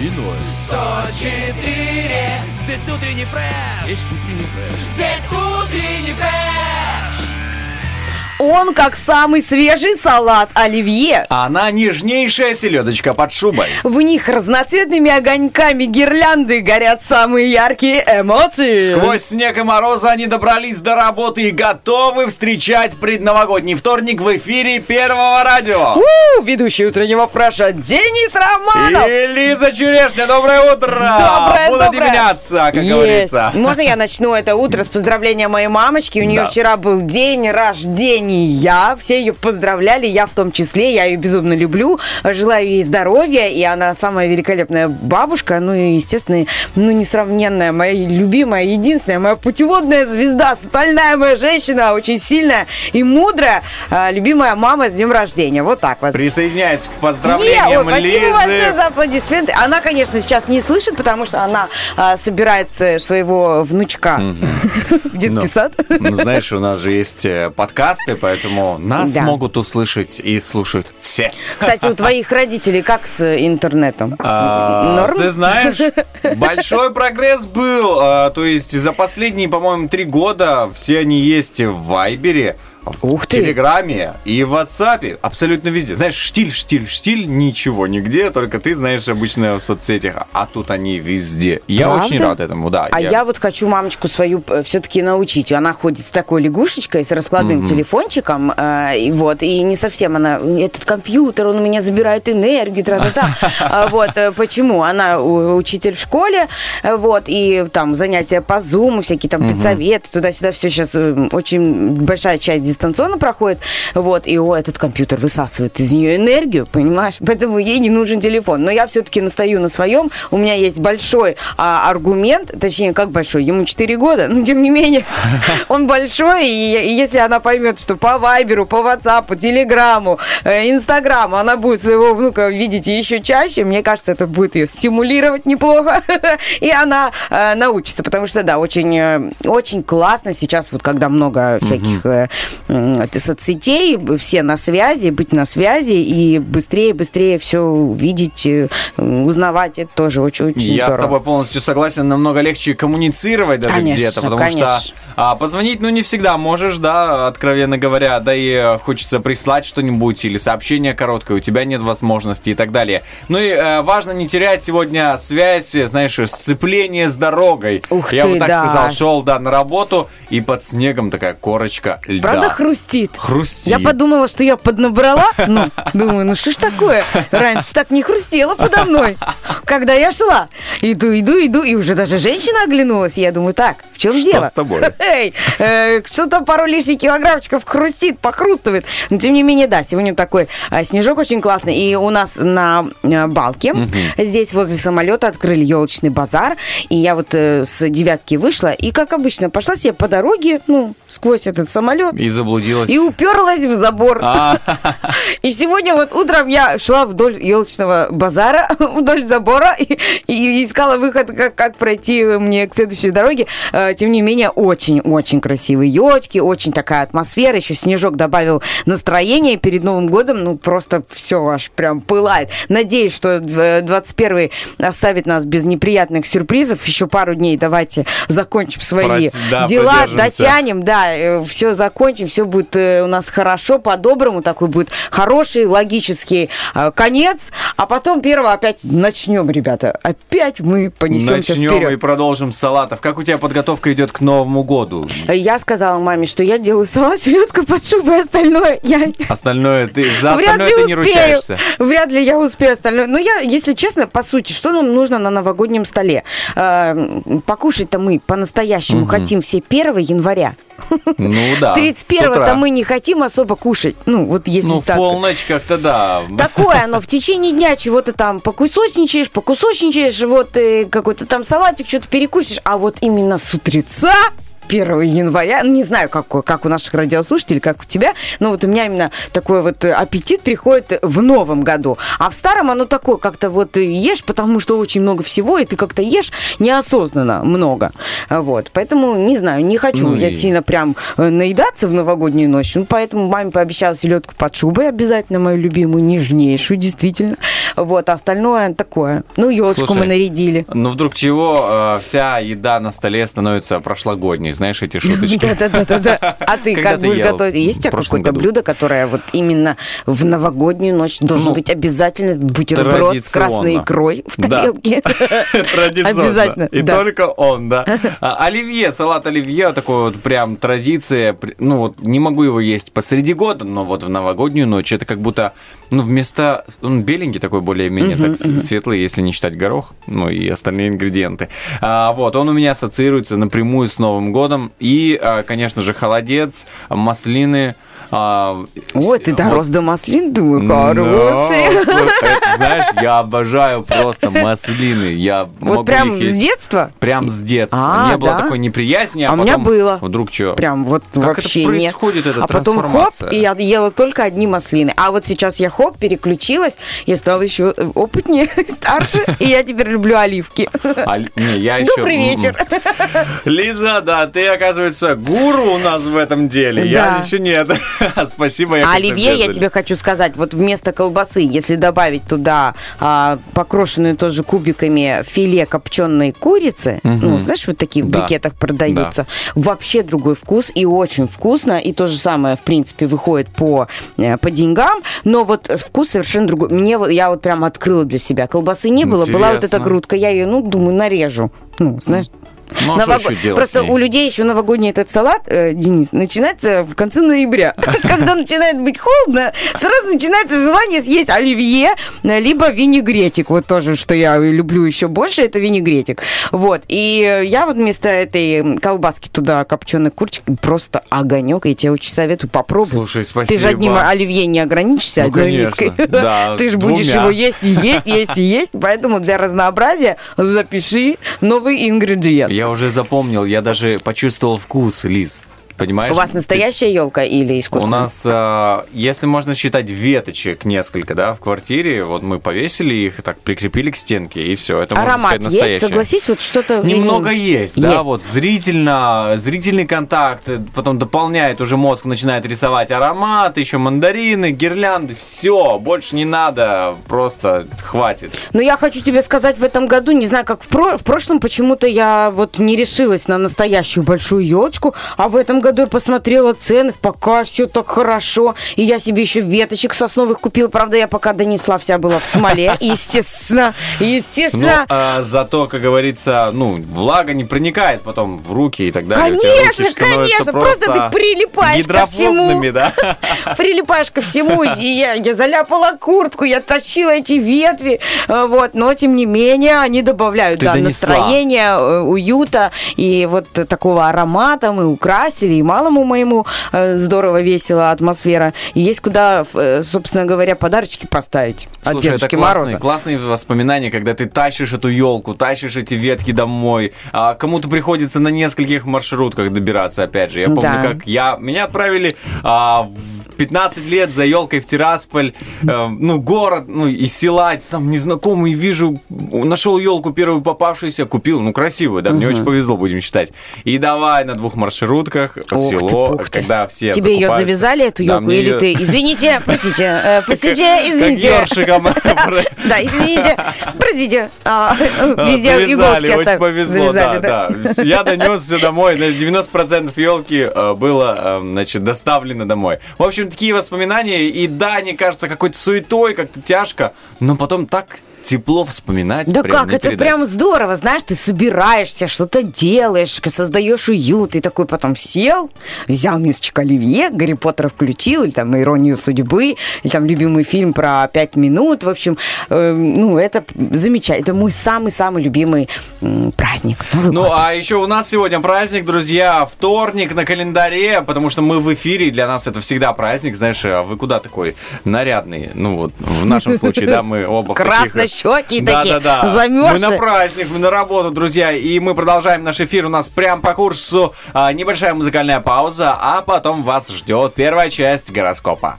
И ноль. 104 Здесь утренний фреш Есть утренний фреш. Здесь утренний фреш Он как самый свежий салат оливье. Она нежнейшая селедочка под шубой. В них разноцветными огоньками гирлянды горят самые яркие эмоции. Сквозь снег и морозы они добрались до работы и готовы встречать предновогодний вторник в эфире Первого радио. У, ведущий утреннего фреша Денис Романов. И Лиза Черешня, доброе утро! Доброе, Будут доброе. меняться, как Есть. говорится. Можно я начну это утро с поздравления моей мамочки? У нее Да. вчера был день рождения. Все ее поздравляли, я в том числе. Я ее безумно люблю. Желаю ей здоровья. И она самая великолепная бабушка. Ну и, естественно, ну несравненная, моя любимая, единственная, моя путеводная звезда, стальная моя женщина, очень сильная и мудрая, а, любимая мама с днем рождения. Вот так вот. Присоединяюсь к Е, поздравлениям ой, спасибо Лизы. большое за аплодисменты. Она, конечно, сейчас не слышит, потому что она а, собирает э, своего внучка в детский Ну, сад. Ну, знаешь, у нас же есть э, подкасты, поэтому нас Да. могут услышать и слушают все. Кстати, у твоих родителей как с интернетом? А, Норм? Ты знаешь, большой прогресс был. А, То есть за последние, по-моему, три года все они есть в Вайбере, в Ух ты. Телеграме и в WhatsApp. Абсолютно везде. Знаешь, штиль, штиль, штиль, ничего нигде, только ты знаешь обычно в соцсетях, а тут они везде. Я Правда? очень рад этому, да. А я... вот хочу мамочку свою все-таки научить. Она ходит с такой лягушечкой, с раскладным телефончиком. э, и вот, и не совсем она... Этот компьютер, он у меня забирает энергию, тра-та-та. А Вот, э, почему? Она учитель в школе, э, вот, и там занятия по Zoom, всякие там педсоветы, туда-сюда все сейчас очень большая часть дистанционно проходит. Вот, и о, этот компьютер высасывает из нее энергию, понимаешь? Поэтому ей не нужен телефон. Но я все-таки настаю на своем. У меня есть большой а, аргумент, точнее, как большой, ему 4 года, но тем не менее, он большой, и, и если она поймет, что по Вайберу, по Ватсапу, Телеграму, э, Инстаграму она будет своего внука видеть еще чаще, мне кажется, это будет ее стимулировать неплохо, и она э, научится, потому что, да, очень, э, очень классно сейчас, вот когда много всяких э, соцсетей, все на связи, быть на связи и быстрее, быстрее все видеть, э, узнавать, это тоже очень-очень Я с здорово. тобой полностью согласен, намного легче коммуницировать даже где-то, потому конечно. что а, позвонить, ну, не всегда можешь, да, откровенно говоря, да и э, хочется прислать что-нибудь или сообщение короткое, у тебя нет возможности и так далее. Ну и э, важно не терять сегодня связь, знаешь, сцепление с дорогой. Ух Я ты, бы так да. сказал, шел, да, на работу, и под снегом такая корочка льда. Правда хрустит? Хрустит. Я подумала, что я поднабрала. Ну, думаю, ну что ж такое? Раньше так не хрустело подо мной. Когда я шла. Иду, иду, иду, и уже даже женщина оглянулась. Я думаю, так, в чем Что дело? с тобой? Эй, э, что-то пару лишних килограммчиков хрустит, похрустывает. Но тем не менее, да, сегодня такой а, снежок очень классный. И у нас на э, балке здесь возле самолета открыли елочный базар. И я вот э, с девятки вышла. И, как обычно, пошла себе по дороге, ну, сквозь этот самолет. И заблудилась. И уперлась в забор. А, И сегодня вот утром я шла вдоль елочного базара, вдоль забора, и, искала выход, как, пройти мне к следующей дороге. Э, Тем не менее, очень-очень красивые елочки, очень такая атмосфера. Еще снежок добавил настроение перед Новым годом. Ну, просто все аж прям пылает. Надеюсь, что дв- 21 оставит нас без неприятных сюрпризов. Еще пару дней давайте закончим свои Про- да, дела, дотянем, да, все закончим, все будет э, у нас хорошо, по-доброму, такой будет хороший, логический э, конец, а потом первого опять начнем, ребята, опять мы понесемся Начнем и вперед. продолжим с салатов. Как у тебя подготовка идет к Новому году? Я сказала маме, что я делаю салат, селедку под шубой, остальное я Остальное ты за вряд остальное ты успею. не ручаешься. Вряд ли я успею остальное. Но я, если честно, по сути, что нам нужно на новогоднем столе? Э, покушать-то мы по-настоящему хотим все 1 января. Ну да. 31-то мы не хотим особо кушать. Ну, вот если Ну, так. полночь как-то да. Такое оно в течение дня чего-то там покусочничаешь, покусочничаешь, вот э, какой-то там салатик, что-то перекусишь, а вот именно с утреца 1 января, не знаю, как, как у наших радиослушателей, как у тебя, но вот у меня именно такой вот аппетит приходит в новом году. А в старом оно такое, как-то вот ешь, потому что очень много всего, и ты как-то ешь неосознанно много. Вот. Поэтому, не знаю, не хочу Ну я и- сильно прям э, наедаться в новогоднюю ночь. Ну, поэтому маме пообещала селедку под шубой обязательно, мою любимую, нежнейшую, действительно. Вот, а остальное такое. Ну, елочку Слушай, мы нарядили. Ну вдруг чего, э, вся еда на столе становится прошлогодней, знаешь эти шуточки? Да-да-да-да. А ты как будешь готовить? Есть у тебя какое-то блюдо, которое вот именно в новогоднюю ночь должен Ну, быть обязательно бутерброд с красной икрой в тарелке? Традиционно. Обязательно, И только он, да. А, Оливье, салат оливье, такой вот прям традиция. Ну вот не могу его есть посреди года, но вот в новогоднюю ночь это как будто, ну вместо, он беленький такой более-менее, так с- светлый, если не считать горох, ну и остальные ингредиенты. А, вот, он у меня ассоциируется напрямую с Новым годом. И, а, конечно же, холодец, маслины. А, Ой, ты вот дорос до маслин, думаю, хороший. это, знаешь, я обожаю просто маслины. Я могу Вот прям их с детства? Прям с детства. А, не было да? такой неприязни, а, А у меня было. Вдруг что? Прям вот Как вообще это нет. происходит, эта А потом хоп, и я ела только одни маслины. А вот сейчас я хоп, переключилась, я стала еще опытнее, старше, и я теперь люблю оливки. А, не, я еще... Добрый вечер. Лиза, да, ты, оказывается, гуру у нас в этом деле. Я Да. еще нет. Спасибо, я А оливье, я тебе хочу сказать, вот вместо колбасы, если добавить туда а, покрошенные тоже кубиками филе копченой курицы, ну, знаешь, вот такие в Да. брикетах продаются, вообще другой вкус и очень вкусно, и то же самое, в принципе, выходит по, э, по деньгам, но вот вкус совершенно другой. Мне я вот прям открыла для себя. Колбасы не было, была вот эта Интересно. грудка, я ее, ну, думаю, нарежу. Ну, знаешь, Ну, а что Нового- еще делать Просто у людей еще новогодний этот салат, э, Денис, начинается в конце ноября. Когда начинает быть холодно, сразу начинается желание съесть оливье, э, либо винегретик. Вот тоже, что я люблю еще больше, это винегретик. Вот. И я вот вместо этой колбаски туда копченый курчик, просто огонек. Я тебе очень советую, попробуй. Слушай, Ты спасибо. же одним оливье не ограничишься, Ну, одной миской. да, Ты же будешь его есть и есть, есть и есть. Поэтому для разнообразия запиши новый ингредиент. Я уже запомнил, я даже почувствовал вкус, Лиз. Понимаешь? У вас настоящая елка или У искусственная? нас, э, если можно считать, веточек несколько, да, в квартире. Вот мы повесили их, так прикрепили к стенке, и все. Это можно Аромат сказать настоящее. есть, согласись, вот что-то... Немного или- есть, да, Есть. вот зрительно, зрительный контакт, э, потом дополняет, уже мозг начинает рисовать аромат, еще мандарины, гирлянды, все, больше не надо, просто хватит. Но я хочу тебе сказать, в этом году, не знаю, как в, про- в прошлом, почему-то я вот не решилась на настоящую большую елочку, а в этом году я посмотрела цены, пока все так хорошо, и я себе еще веточек сосновых купила, правда, я пока донесла, вся была в смоле, естественно, Ну, естественно. а зато, как говорится, ну, влага не проникает потом в руки и так далее. Конечно, конечно, просто ты прилипаешь ко всему. да? прилипаешь ко всему, и я, я заляпала куртку, я тащила эти ветви, э, вот, но тем не менее они добавляют, Ты да, донесла. настроения, э, уюта и вот такого аромата мы украсили, и малому моему э, здорово, весело, атмосфера. И есть куда, э, собственно говоря, подарочки поставить от Слушай, это Дедушки классные, Мороза. классные воспоминания, когда ты тащишь эту елку, тащишь эти ветки домой. А кому-то приходится на нескольких маршрутках добираться, опять же. Я помню, Да. как я меня отправили а, в 15 лет за елкой в Тирасполь, э, ну, город, ну, из села, сам незнакомый, вижу, нашел елку первую попавшуюся, купил, ну, красивую, да, мне очень повезло, будем считать. И давай на двух маршрутках в ты, село, ты. когда все Тебе ее завязали, эту Да, елку, мне или её- ты, извините, простите, э, простите, Как извините. ёршиком. Да, извините, простите, а, А, везде иголочки очень оставили. повезло, да, да. Я донес все домой, значит, 90% елки э, было, э, значит, доставлено домой. В общем, такие воспоминания, и да, они кажутся какой-то суетой, как-то тяжко, но потом так тепло вспоминать. Да прям как, это передать. прям здорово, знаешь, ты собираешься, что-то делаешь, создаешь уют, и такой потом сел, взял мисочку оливье, Гарри Поттера включил, или там «Иронию судьбы», или там любимый фильм про пять минут, в общем, э, ну, это замечательно, это мой самый-самый любимый м, праздник, Новый Ну, год. а еще у нас сегодня праздник, друзья, вторник на календаре, потому что мы в эфире, для нас это всегда праздник, знаешь, а вы куда такой нарядный? Ну, вот, в нашем случае, да, мы оба в Краснощёкие Да, такие, да, да. замёрзшие. Мы на праздник, мы на работу, друзья, и мы продолжаем наш эфир, у нас прям по курсу а, небольшая музыкальная пауза, а потом вас ждет первая часть гороскопа.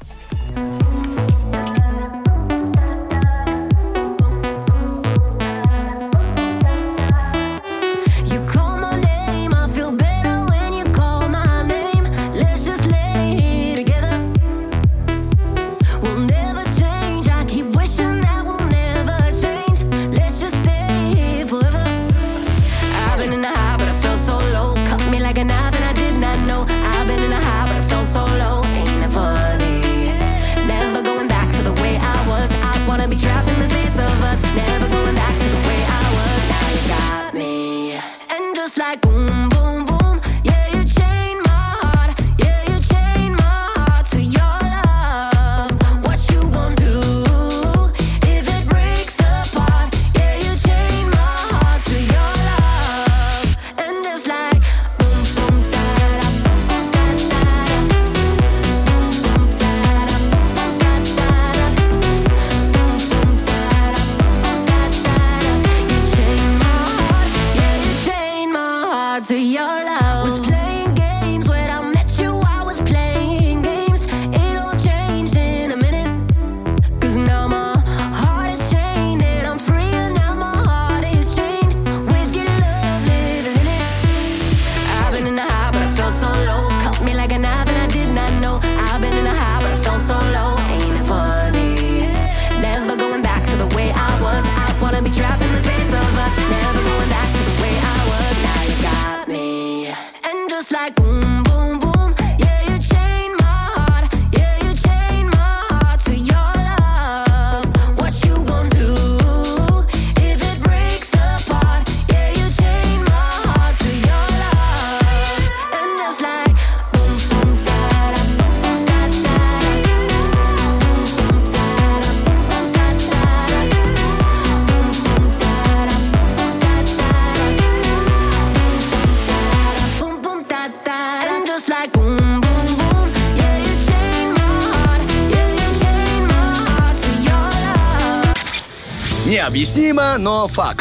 Love. Необъяснимо, но факт.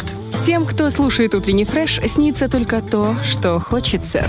Тем, кто слушает утренний фреш, снится только то, что хочется.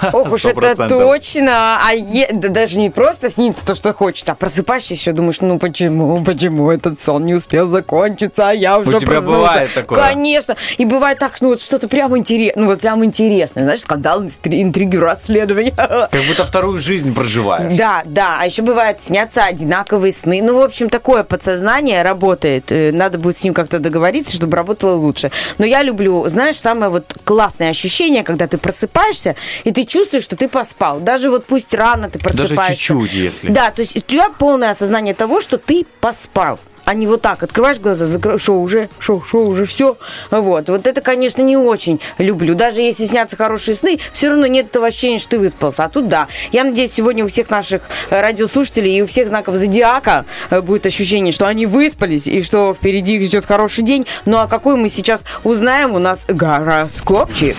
Ох уж это точно. А е- да даже не просто снится то, что хочется, а просыпаешься еще думаешь, ну почему, почему этот сон не успел закончиться, а я уже тебя проснулся. бывает такое? Конечно. И бывает так, что ну, вот что-то прям интересное, ну вот прям интересное, знаешь, скандал, интриги, расследования. Как будто вторую жизнь проживаешь. Да, да, а еще бывает снятся одинаковые сны. Ну, в общем, такое подсознание работает. Э, Надо будет с ним как-то договориться, чтобы работало лучше. Но я люблю, знаешь, самое вот классное ощущение, когда ты просыпаешься, и ты чувствуешь, что ты поспал. Даже вот пусть рано ты просыпаешься. чуть-чуть, если. Да, то есть у тебя полное осознание того, что ты поспал. А не вот так, открываешь глаза, закрываешь, шо, уже, шо, шо, уже все. Вот, вот это, конечно, не очень люблю. Даже если снятся хорошие сны, все равно нет этого ощущения, что ты выспался. А тут да. Я надеюсь, сегодня у всех наших э, радиослушателей и у всех знаков зодиака э, будет ощущение, что они выспались и что впереди их ждет хороший день. Ну а какой мы сейчас узнаем, у нас гороскопчик.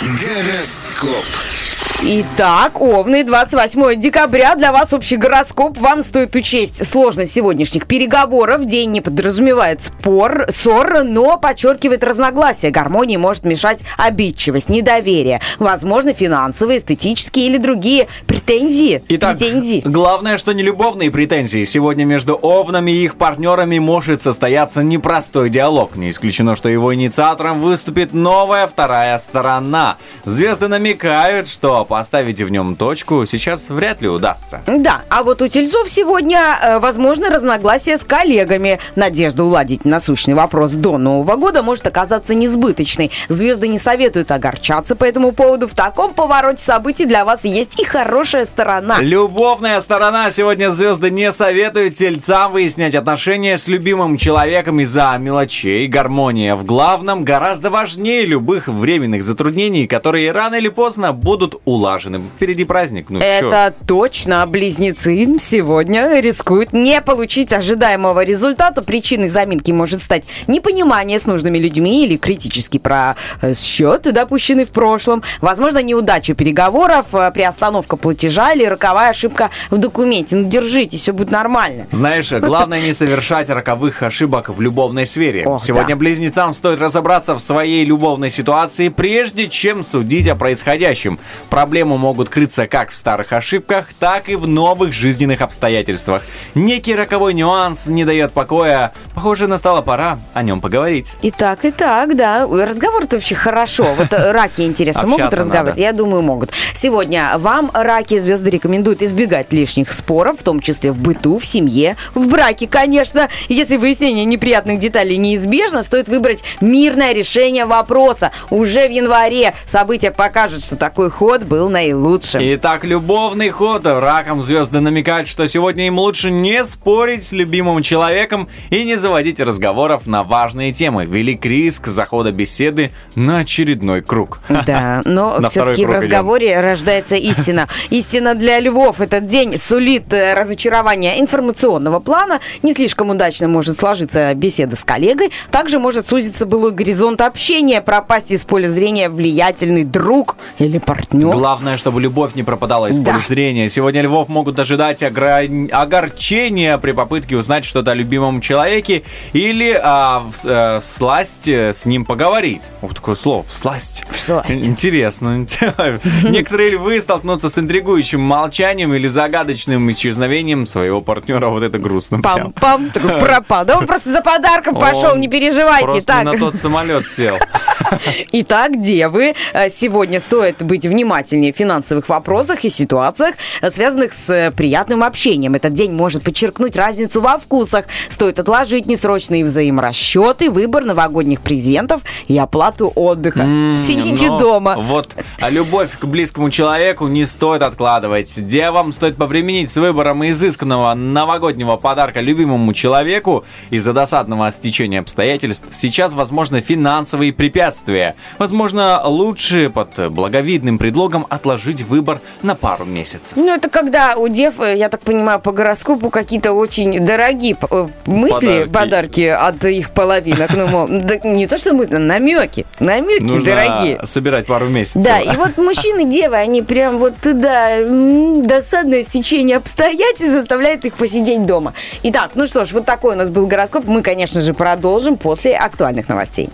Гороскоп. Итак, Овны, 28 декабря. Для вас общий гороскоп. Вам стоит учесть сложность сегодняшних переговоров. День не подразумевает спор, ссор, но подчеркивает разногласия. Гармонии может мешать обидчивость, недоверие. Возможно, финансовые, эстетические или другие претензии. Итак, претензии. главное, что не любовные претензии. Сегодня между овнами и их партнерами может состояться непростой диалог. Не исключено, что его инициатором выступит новая вторая сторона. Звезды намекают, что но поставить в нем точку сейчас вряд ли удастся. Да, а вот у тельцов сегодня, э, возможно, разногласия с коллегами. Надежда уладить насущный вопрос до Нового года может оказаться несбыточной. Звезды не советуют огорчаться по этому поводу. В таком повороте событий для вас есть и хорошая сторона. Любовная сторона. Сегодня звезды не советуют тельцам выяснять отношения с любимым человеком из-за мелочей. Гармония в главном гораздо важнее любых временных затруднений, которые рано или поздно будут улажены. Впереди праздник. Ну, чё? Это точно. Близнецы сегодня рискуют не получить ожидаемого результата. Причиной заминки может стать непонимание с нужными людьми или критический просчет, допущенный в прошлом. Возможно, неудача переговоров, э, приостановка платежа или роковая ошибка в документе. Ну, держитесь, все будет нормально. Знаешь, главное не совершать роковых ошибок в любовной сфере. Ох, Сегодня да. близнецам стоит разобраться в своей любовной ситуации, прежде чем судить о происходящем. Проблемы могут крыться как в старых ошибках, так и в новых жизненных обстоятельствах. Некий роковой нюанс не дает покоя. Похоже, настала пора о нем поговорить. И так, и так, да. Разговор-то вообще хорошо. Вот э, раки, интересно, могут разговаривать? Я думаю, могут. Сегодня вам, раки, звезды рекомендуют избегать лишних споров, в том числе в быту, в семье, в браке, конечно. Если выяснение неприятных деталей неизбежно, стоит выбрать мирное решение вопроса. Уже в январе события покажут, что такой ход был наилучшим. Итак, любовный ход. Раком звезды намекают, что сегодня им лучше не спорить с любимым человеком и не заводить разговоров на важные темы. Велик риск захода беседы на очередной круг. Да, но все-таки в круг идем. разговоре рождается истина. Истина для львов. Этот день сулит э, разочарование информационного плана. Не слишком удачно может сложиться беседа с коллегой. Также может сузиться былой горизонт общения, пропасть из поля зрения влиятельный друг или партнер. Главное, чтобы любовь не пропадала из Да. поля зрения. Сегодня львов могут ожидать огра- огорчения при попытке узнать что-то о любимом человеке или а, в- э, всласть э, с ним поговорить. Вот такое слово, всласть. Всласть. Ин- Интересно. Некоторые львы столкнутся с интригующим молчанием или загадочным исчезновением своего партнера. Вот это грустно. Пам-пам, такой пропал. Да он просто за подарком пошел, не переживайте. Просто на тот самолет сел. Итак, девы, э, сегодня стоит быть внимательнее в финансовых вопросах и ситуациях, связанных с э, приятным общением. Этот день может подчеркнуть разницу во вкусах. Стоит отложить несрочные взаиморасчеты, выбор новогодних презентов и оплату отдыха. Сидите Но дома. Вот, а любовь к близкому человеку не стоит откладывать. Девам стоит повременить с выбором изысканного новогоднего подарка любимому человеку из-за досадного стечения обстоятельств. Сейчас, возможно, финансовые препятствия. Возможно, лучше под благовидным предлогом отложить выбор на пару месяцев. Ну, это когда у дев, э, я так понимаю, по гороскопу какие-то очень дорогие э, мысли, Подарки. подарки, от их половинок. Ну, мол, да не то, что мысли, намеки. Намеки Нужно дорогие. собирать пару месяцев. Да, и вот мужчины, девы, они прям вот туда досадное стечение обстоятельств заставляет их посидеть дома. Итак, ну что ж, вот такой у нас был гороскоп. Мы, конечно же, продолжим после актуальных новостей.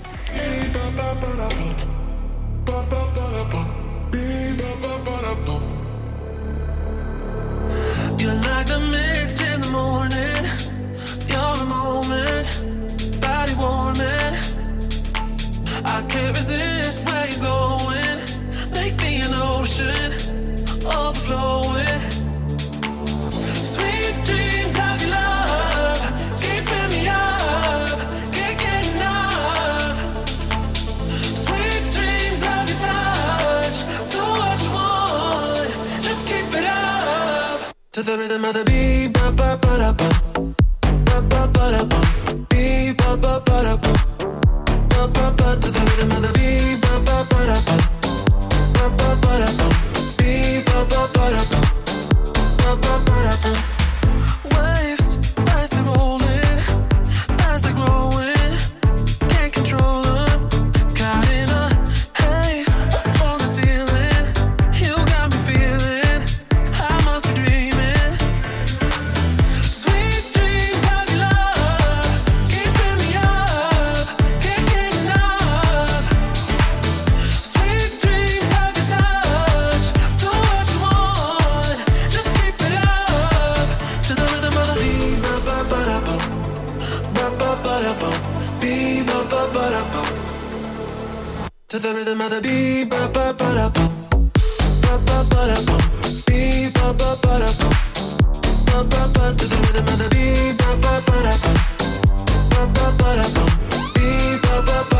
I can't resist where you're going. Make me an ocean, overflowing. Sweet dreams of your love. To the rhythm of the beat, ba ba ba da ba, ba ba ba da ba, ba ba ba da ba, to the rhythm of the beat, ba ba ba da bum, ba ba ba da bum, beat, ba ba ba da bum, ba ba ba to the rhythm of the beat, ba ba ba da bum, ba ba ba da bum, beat, ba ba ba.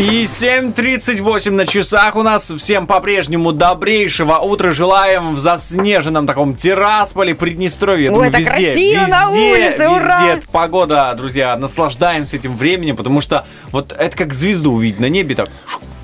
И 7.38 на часах у нас. Всем по-прежнему добрейшего утра желаем в заснеженном таком Тирасполе, Приднестровье. Ой, так везде, красиво везде, на улице, ура! везде погода, друзья. Наслаждаемся этим временем, потому что вот это как звезду увидеть на небе так.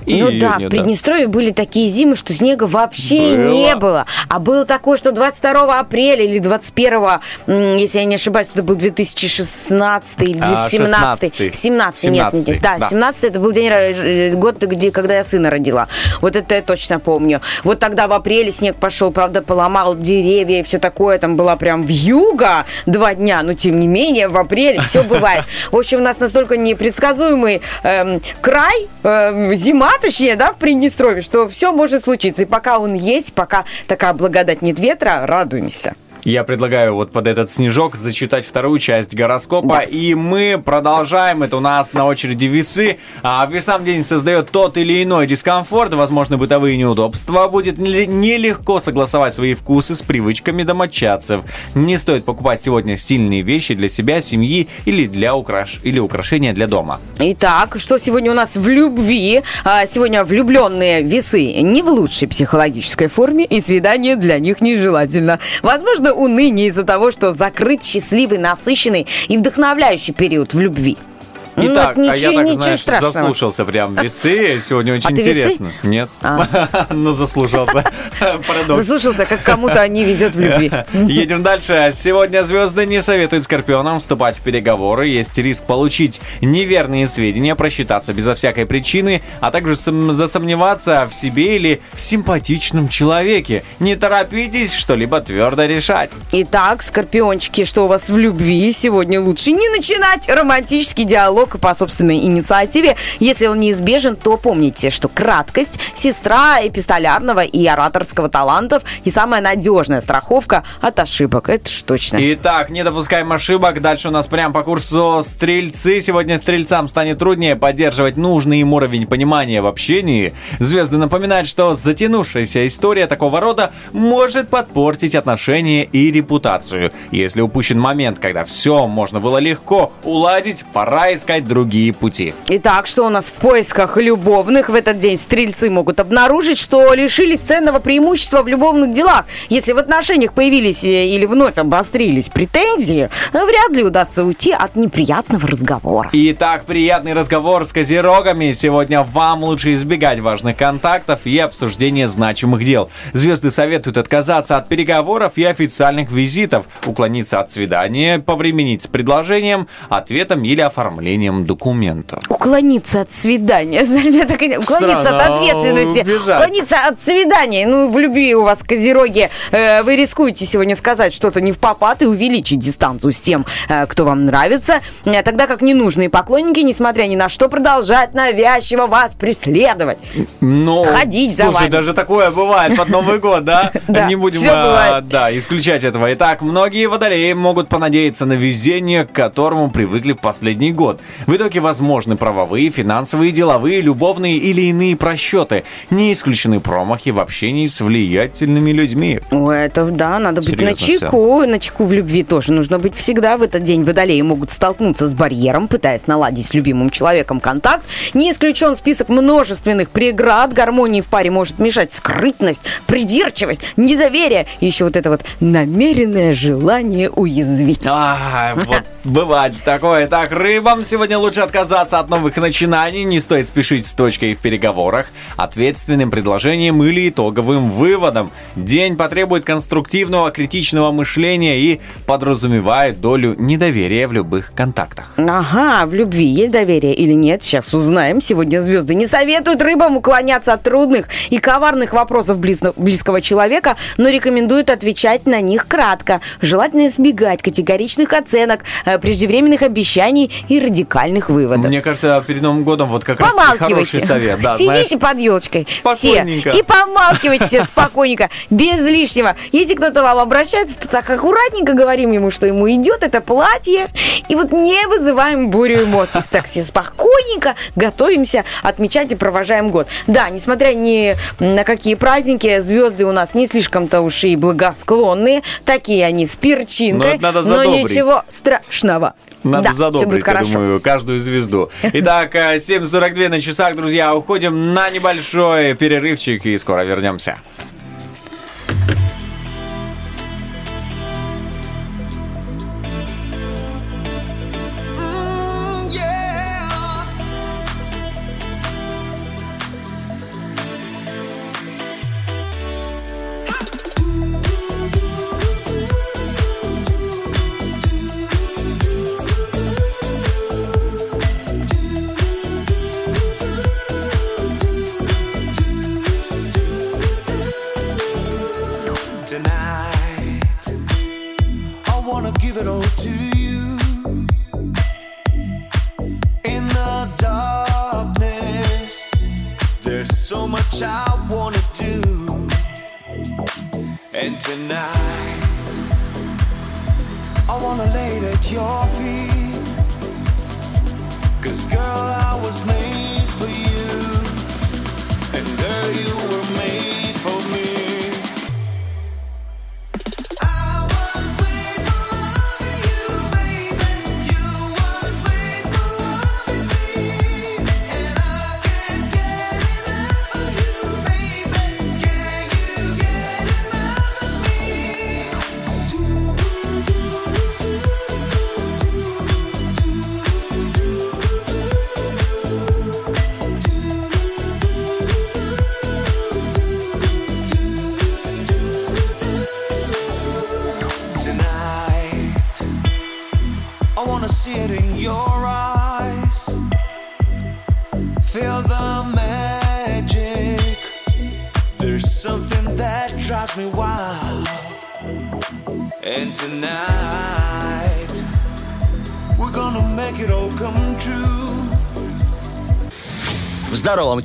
И Ну да, нет, в Приднестровье были такие зимы, что снега вообще Было. не было. А было такое, что 22 апреля или 21, м, если я не ошибаюсь, это был 2016 или А, 17 16-й. 17 нет, не 17-й, да, да. 17 это был день, ра- э, год, где, когда я сына родила. Вот это я точно помню. Вот тогда в апреле снег пошел, правда, поломал деревья и все такое. Там была прям вьюга два дня, но тем не менее в апреле все бывает. В общем, у нас настолько непредсказуемый эм, край, эм, зима, точнее, да, в Приднестровье, что все может случиться. И пока он есть, пока такая благодать нет ветра, радуемся. Я предлагаю вот под этот снежок зачитать вторую часть гороскопа. Да. И мы продолжаем. Это у нас на очереди весы. А весам день создает тот или иной дискомфорт, возможно, бытовые неудобства. Будет неле- нелегко согласовать свои вкусы с привычками домочадцев. Не стоит покупать сегодня стильные вещи для себя, семьи или для украш... или украшения для дома. Итак, что сегодня у нас в любви? А, Сегодня влюбленные весы не в лучшей психологической форме, и свидание для них нежелательно. Возможно, уныние из-за того, что закрыт счастливый, насыщенный и вдохновляющий период в любви. Ну, Итак, это а я ничего, так, ничего знаешь, страшного. заслушался прям весы. Сегодня очень А ты весы? интересно. Нет? Ну, заслушался. Парадокс. Заслушался, как кому-то не везет в любви. Едем дальше. Сегодня звезды не советуют скорпионам вступать в переговоры. Есть риск получить неверные сведения, просчитаться безо всякой причины, а также сом- засомневаться в себе или в симпатичном человеке. Не торопитесь что-либо твердо решать. Итак, скорпиончики, что у вас в любви? Сегодня лучше не начинать романтический диалог по собственной инициативе. Если он неизбежен, то помните, что краткость – сестра эпистолярного и ораторского талантов и самая надежная страховка от ошибок. Это ж точно. Итак, не допускаем ошибок. Дальше у нас прям по курсу стрельцы. Сегодня стрельцам станет труднее поддерживать нужный им уровень понимания в общении. Звезды напоминают, что затянувшаяся история такого рода может подпортить отношения и репутацию. Если упущен момент, когда все можно было легко уладить, пора искать другие пути. Итак, что у нас в поисках любовных? В этот день стрельцы могут обнаружить, что лишились ценного преимущества в любовных делах. Если в отношениях появились э, или вновь обострились претензии, вряд ли удастся уйти от неприятного разговора. Итак, приятный разговор с козерогами. Сегодня вам лучше избегать важных контактов и обсуждения значимых дел. Звезды советуют отказаться от переговоров и официальных визитов, уклониться от свидания, повременить с предложением, ответом или оформлением документа. Уклониться от свидания. Так Уклониться Странно, от ответственности. убежать. Уклониться от свидания. Ну, в любви у вас, козероги, э, вы рискуете сегодня сказать что-то не в попад и увеличить дистанцию с тем, э, кто вам нравится. Э, Тогда как ненужные поклонники, несмотря ни на что, продолжают навязчиво вас преследовать. Но, Ходить за слушай, вами. даже такое бывает под Новый год, да? Да, Не будем а, да, исключать этого. Итак, многие водолеи могут понадеяться на везение, к которому привыкли в последний год. В итоге возможны правовые, финансовые, деловые, любовные или иные просчеты. Не исключены промахи в общении с влиятельными людьми. Ой, это да, надо быть Серьезно на чеку. На чеку в любви тоже нужно быть всегда. В этот день водолеи могут столкнуться с барьером, пытаясь наладить с любимым человеком контакт. Не исключен список множественных преград. Гармонии в паре может мешать скрытность, придирчивость, недоверие и еще вот это вот намеренное желание уязвить. А, вот бывает же такое. Так, рыбам сегодня сегодня лучше отказаться от новых начинаний, не стоит спешить с точкой в переговорах, ответственным предложением или итоговым выводом. День потребует конструктивного, критичного мышления и подразумевает долю недоверия в любых контактах. Ага, в любви есть доверие или нет? Сейчас узнаем. Сегодня звезды не советуют рыбам уклоняться от трудных и коварных вопросов близкого человека, но рекомендуют отвечать на них кратко. Желательно избегать категоричных оценок, э, преждевременных обещаний и радикальных выводов. Мне кажется, перед Новым годом вот как раз хороший совет. Да, Сидите знаешь. под елочкой. Все. И помалкивайте все спокойненько, без лишнего. Если кто-то вам обращается, то так аккуратненько говорим ему, что ему идет это платье. И вот не вызываем бурю эмоций. Так все спокойненько готовимся отмечать и провожаем год. Да, несмотря ни на какие праздники, звезды у нас не слишком-то уж и благосклонные. Такие они с перчинкой. Но надо но задобрить. ничего страшного. Надо да, задобрить, я хорошо. думаю, каждую звезду. Итак, э, 7.42 на часах, друзья. Уходим на небольшой перерывчик и скоро вернемся.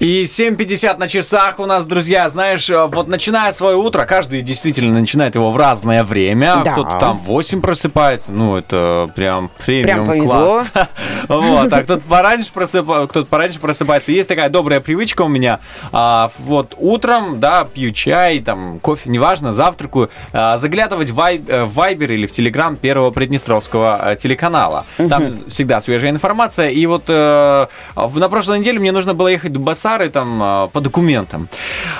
И 7.50 на часах у нас, друзья, знаешь, э, вот начиная свое утро, каждый действительно начинает его в разное время. Да. Кто-то там в 8 просыпается, ну, это прям премиум повезло. класс. Вот, а кто-то пораньше, просыпа- кто-то пораньше просыпается. Есть такая добрая привычка у меня. а, Вот утром, да, пью чай, там, кофе, неважно, завтракаю, а, заглядывать в Вай- э, в Вайбер или в Телеграм первого Приднестровского э, телеканала. Там всегда свежая информация. И вот э, на прошлой неделе мне нужно было ехать в Басары там э, по документам.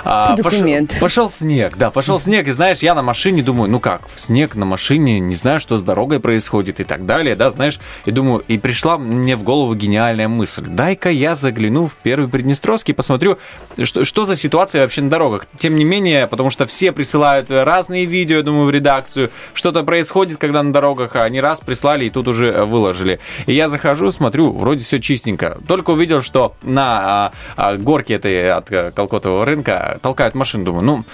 А, По пошел- документам. Пошел снег, да, пошел снег, и знаешь, я на машине думаю, ну как, в снег на машине, не знаю, что с дорогой происходит и так далее, да, знаешь, и думаю, и пришла мне в голову гениальная мысль, дай-ка я загляну в первый Приднестровский, посмотрю, что, что за ситуация вообще на дорогах. Тем не менее, потому что все присылают разные видео, я думаю, в редакцию, что-то происходит, когда на дорогах, а они раз прислали и тут уже э, выложили. И я захожу, смотрю, вроде все чистенько. Только увидел, что на а, а, горке этой от э, Колкотового рынка толкают машину, думаю, ну,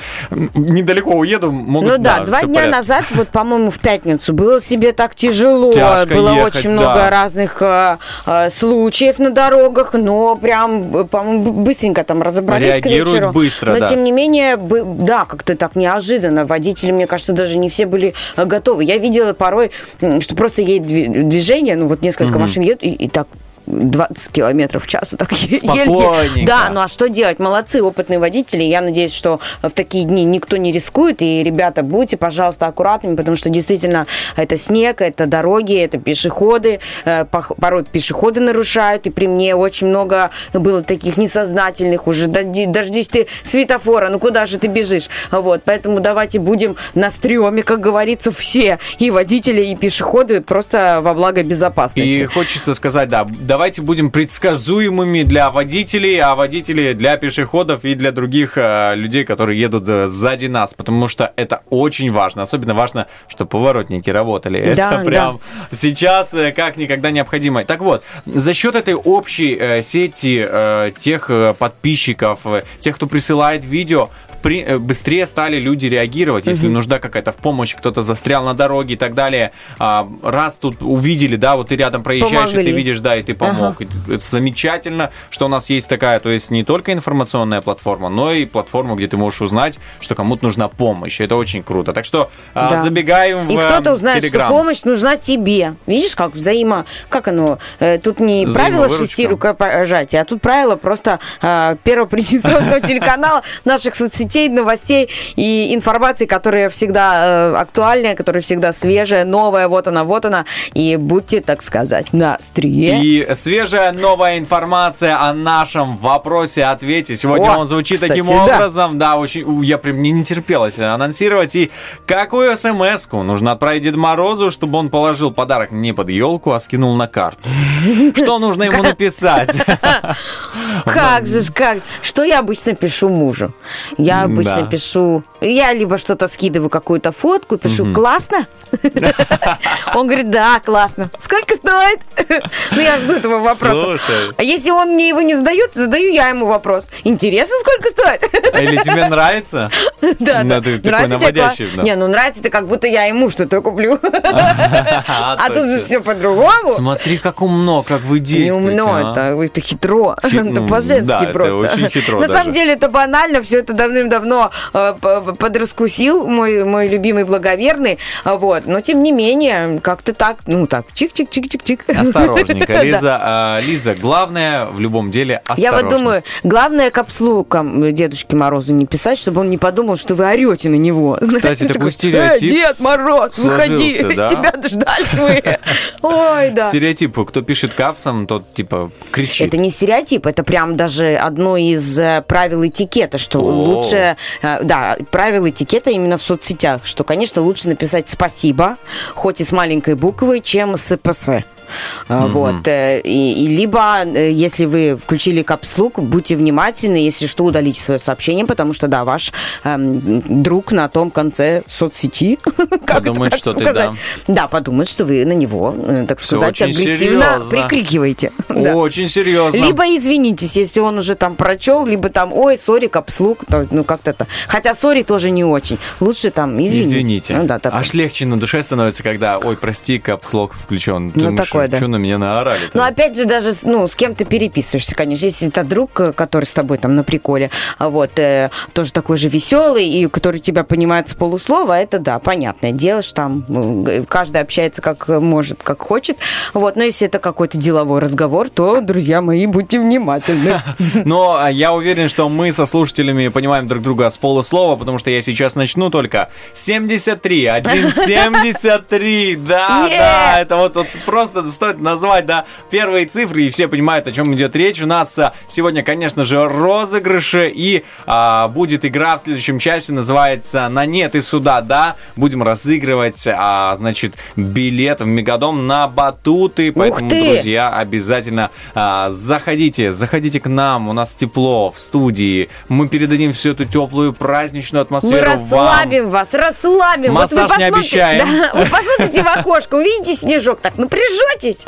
недалеко уеду, могут, Ну да, два всё в дня порядке. назад, вот, по-моему, в пятницу, было себе так тяжело. Тяжко было ехать, очень да. много разных э, э, случаев на дорогах, но прям, э, по-моему, быстренько там разобрались к Реагируют вечеру. быстро, но да. тем не менее, да, как-то так неожиданно. Водители, мне кажется, даже не все были готовы. Я видела порой, что просто едет дви- движение, ну вот несколько машин едут, и, и так 20 километров в час. Вот так Спокойненько. Да, ну а что делать? Молодцы, опытные водители. Я надеюсь, что в такие дни никто не рискует. И, ребята, будьте, пожалуйста, аккуратными, потому что действительно это снег, это дороги, это пешеходы. Э, Порой пешеходы нарушают. И при мне очень много было таких несознательных уже. Дожди- Дождись ты светофора, ну куда же ты бежишь? Вот, поэтому давайте будем на стреме, как говорится, все. И водители, и пешеходы просто во благо безопасности. И хочется сказать, да, давайте будем предсказуемыми для водителей, а водители для пешеходов и для других э, людей, которые едут э, сзади нас, потому что это очень важно. Особенно важно, чтобы поворотники работали. Да, это прям сейчас э, как никогда необходимо. Так вот, за счет этой общей э, сети э, тех э, подписчиков, э, тех, кто присылает видео, при- э, быстрее стали люди реагировать, если нужна какая-то в помощь, кто-то застрял на дороге и так далее. А, раз тут увидели, да, вот ты рядом проезжаешь, и Помогли. ты видишь, да, и ты помог. И Это замечательно, что у нас есть такая, то есть не только информационная платформа, но и платформа, где ты можешь узнать, что кому-то нужна помощь. Это очень круто. Так что а, Да. забегаем И в кто-то э, узнает, Telegram. что помощь нужна тебе. Видишь, как взаимо... Как оно? Э, Тут не правило шести рукопожатия, а тут правило просто э, первого Приднестровского телеканала, наших соцсетей, новостей и информации, которая всегда э, актуальная, которая всегда свежая, новая, вот она, вот она. И будьте, так сказать, на острие. И свежая новая информация о нашем вопросе-ответе. Сегодня О, он звучит кстати, таким образом. Да, очень. Я прям мне не терпелось анонсировать. И какую смс-ку нужно отправить Деду Морозу, чтобы он положил подарок не под елку, а скинул на карту? Что нужно ему написать? Как же, как? Что я обычно пишу мужу? Я обычно Да. пишу... Я либо что-то скидываю, какую-то фотку, пишу «классно?». Он говорит «да, классно». «Сколько стоит?» Ну, я жду этого вопроса. А если он мне его не задает, задаю я ему вопрос. Интересно, сколько стоит? Или тебе нравится? Да, да. ты такой наводящий. Не, ну нравится это как будто я ему что-то куплю. А тут же все по-другому. Смотри, как умно, как вы Не действуете. умно, а. это, это хитро, Хи- это по-женски просто. очень хитро На самом деле это банально, все это давным-давно э, подраскусил мой, мой любимый благоверный, а вот, но тем не менее, как-то так, ну так, чик-чик-чик-чик-чик. Осторожненько. Лиза. а, Лиза, главное в любом деле Я осторожность. вот думаю, главное капслукам Дедушке Морозу не писать, чтобы он не подумал, что вы орете на него. Знаете, такой стереотип «Э, Дед Мороз, выходи, тебя дождались мы. Ой, да. Стереотип, кто пишет капсом, тот типа кричит. Это не стереотип, это прям даже одно из э, правил этикета, что лучше, э, да, правил этикета именно в соцсетях, что, конечно, лучше написать спасибо, хоть и с маленькой буквы, чем с ПС. А, Вот. э, И, и либо, э, если вы включили капслук, будьте внимательны, если что, удалите свое сообщение, потому что, да, ваш эм, друг на том конце соцсети. Подумает, что ты, сказать? Да, подумает, что вы на него, э, так сказать, агрессивно прикрикиваете. Да. Очень серьезно. Либо извинитесь, если он уже там прочел, либо там, ой, сори, капслук, ну как-то это. Хотя сори тоже не очень. Лучше там извините. Извините. Ну да. Аж легче на душе становится, когда, ой, прости, капслок включен. Ну, такое, да. Что на меня наорали Ну, опять же, даже, ну, с кем ты переписываешься, конечно. Если это друг, э, который с тобой там на приколе, а вот, э, тоже такой же веселый, и который тебя понимает с полуслова, это, да, понятное дело, что там г- каждый общается как может, как хочет. Вот, но если это какой-то деловой разговор, то, друзья мои, будьте внимательны. Но а, я уверен, что мы со слушателями понимаем друг друга с полуслова, потому что я сейчас начну только 73, 173, да, да, это вот, вот стоит назвать, да, первые цифры, и все понимают, о чем идет речь. У нас а, сегодня, конечно же, розыгрыши, и а, будет игра в следующем часе, называется «На нет и сюда, да». Будем разыгрывать, а, значит, билет в Мегадом на батуты, поэтому, друзья, обязательно а, заходите, заходите к нам, у нас тепло в студии, мы передадим всю эту теплую праздничную Мы атмосферу вам. расслабим вас, расслабим. Массаж вот вы не обещаем. Да, вы посмотрите в окошко, увидите снежок, так напряжетесь.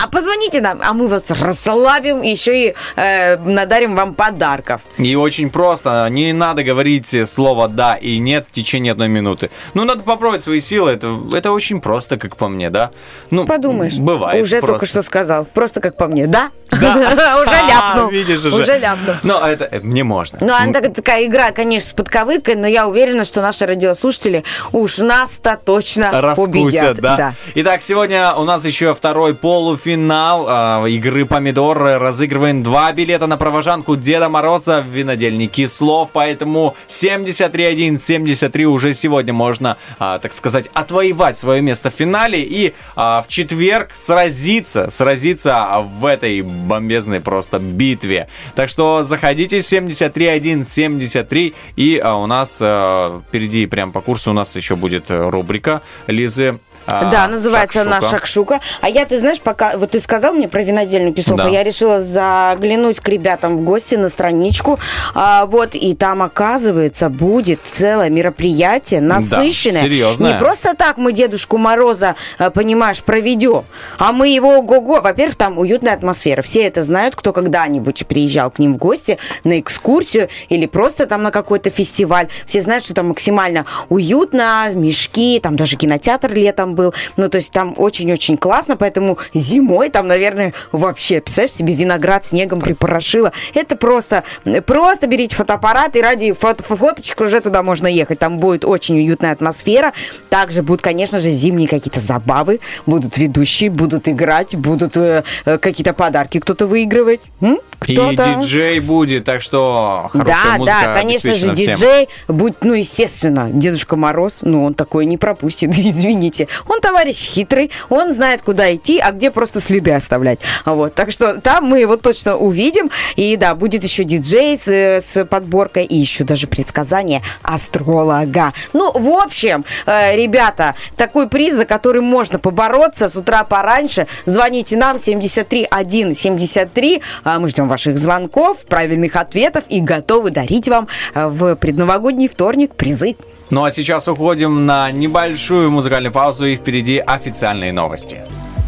А позвоните нам, а мы вас расслабим, еще и э, надарим вам подарков. И очень просто, не надо говорить слово «да» и «нет» в течение одной минуты. Ну, надо попробовать свои силы, это, это очень просто, как по мне, да? Ну, Подумаешь. Бывает Уже просто. только что сказал. Просто как по мне, да? Да. Уже ляпнул. Видишь уже. Уже ляпнул. Но это э, мне можно. Ну, она так- такая игра, конечно, с подковыркой, но я уверена, что наши радиослушатели уж нас-то точно победят. да? Итак, сегодня у нас еще второй полуфинал а, игры «Помидор». Разыгрываем два билета на провожанку Деда Мороза в винодельнике слов, поэтому 73-1-73 уже сегодня можно, а, так сказать, отвоевать свое место в финале и а, в четверг сразиться, сразиться в этой бомбезной просто битве. Так что заходите 73-1-73 и а, у нас а, впереди прям по курсу у нас еще будет э, рубрика Лизы Да, называется она «Шакшука». «Шакшука». А я, ты знаешь, пока... Вот ты сказал мне про винодельню Кислов, Да. а я решила заглянуть к ребятам в гости на страничку. А, вот, и там, оказывается, будет целое мероприятие насыщенное. серьезное. Не просто так мы Дедушку Мороза, а, понимаешь, проведем, а мы его ого-го. Во-первых, там уютная атмосфера. Все это знают, кто когда-нибудь приезжал к ним в гости на экскурсию или просто там на какой-то фестиваль. Все знают, что там максимально уютно, мешки, там даже кинотеатр летом был. Ну, то есть там очень-очень классно, поэтому зимой там, наверное, вообще, представляешь себе, виноград снегом припорошило. Это просто, просто берите фотоаппарат и ради фото, фоточек уже туда можно ехать. Там будет очень уютная атмосфера. Также будут, конечно же, зимние какие-то забавы. Будут ведущие, будут играть, будут э, э, какие-то подарки кто-то выигрывать. М? И Кто-то. диджей будет, так что хорошая Да, музыка да, конечно же, всем. диджей, будь, ну, естественно, Дедушка Мороз, ну, он такое не пропустит, извините. Он товарищ хитрый, он знает, куда идти, а где просто следы оставлять. Вот, так что там мы его точно увидим. И да, будет еще диджей с, с подборкой и еще даже предсказание астролога. Ну, в общем, э, ребята, такой приз, за который можно побороться с утра пораньше. Звоните нам 73 1 73. А, Мы ждем ваших звонков, правильных ответов и готовы дарить вам э, в предновогодний вторник призы. Ну а сейчас уходим на небольшую музыкальную паузу и впереди официальные новости.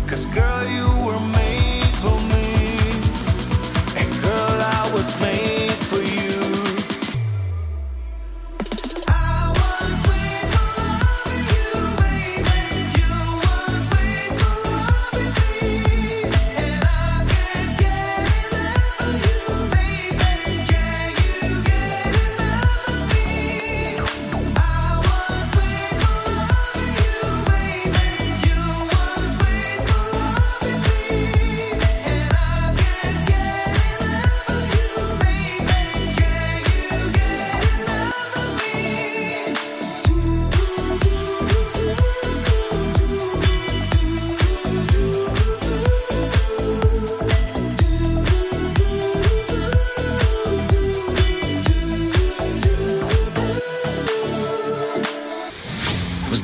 Cause girl, you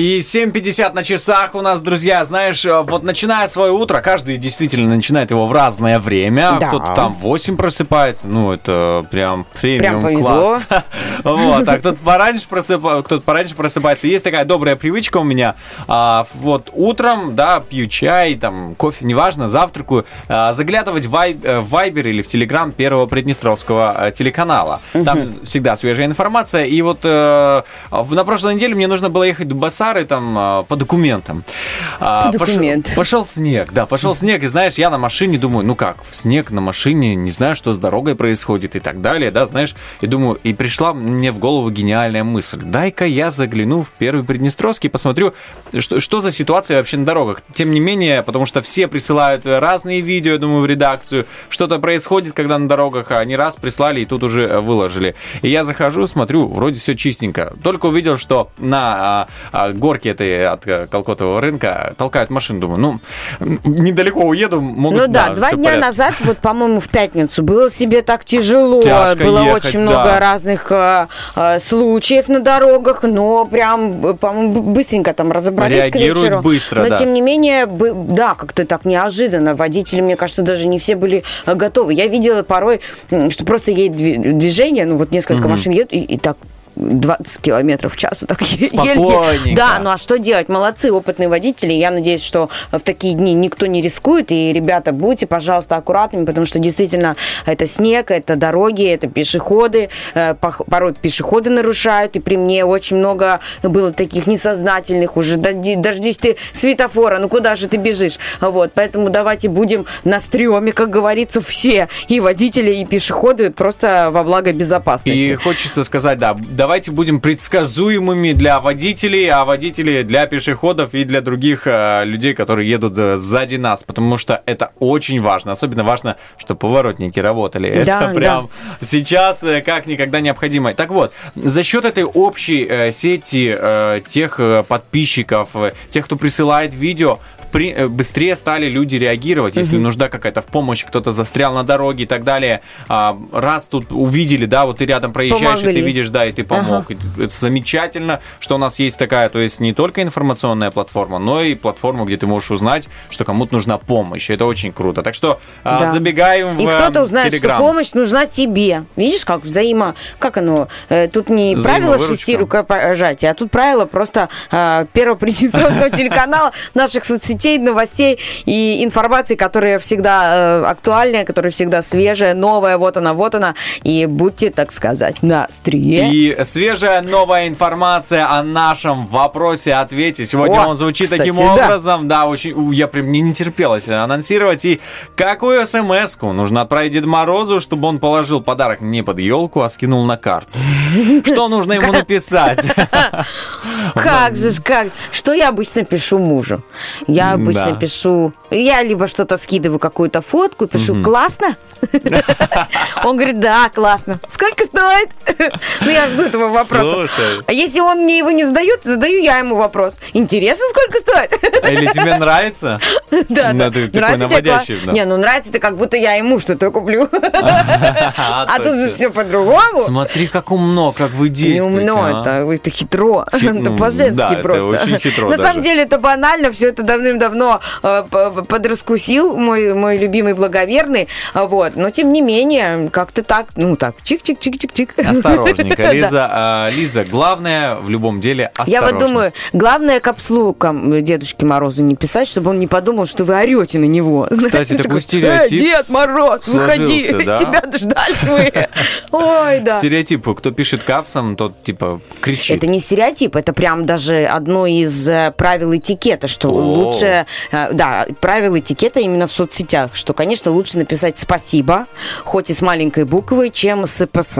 И 7.50 на часах у нас, друзья, знаешь, э, вот начиная свое утро, каждый действительно начинает его в разное время. Да. Кто-то там в 8 просыпается, ну, это прям премиум повезло. класс. Вот, а кто-то пораньше, просыпа- кто-то пораньше просыпается. Есть такая добрая привычка у меня. а, Вот утром, да, пью чай, там, кофе, неважно, завтракаю, а, заглядывать в Вай- э, в Вайбер или в Телеграм первого Приднестровского э, телеканала. Там всегда свежая информация. И вот э, на прошлой неделе мне нужно было ехать в Басары там э, по документам. А, По пошел- документам. Пошел снег, да, пошел снег, и знаешь, я на машине думаю, ну как, в снег на машине, не знаю, что с дорогой происходит и так далее, да, знаешь, и думаю, и пришла мне в голову гениальная мысль, дай-ка я загляну в первый Приднестровский, посмотрю, что, что за ситуация вообще на дорогах. Тем не менее, потому что все присылают разные видео, я думаю, в редакцию, что-то происходит, когда на дорогах, а они раз прислали и тут уже э, выложили. И я захожу, смотрю, вроде все чистенько. Только увидел, что на а, а, горке этой от э, Колкотового рынка толкают машину, думаю, ну, недалеко уеду, могут, Ну да, два всё в дня порядке. назад, вот, по-моему, в пятницу, было себе так тяжело. Тяжко было ехать, очень много да. разных э, э, случаев на дорогах, но прям, э, по-моему, быстренько там разобрались к Реагируют вечеру. быстро, но, да. тем не менее, да, как-то так неожиданно. Водители, мне кажется, даже не все были готовы. Я видела порой, что просто едет дви- движение, ну вот несколько машин едут, и, и так 20 километров в час вот так Спокойненько. Да, ну а что делать? Молодцы, опытные водители. Я надеюсь, что в такие дни никто не рискует. И, ребята, будьте, пожалуйста, аккуратными, потому что действительно это снег, это дороги, это пешеходы. Э, Порой пешеходы нарушают. И при мне очень много было таких несознательных уже. Дождись ты светофора, ну куда же ты бежишь? Вот, поэтому давайте будем на стреме, как говорится, все. И водители, и пешеходы просто во благо безопасности. И хочется сказать, да, давайте будем предсказуемыми для водителей, а водители для пешеходов и для других э, людей, которые едут э, сзади нас, потому что это очень важно. Особенно важно, чтобы поворотники работали. Да, это прям сейчас э, как никогда необходимо. Так вот, за счет этой общей э, сети э, тех э, подписчиков, э, тех, кто присылает видео, при- э, быстрее стали люди реагировать, если нужда какая-то в помощь, кто-то застрял на дороге и так далее. А, раз тут увидели, да, вот ты рядом проезжаешь, и ты Помогли. видишь, да, и ты помог. И Это замечательно, что у нас есть такая, то есть не только информационная платформа, но и платформа, где ты можешь узнать, что кому-то нужна помощь. Это очень круто. Так что а, Да. забегаем в И кто-то узнает, Telegram. что помощь нужна тебе. Видишь, как взаимо... Как оно? Э, Тут не правило шести рукопожатия, а тут правило просто э, первого Приднестровского телеканала, наших соцсетей, новостей и информации, которая всегда э, актуальная, которая всегда свежая, новая, вот она, вот она. И будьте, так сказать, на острие. И свежая новая информация о нашем вопросе-ответе. Сегодня О, он звучит кстати, таким образом. Да, очень. Я прям не, не терпелось анонсировать. И какую смс-ку нужно отправить Деду Морозу, чтобы он положил подарок не под елку, а скинул на карту? Что нужно ему написать? Как же, как? Что я обычно пишу мужу? Я обычно Да. пишу... Я либо что-то скидываю, какую-то фотку, пишу «классно?». Он говорит «да, классно». «Сколько стоит?» Ну, я жду этого вопроса. А если он мне его не задает, задаю я ему вопрос. «Интересно, сколько стоит?» Или тебе нравится? Да, Ну, да. ты такой наводящий. Не, ну нравится это как будто я ему что-то куплю. А тут же все по-другому. Смотри, как умно, как вы Не действуете. умно, а. это, хитро. Хит- это по-женски просто. очень хитро На самом деле это банально, все это давным-давно э, подраскусил мой, мой любимый благоверный. А Вот. Но тем не менее, как-то так, ну так, чик-чик-чик-чик-чик. Осторожненько. Лиза. а, Лиза, главное в любом деле Я вот думаю, главное капслукам Дедушке Морозу не писать, чтобы он не подумал, что вы орете на него. Кстати, такой стереотип «Э, Дед Мороз, выходи, тебя дождались мы. Ой, да. Стереотип, кто пишет капсом, тот типа кричит. Это не стереотип, это прям даже одно из э, правил этикета, что лучше, э, да, правил этикета именно в соцсетях, что, конечно, лучше написать спасибо, хоть и с маленькой буквы, чем с ПС.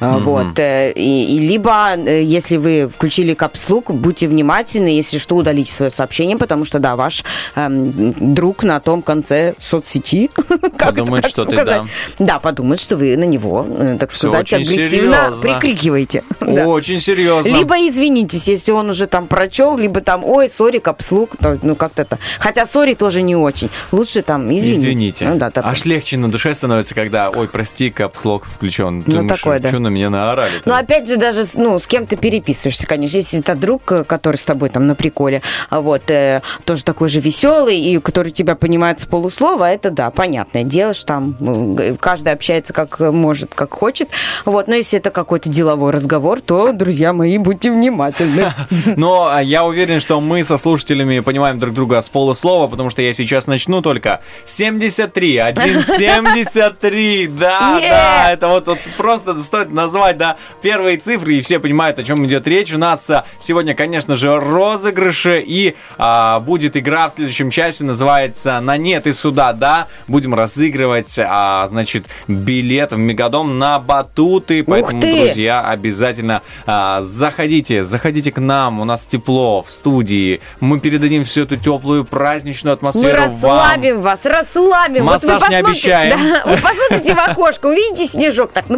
А, Вот. э, И, и либо, э, если вы включили капслук, будьте внимательны, если что, удалите свое сообщение, потому что, да, ваш эм, друг на том конце соцсети Подумает, что ты, сказать? Да, подумает, что вы на него, э, так сказать, агрессивно прикрикиваете. Да. Очень серьезно. Либо извинитесь, если он уже там прочел, либо там, ой, сори, капслук, ну как-то это. Хотя сори тоже не очень. Лучше там извините. Извините. Ну, да. Аж легче на душе становится, когда, ой, прости, капслок включен. Ну, такое, да. Что на меня наорали? Ну, опять же, даже, ну, с кем ты переписываешься, конечно. Если это друг, э, который с тобой там на приколе, а вот, э, тоже такой же веселый, и который тебя понимает с полуслова, это, да, понятное дело, что там ну, каждый общается как может, как хочет. Вот, но если это какой-то деловой разговор, то, друзья мои, будьте внимательны. Но а, я уверен, что мы со слушателями понимаем друг друга с полуслова, потому что я сейчас начну только 73, 173, да, да, это вот просто стоит назвать, да, первые цифры, и все понимают, о чем идет речь. У нас а, сегодня, конечно же, розыгрыши, и а, будет игра в следующем часе, называется «На нет и сюда, да». Будем разыгрывать, а, значит, билет в Мегадом на батуты, поэтому, друзья, обязательно а, заходите, заходите к нам, у нас тепло в студии, мы передадим всю эту теплую праздничную Мы атмосферу вам. расслабим вас, расслабим. Массаж вот вы не обещаем. Да, вы посмотрите в окошко, увидите снежок, так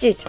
напряжетесь.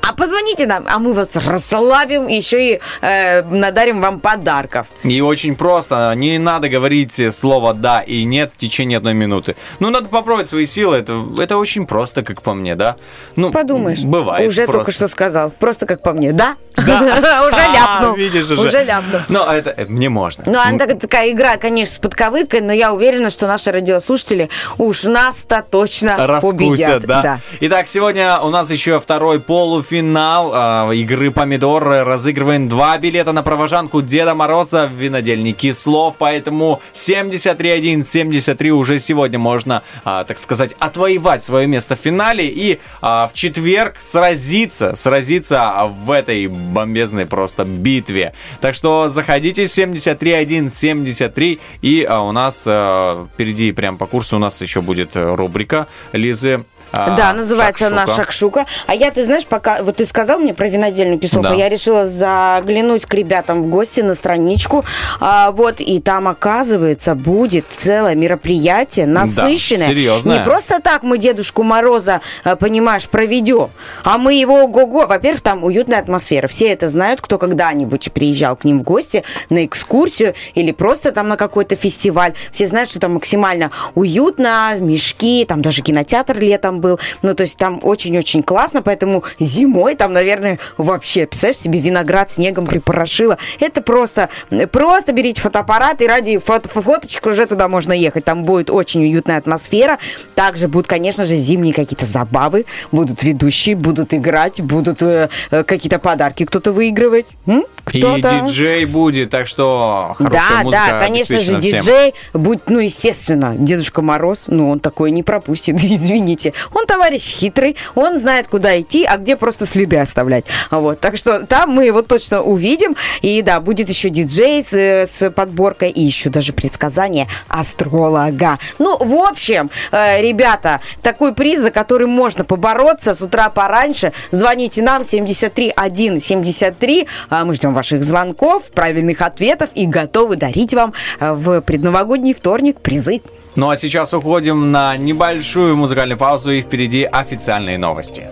А позвоните нам, а мы вас расслабим, еще и э, надарим вам подарков. И очень просто, не надо говорить слово «да» и «нет» в течение одной минуты. Ну, надо попробовать свои силы, это, это очень просто, как по мне, да? Ну, Подумаешь. Бывает Уже просто. только что сказал. Просто как по мне. Да? Да. Уже А, ляпнул. Видишь уже. Уже ляпнул. Ну, это, это мне можно. Ну, она так- такая игра, конечно, с подковыркой, но я уверена, что наши радиослушатели уж нас-то точно победят. Да? Итак, сегодня у нас еще второй полуфинал а, игры «Помидор». Разыгрываем два билета на провожанку Деда Мороза в винодельне Кислов, поэтому 73-1-73 уже сегодня можно, а, так сказать, отвоевать свое место в финале и а, в четверг сразиться, сразиться в этой бомбезной просто битве. Так что заходите 73-1-73 и а, у нас а, впереди прям по курсу у нас еще будет э, рубрика Лизы Да, называется она «Шакшука». шакшука. А я, ты знаешь, пока вот ты сказал мне про винодельную кислоту, Да. я решила заглянуть к ребятам в гости на страничку. А, вот, и там, оказывается, будет целое мероприятие насыщенное. серьезное. Не просто так мы Дедушку Мороза, а, понимаешь, проведем, а мы его ого-го. Во-первых, там уютная атмосфера. Все это знают, кто когда-нибудь приезжал к ним в гости на экскурсию или просто там на какой-то фестиваль. Все знают, что там максимально уютно, мешки, там даже кинотеатр летом был. Ну, то есть там очень-очень классно, поэтому зимой там, наверное, вообще, представляешь себе, виноград снегом припорошило. Это просто, просто берите фотоаппарат и ради фото фоточек уже туда можно ехать. Там будет очень уютная атмосфера. Также будут, конечно же, зимние какие-то забавы. Будут ведущие, будут играть, будут э, э, какие-то подарки кто-то выигрывать. М? И Кто-то. диджей будет, так что хорошая Да, музыка да, конечно же, всем. диджей будет, ну, естественно, Дедушка Мороз, ну, он такое не пропустит, извините. Он товарищ хитрый, он знает, куда идти, а где просто следы оставлять. Вот, так что там мы его точно увидим. И да, будет еще диджей с, с подборкой и еще даже предсказание астролога. Ну, в общем, э, ребята, такой приз, за который можно побороться с утра пораньше. Звоните нам 73 173. А Мы ждем ваших звонков, правильных ответов и готовы дарить вам э, в предновогодний вторник призы. Ну а сейчас уходим на небольшую музыкальную паузу и впереди официальные новости.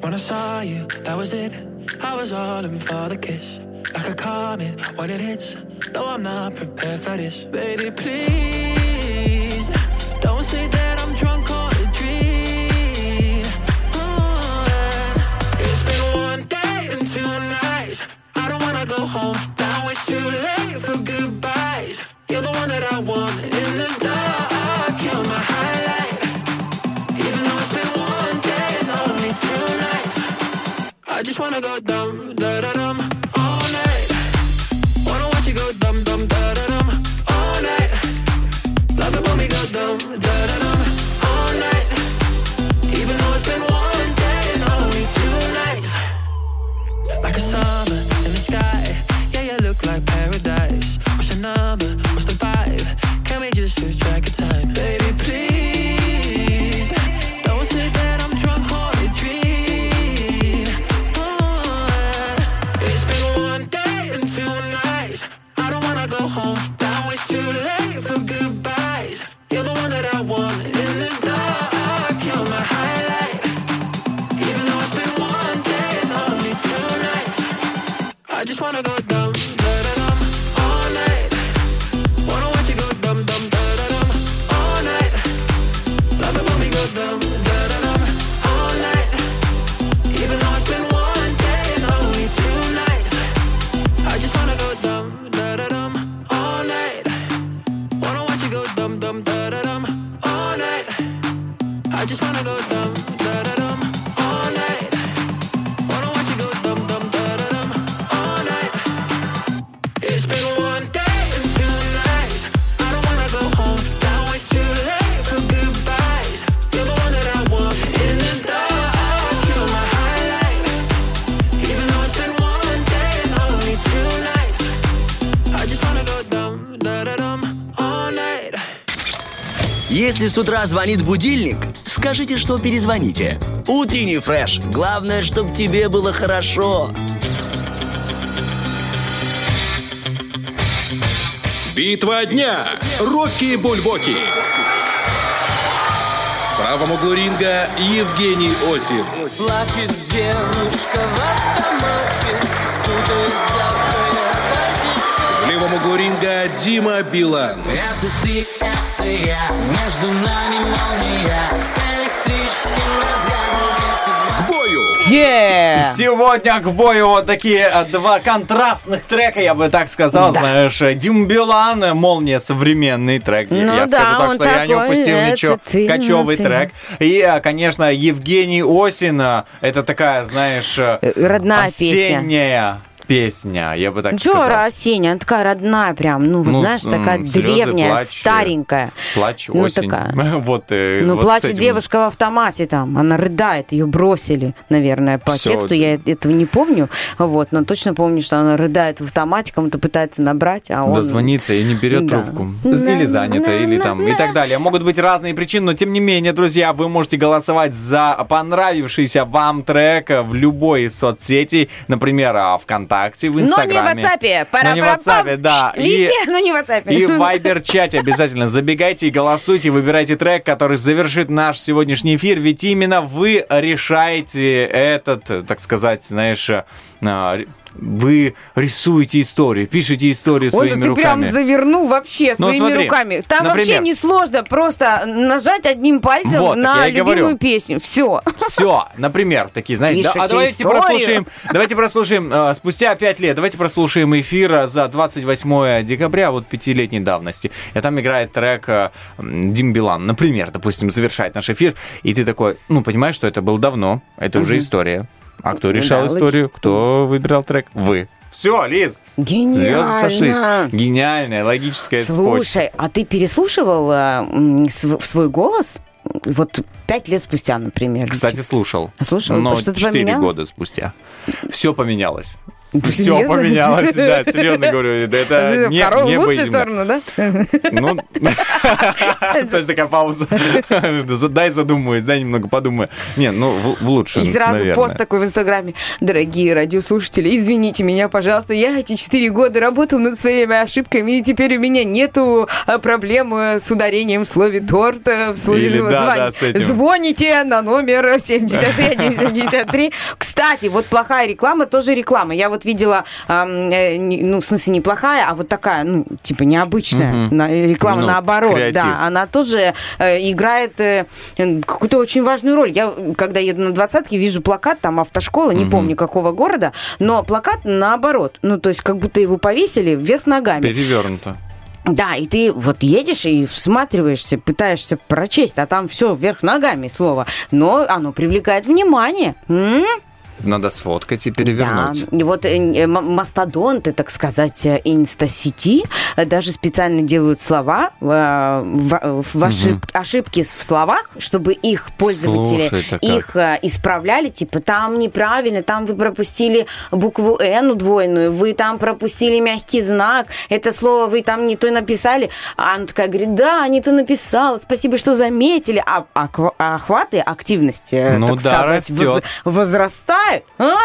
When I saw you, that was it. I was all in for the kiss. Like a comet when it hits. No, I'm not prepared for this. Baby, please. Don't say that I'm drunk on a dream. Oh, it's been one day and two nights. I don't wanna go home. Late for goodbyes. You're the one that I want in the dark. You're my highlight. Even though it's been one day and only two nights. I just wanna go dumb, wanna go dumb, dum, all night. Wanna watch you go dum, all night. Love we go dum, all night. Even though one day and only two nights. I just wanna go dumb, dum, all night. Wanna watch you go dum, all night. I just wanna go Если с утра звонит будильник, скажите, что перезвоните. Утренний фреш. Главное, чтобы тебе было хорошо. Битва дня. Рокки Бульбоки. В правом углу ринга Евгений Осин. Плачет девушка в автомате, В левом углу ринга Дима Билан. Это ты, это я, между нами молния, с электрическим разрядом К бою. Сегодня к бою вот такие э, два контрастных трека, я бы так сказал, Да. знаешь. Дим Билан, э, «Молния», современный трек. Ну я да, скажу так, он что я не упустил это ничего. ты, Кочевый ты. трек. И, э, конечно, Евгений Осин, э, это такая, знаешь, родная осенняя песня, я бы так Чё, сказал. осень, она такая родная прям, ну, вот Ну, знаешь, такая древняя, плач, старенькая. Плач, Ну, осень. такая. Вот, э, Ну, вот плачет этим. девушка в автомате там, она рыдает, ее бросили, наверное, по Всё. тексту, я этого не помню, вот, но точно помню, что она рыдает в автомате, кому-то пытается набрать, а он... Дозвонится и не берет Да. трубку. Или занято, или там, и так далее. Могут быть разные причины, но тем не менее, друзья, вы можете голосовать за понравившийся вам трек в любой из соцсетей, например, а, ВКонтакте, в Но не в Инстаграме. WhatsApp, Но не в WhatsApp, да. И- Везде, но не в WhatsApp. И в Вайбер-чате обязательно забегайте и голосуйте, выбирайте трек, который завершит наш сегодняшний эфир, ведь именно вы решаете этот, так сказать, знаешь, э, а, вы рисуете историю, пишете историю Ой, своими ну ты руками. прям завернул вообще Ну, своими смотри, руками. Там например. вообще не сложно, просто нажать одним пальцем Вот, на любимую говорю. песню. Все. Все, например, такие, знаете, да, а давайте историю. прослушаем, давайте прослушаем, э, спустя пять лет, давайте прослушаем эфир э, за 28 декабря, вот пятилетней давности. И там играет трек э, Дим Билан, например, допустим, завершает наш эфир, и ты такой, ну, понимаешь, что это было давно, это уже история. А кто решал да, историю? логично. Кто выбирал трек? Вы. Все, Лиз, звезды сошлись. Гениально. Гениальная, логическая цепочка. Слушай, а ты переслушивал э, св- свой голос? Вот пять лет спустя, например. Кстати, слушал. Слушал? Но Что-то 4 поменялось? года спустя. Все поменялось. Все Серьезно? поменялось, да, серьезно говорю. Да это В не, в не лучшую поединок. сторону, да? Ну, Саша, такая пауза. Дай задумаюсь, дай немного подумаю. Не, ну, в, в лучшую, И сразу пост такой в Инстаграме. Дорогие радиослушатели, извините меня, пожалуйста, я эти четыре года работал над своими ошибками, и теперь у меня нету а, проблем э, с ударением в слове торт, э, в слове Или да, да. Звоните на номер 73173. Кстати, вот плохая реклама тоже реклама. Я вот видела, ам, э, ну, в смысле, не плохая, а вот такая, ну, типа необычная на- реклама Ну, наоборот. креатив. Да, она тоже э, играет э, какую-то очень важную роль. Я, когда еду на двадцатке, вижу плакат, там автошкола, не помню какого города, но плакат наоборот. Ну, то есть, как будто его повесили вверх ногами. Перевернуто. Да, и ты вот едешь и всматриваешься, пытаешься прочесть, а там все вверх ногами слово. Но оно привлекает внимание. М? Надо сфоткать и перевернуть. Да, и вот э, э, мастодонты, так сказать, э, инстасети даже специально делают слова, в, в ошиб- ошибки в словах, чтобы их пользователи Слушай-то как. их исправляли, типа там неправильно, там вы пропустили букву Н удвоенную, вы там пропустили мягкий знак, это слово вы там не то написали. А она такая говорит, да, не то написала, спасибо, что заметили. А, аква- охваты, активность, э, Ну так да, сказать, растет. Возрастают, а?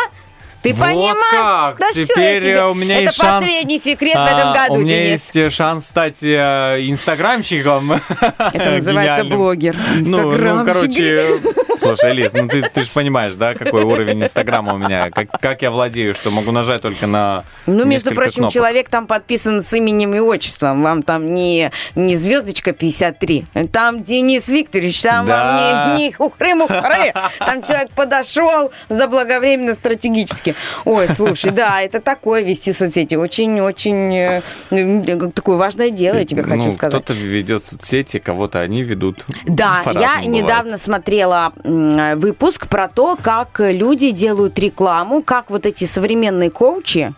Ты Вот понимаешь? как! Да Теперь э, у меня Это есть шанс... последний секрет в а, этом году, У меня Денис. есть э, шанс стать э, инстаграмщиком. Это называется блогер. Ну, ну, короче, слушай, Лиз, ну ты, ты же понимаешь, да, какой уровень Инстаграма у меня, как, как я владею, что могу нажать только на Ну, между прочим, кнопок. человек там подписан с именем и отчеством. Вам там не, не звездочка 53. Там Денис Викторович, там Да. вам не, не хухры-мухры. Там человек подошел заблаговременно стратегически. Ой, слушай, да, это такое вести соцсети. Очень-очень э, такое важное дело, я тебе хочу ну, сказать. кто-то ведет соцсети, кого-то они ведут. Да, я бывает. недавно смотрела выпуск про то, как люди делают рекламу, как вот эти современные коучи,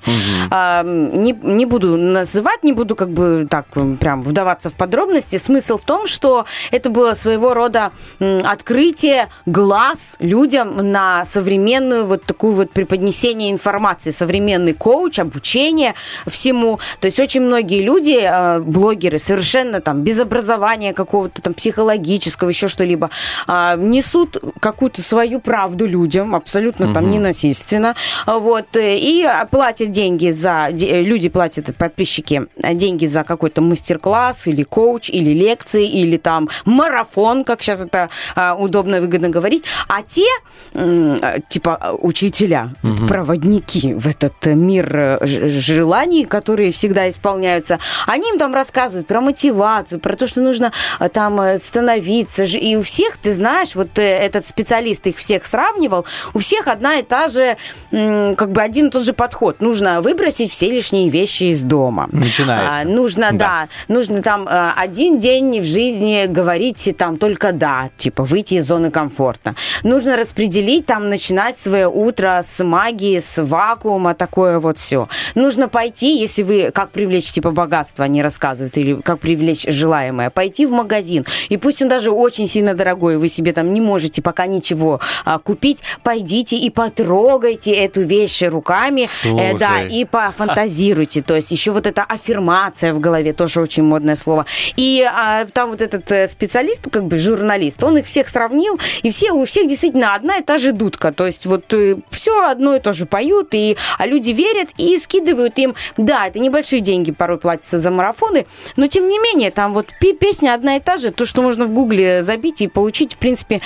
м, не, не буду называть, не буду как бы так м, прям вдаваться в подробности. Смысл в том, что это было своего рода открытие глаз людям на современную вот такую вот преподнесение информации, современный коуч, обучение всему. То есть очень многие люди, э, блогеры, совершенно там без образования какого-то там психологического, еще что-либо, а, несут какую-то свою правду людям, абсолютно там ненасильственно, вот, э, и платят деньги за, люди платят, подписчики, э, деньги за какой-то мастер-класс или коуч, или лекции, или там марафон, как сейчас это а, удобно и выгодно говорить, а те, э, типа, э, учителя, вот проводники в этот э, мир э, желаний, которые всегда исполняются, они им там рассказывают про мотивацию, про то, что нужно э, там э, становиться. И у всех, ты знаешь, вот э, этот специалист их всех сравнивал, у всех одна и та же, как бы один и тот же подход. Нужно выбросить все лишние вещи из дома. Начинается. А, нужно, Да. да. нужно там э, один день в жизни говорить там только да, типа выйти из зоны комфорта. Нужно распределить, там начинать свое утро с магии, с вакуума, такое вот все. Нужно пойти, если вы как привлечь типа богатство, они рассказывают, или как привлечь желаемое, пойти в магазин. И пусть он даже очень сильно дорогой, вы себе там не можете пока ничего а, купить, пойдите и потрогайте эту вещь руками, э, да, и пофантазируйте. То есть еще вот эта аффирмация в голове, тоже очень модное слово. И а, там вот этот э, специалист, как бы журналист, он их всех сравнил, и все, у всех действительно одна и та же дудка. То есть вот все одно и то же поют, и, а люди верят и скидывают им. Да, это небольшие деньги порой платятся за марафоны, но тем не менее, там вот песня одна и та же, то, что можно в гугле забить и получить, в принципе,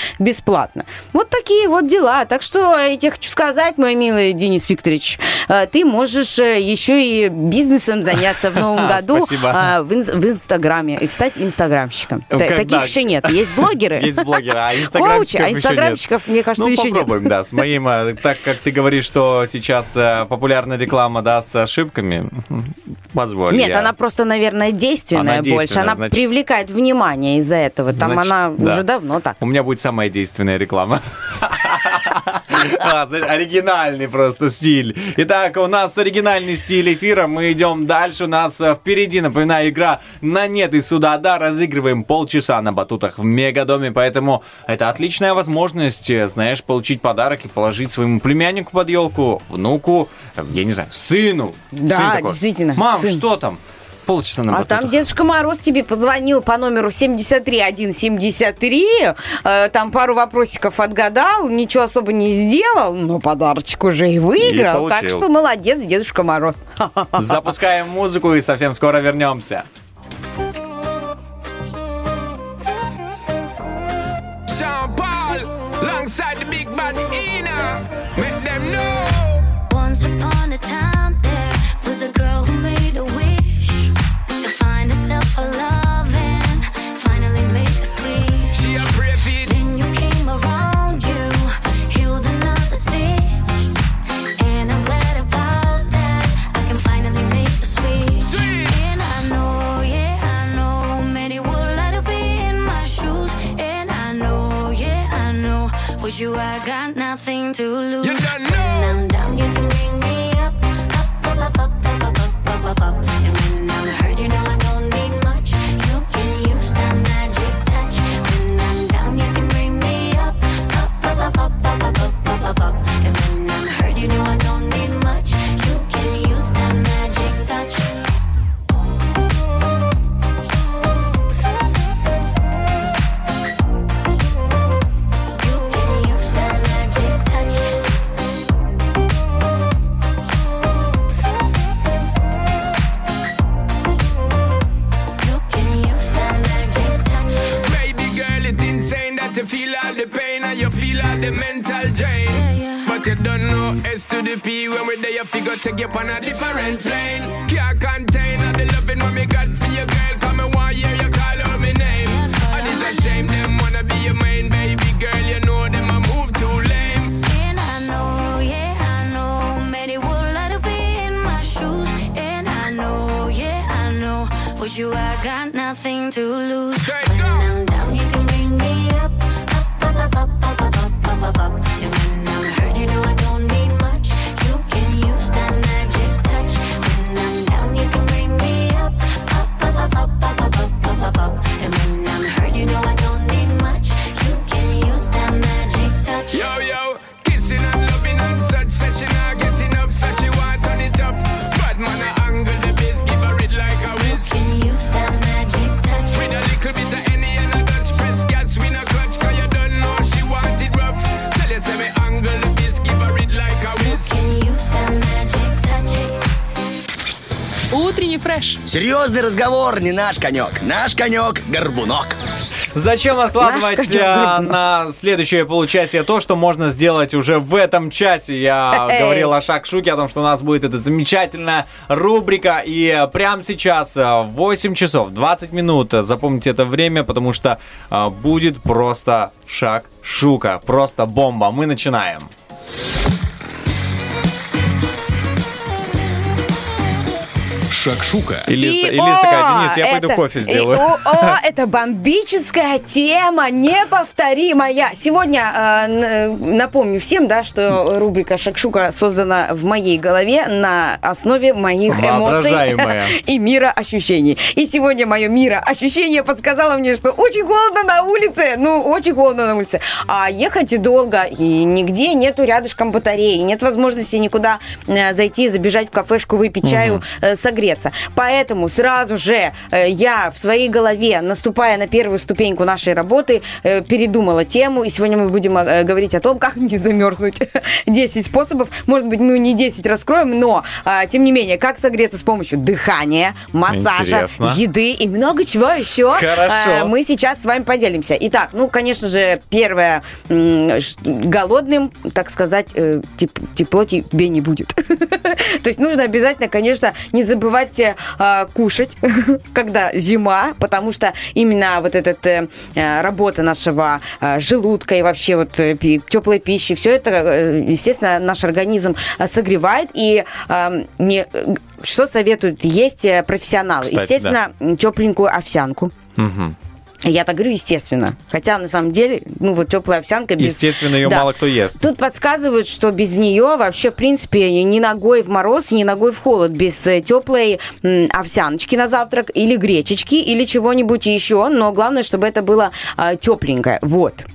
бесплатно. Вот такие вот дела. Так что я тебе хочу сказать, мой милый Денис Викторович, э, ты можешь э, еще и бизнесом заняться в новом году Спасибо. а, в, ин- в Инстаграме и стать инстаграмщиком. Когда? Таких еще нет. Есть блогеры, Есть блогеры, а коучи, инстаграмщиков а еще инстаграмщиков, мне кажется, ну, еще нет. попробуем, да, с моим, э, так как ты говоришь, что сейчас популярная реклама, да, с ошибками, позволь. Нет, я- она просто, наверное, действенная Она больше. Она значит- привлекает внимание из-за этого. Там Значит, она да. уже давно так. У меня будет самая действенная реклама. А, оригинальный просто стиль. Итак, у нас оригинальный стиль эфира. Мы идем дальше. У нас э, впереди, напоминаю, игра на нет и сюда да. Разыгрываем полчаса на батутах в Мегадоме. Поэтому это отличная возможность, э, знаешь, получить подарок и положить своему племяннику под елку, внуку, э, я не знаю, сыну. Да, Сын такой, действительно, Мам, сын. что там? Полчаса на А батутах. там Дедушка Мороз тебе позвонил по номеру 73173, э, там пару вопросиков отгадал, ничего особо не сделал, но подарочек уже и выиграл. так получил. что молодец, Дедушка Мороз. Запускаем музыку и совсем скоро вернемся. Серьезный разговор не наш конек. Наш конек – горбунок. Зачем откладывать э, конек. на следующее получасие то, что можно сделать уже в этом часе? Я Эй. говорил о Шакшуке, о том, что у нас будет эта замечательная рубрика. И э, прямо сейчас э, в 8 часов 20 минут. э, Запомните это время, потому что э, будет просто шаг Шука, просто бомба. Мы начинаем. Шакшука. Или, И, или о, такая, Денис, я пойду это- кофе и, сделаю. о, о, это бомбическая тема, неповторимая. Сегодня э, н- напомню всем, да, что рубрика «Шакшука» создана в моей голове на основе моих эмоций и мира ощущений. И сегодня мое мира ощущение подсказало мне, что очень холодно на улице, ну, очень холодно на улице. А ехать долго, и нигде нету рядышком батареи, нет возможности никуда э, зайти, забежать в кафешку, выпить чаю, э, согреться. Поэтому сразу же э, я в своей голове, наступая на первую ступеньку нашей работы, э, передумала тему, и сегодня мы будем э, говорить о том, как не замерзнуть. 10 способов, может быть, мы не 10 раскроем, но, а, тем не менее, как согреться с помощью дыхания, массажа, Интересно. еды и много чего еще. Хорошо. Мы сейчас с вами поделимся. Итак, ну, конечно же, первое, голодным, так сказать, теп- тепло тебе не будет. То есть нужно обязательно, конечно, не забывать э, а, кушать, когда зима, потому что именно вот эта работа нашего э, желудка и вообще вот э, теплой пищи, все это, э, естественно, наш организм э, согревает. И э, не, э, что советуют есть э, профессионалы? Кстати, Естественно, тепленькую овсянку. Мгм. Я так говорю, естественно. Хотя, на самом деле, ну, вот теплая овсянка без... Естественно, ее Да. мало кто ест. Тут подсказывают, что без нее вообще, в принципе, ни ногой в мороз, ни ногой в холод. Без теплой овсяночки на завтрак или гречечки, или чего-нибудь еще. Но главное, чтобы это было а, тепленькое. Вот.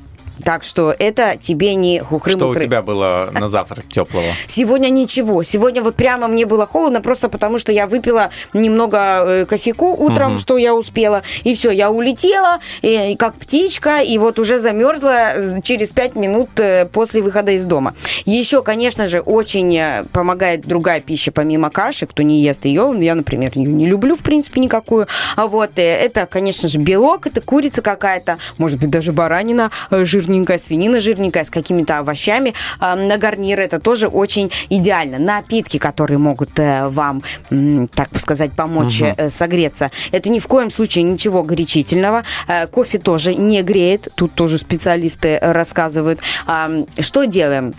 Так что это тебе не хухры Что у тебя было на завтрак теплого? Сегодня ничего. Сегодня вот прямо мне было холодно, просто потому что я выпила немного э, кофейку утром, что я успела. И все, я улетела, и, как птичка, и вот уже замерзла э, через пять минут э, после выхода из дома. Еще, конечно же, очень помогает другая пища, помимо каши, кто не ест ее. Я, например, ее не люблю, в принципе, никакую. А вот это, конечно же, белок, это курица какая-то, может быть, даже баранина э, жирненькая, свинина жирненькая с какими-то овощами э, на гарнир. Это тоже очень идеально. Напитки, которые могут э, вам, так сказать, помочь э, согреться. Это ни в коем случае ничего горячительного. Э, Кофе тоже не греет. Тут тоже специалисты рассказывают. Что делаем?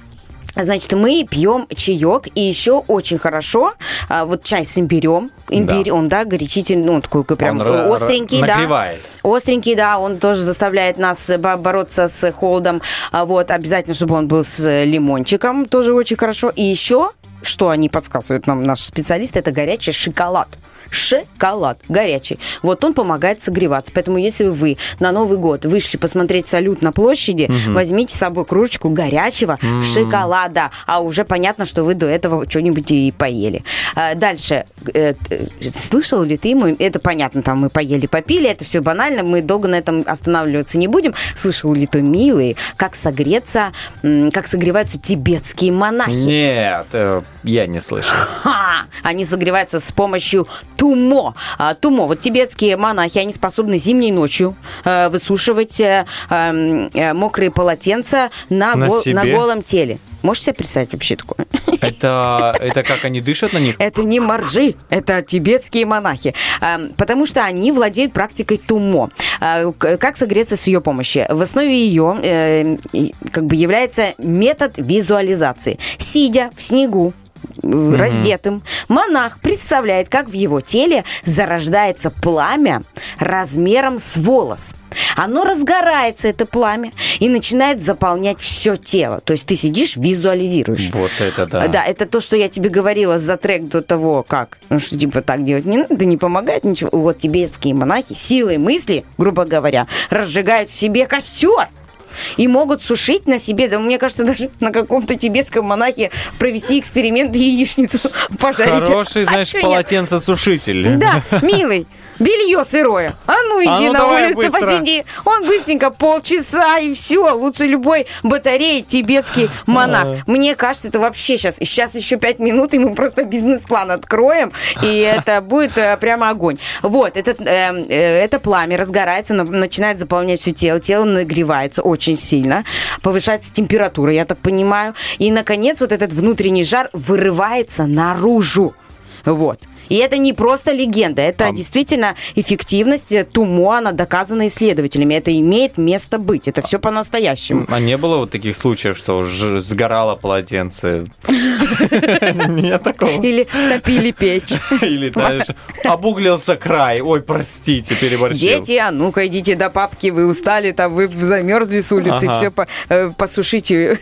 Значит, мы пьем чаек, и еще очень хорошо, а, вот чай с имбирем, имбирь, Да. он, да, горячительный, ну, такой прям Он остренький, да. нагревает. Остренький, да, он тоже заставляет нас бо- бороться с холодом, А вот, обязательно, чтобы он был с лимончиком, тоже очень хорошо. И еще, что они подсказывают нам, наши специалисты, это горячий шоколад. Шоколад горячий. Вот он помогает согреваться. Поэтому, если вы на Новый год вышли посмотреть салют на площади, возьмите с собой кружечку горячего шоколада. А уже понятно, что вы до этого что-нибудь и поели. А, Дальше. Э, э, Слышал ли ты? Это понятно, там мы поели, попили, это все банально, мы долго на этом останавливаться не будем. Слышал ли ты, милый, как согреться, как согреваются тибетские монахи? Нет, э, я не слышал. Ха! Они согреваются с помощью тумо. А, тумо. Вот тибетские монахи, они способны зимней ночью э, высушивать э, эм, э, мокрые полотенца на, На гол- себе? на голом теле. Можете себе представить вообще такое? Это, это как они дышат на них? Это не моржи, это тибетские монахи. Эм, Потому что они владеют практикой тумо. Как согреться с ее помощью? В основе ее как бы является метод визуализации. Сидя в снегу, раздетым, монах представляет, как в его теле зарождается пламя размером с волос. Оно разгорается, это пламя, и начинает заполнять все тело. То есть ты сидишь, визуализируешь. Вот это да. Да, это то, что я тебе говорила за трек до того, как. Ну, что типа так делать не надо, не помогает ничего. Вот тибетские монахи силой мысли, грубо говоря, разжигают в себе костер. И могут сушить на себе, да мне кажется, даже на каком-то тибетском монахе провести эксперимент и яичницу пожарить. Хороший, А нет? полотенцесушитель. Да, милый, белье сырое. А ну иди А ну на улицу быстро. посиди. Он быстренько полчаса и все. Лучше любой батареи тибетский монах. Мне кажется, это вообще сейчас. Сейчас еще пять минут, и мы просто бизнес-план откроем, и это будет э, прямо огонь. Вот, этот, э, э, это пламя разгорается, на- начинает заполнять все тело. Тело нагревается очень сильно, повышается температура, я так понимаю. И, наконец, вот этот внутренний жар вырывается наружу. Вот. И это не просто легенда, это А- действительно эффективность э, ТУМО, она доказана исследователями. Это имеет место быть. Это все по-настоящему. А не было вот таких случаев, что ж- сгорало полотенце? Нет такого. Или топили печь. Или, знаешь, обуглился край. Ой, простите, переборщил. Дети, а ну-ка идите до папки, вы устали, там вы замерзли с улицы, все посушите.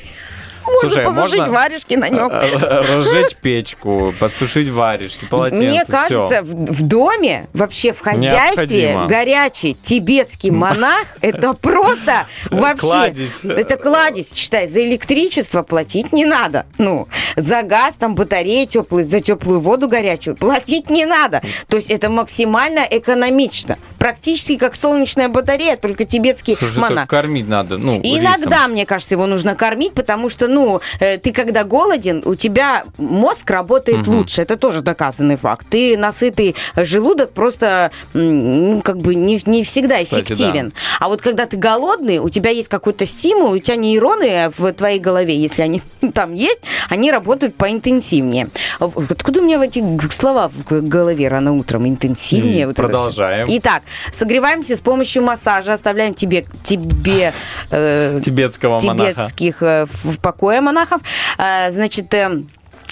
Можно посушить можно- варежки на нем. Э, Разжечь печку, подсушить варежки, полотенце, Мне кажется, в, доме, вообще в хозяйстве, горячий тибетский монах это просто вообще... Кладезь. Это кладезь, считай, за электричество платить не надо. Ну, за газ, там, батареи теплые, за теплую воду горячую платить не надо. То есть это максимально экономично. Практически как солнечная батарея, только тибетский Слушай, монах. кормить надо, ну, рисом. Иногда, мне кажется, его нужно кормить, потому что, ну, э, ты когда голоден, у тебя мозг работает лучше. Это тоже доказанный факт. Ты насытый желудок просто, ну, как бы не, не всегда Кстати, эффективен. А вот когда ты голодный, у тебя есть какой-то стимул, у тебя нейроны в твоей голове, если они там есть, они работают поинтенсивнее. Откуда у меня эти слова в голове рано утром? Интенсивнее. И вот продолжаем. Итак, согреваемся с помощью массажа, оставляем тебе, тебе э, Тибетского монаха. тибетских э, в в покое монахов. Э, Значит, э,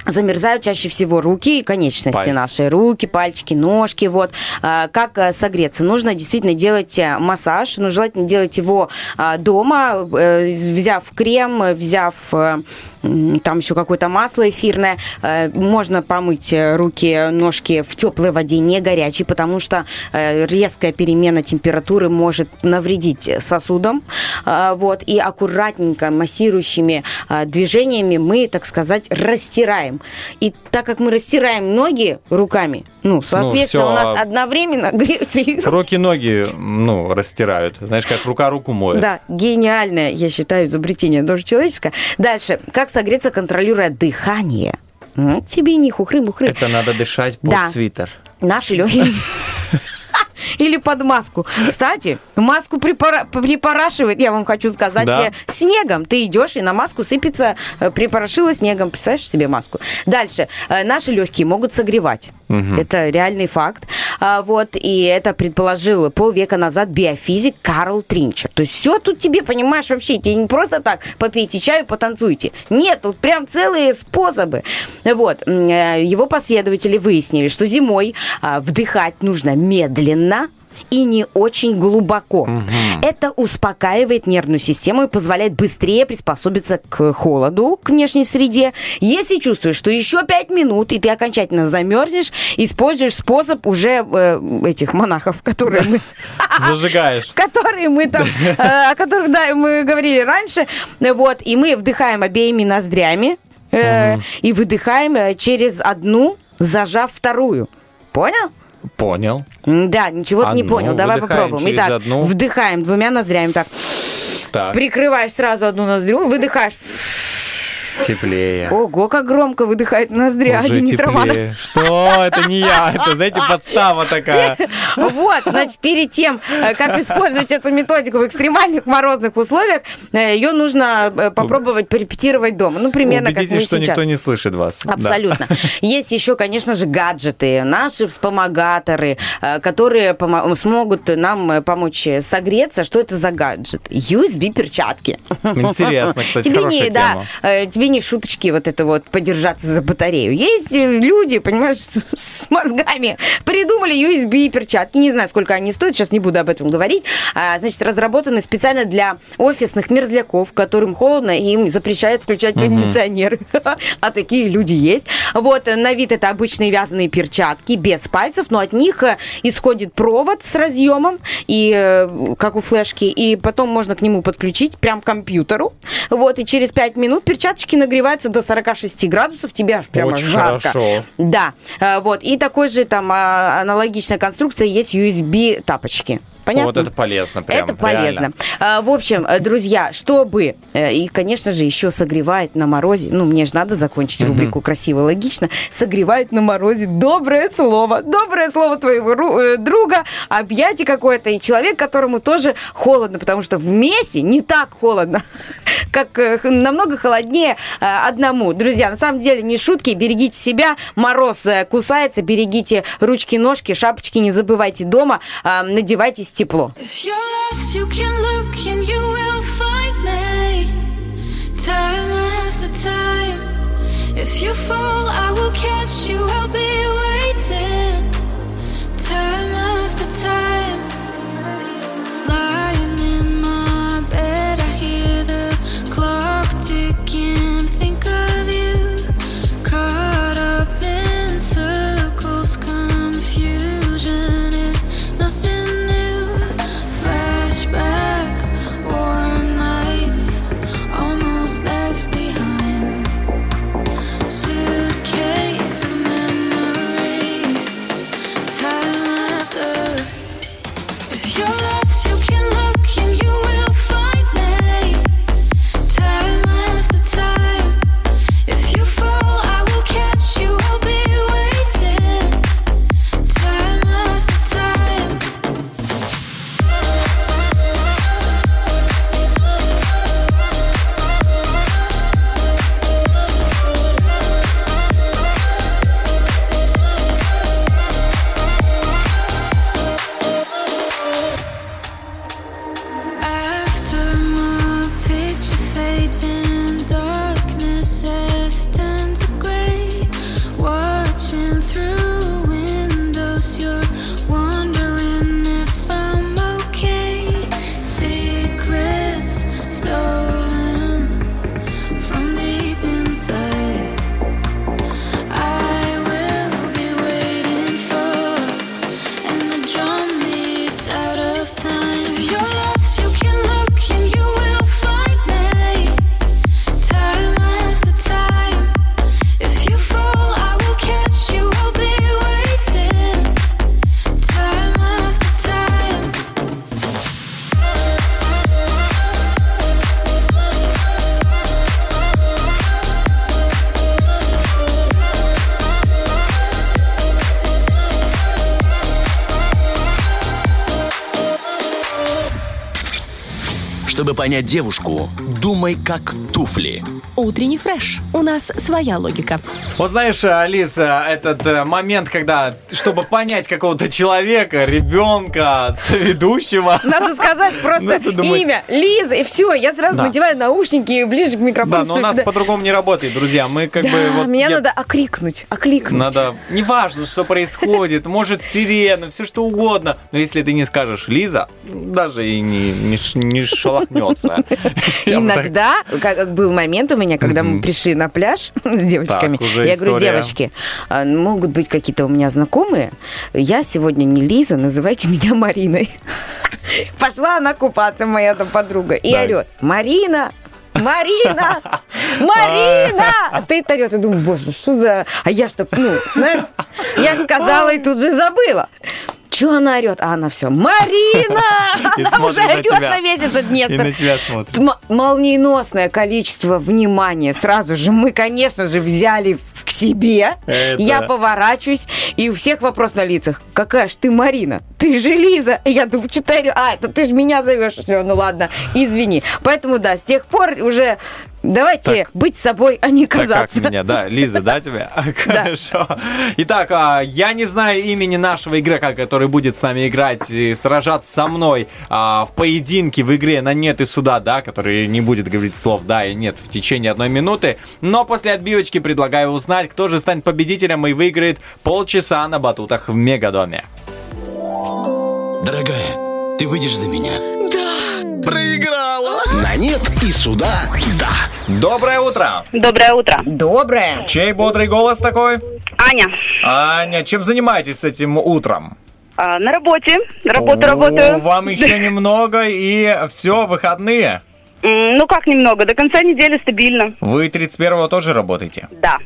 Замерзают чаще всего руки и конечности Пальцы. наши, руки, пальчики, ножки, вот. А, Как э, согреться? Нужно действительно делать э, массаж, но желательно делать его а, дома, э, взяв крем, взяв там еще какое-то масло эфирное. Можно помыть руки, ножки в теплой воде, не горячей, потому что резкая перемена температуры может навредить сосудам. А, Вот. И аккуратненько массирующими движениями мы, так сказать, растираем. И так как мы растираем ноги руками, ну, соответственно, всё, у нас а- одновременно греются и Руки-ноги, ну, растирают. Знаешь, как рука руку моет. Да, гениальное, я считаю, изобретение тоже человеческое. Дальше, как согреться, контролируя дыхание. Ну, тебе не хухры-мухры. Это надо дышать под Да. свитер. Наши легкие. Или под маску. Кстати, маску припора- припорашивает, я вам хочу сказать, Да. э, снегом. Ты идешь, и на маску сыпется, э, припорошила снегом. Представляешь себе маску? Дальше. Э, Наши легкие могут согревать. Это реальный факт. А, Вот, и это предположил полвека назад биофизик Карл Тринчер. То есть все тут тебе, понимаешь, вообще, тебе не просто так попейте чаю, потанцуйте. Нет, тут прям целые способы. Вот, его последователи выяснили, что зимой а, вдыхать нужно медленно, и не очень глубоко. Это успокаивает нервную систему и позволяет быстрее приспособиться к холоду, к внешней среде. Если чувствуешь, что еще пять минут, и ты окончательно замерзнешь, используешь способ уже э, этих монахов, которые мы Зажигаешь. которые мы там, э, о которых, да, мы говорили раньше, вот, и мы вдыхаем обеими ноздрями э, и выдыхаем э, через одну, зажав вторую. Понял? Понял. Да, ничего ты не Одну понял. Давай попробуем. Итак, одну. вдыхаем двумя ноздрями. Так, Так, прикрываешь сразу одну ноздрю, выдыхаешь. Теплее. Ого, как громко выдыхает ноздря Уже Денис Романов. теплее. Что? Это не я. Это, знаете, подстава такая. Вот, значит, перед тем, э, как использовать эту методику в экстремальных морозных условиях, э, ее нужно э, попробовать порепетировать дома. Ну, примерно как Убедитесь, мы что сейчас. никто не слышит вас. Да. Абсолютно. Есть еще, конечно же, гаджеты, наши вспомогаторы, которые смогут нам помочь согреться. Что это за гаджет? USB-перчатки. Интересно, кстати, тебе не, да, тема. э, тебе не шуточки вот это вот подержаться за батарею. Есть э, люди, понимаешь, с, с мозгами, придумали USB-перчатки. Не знаю, сколько они стоят, сейчас не буду об этом говорить. А, значит, разработаны специально для офисных мерзляков, которым холодно, и им запрещают включать кондиционеры. А такие люди есть. Вот, на вид это обычные вязаные перчатки, без пальцев, но от них э, исходит провод с разъемом, и, э, как у флешки, и потом можно к нему подключить прям к компьютеру. Вот, и через 5 минут перчаточки нагреваются до 46 градусов, тебе аж прямо Очень жарко. хорошо. Да, э, вот, и такой же там а, аналогичная конструкция есть USB тапочки. Понятно? Вот это полезно прям. Это полезно. реально. А, В общем, э, друзья, чтобы, э, и, конечно же, еще согревает на морозе, ну, мне же надо закончить рубрику «Красиво, логично», согревает на морозе доброе слово, доброе слово твоего э, друга, объятие какое-то, и человек, которому тоже холодно, потому что вместе не так холодно, как намного холоднее одному. Друзья, на самом деле не шутки, берегите себя, мороз кусается, берегите ручки-ножки, шапочки не забывайте дома, э, надевайтесь тепло. If you're lost, you can look and you will find me. Time after time. If you fall, I will catch you. I'll be Чтобы понять девушку, думай как туфли. Утренний фреш. У нас своя логика. Вот знаешь, Алиса, этот э, момент, когда, чтобы понять какого-то человека, ребенка, соведущего, Надо сказать просто Надо думать. имя Лиза, и все, я сразу Да. надеваю наушники и ближе к микрофону. да, но у нас по-другому не работает, друзья. Мы как да, бы вот меня я- надо окрикнуть, окликнуть. Надо, неважно, что происходит, может сирена, все что угодно, но если ты не скажешь Лиза, даже и не, не, не шелохнется. Я вот так- Иногда, как был момент у меня, когда мы пришли на пляж с девочками, я говорю, девочки, а, могут быть какие-то у меня знакомые, я сегодня не Лиза, называйте меня Мариной. Пошла она купаться, моя там подруга, и орет, Марина, Марина! Марина! А стоит орет, и думаю, боже, что за... А я что, ну, знаешь, я же сказала и тут же забыла. Че она орет? А она все, Марина! Она уже орет на весь этот Днестр. И на тебя смотрит. Молниеносное количество внимания. Сразу же мы, конечно же, взяли к себе. Я поворачиваюсь, и у всех вопрос на лицах. Какая ж ты Марина? Ты же Лиза. Я думаю, что ты... А, это ты же меня зовешь. Все, ну ладно, извини. Поэтому, да, с тех пор уже давайте Так. быть собой, а не Так как казаться. меня, да, Лиза, да, тебя? Хорошо. Итак, а, я не знаю имени нашего игрока, который будет с нами играть и сражаться со мной а, в поединке в игре на нет и сюда, да, который не будет говорить слов да и нет в течение одной минуты. Но после отбивочки предлагаю узнать, кто же станет победителем и выиграет полчаса на батутах в Мегадоме. Дорогая, ты выйдешь за меня? Проиграла. На нет и сюда да. Доброе утро! Доброе утро. Доброе. Чей бодрый голос такой? Аня, Аня, чем занимаетесь с этим утром? а, на работе. Работу О, работаю. Вам еще немного и все, выходные. Ну как немного, до конца недели стабильно. Вы 31-го тоже работаете? Да.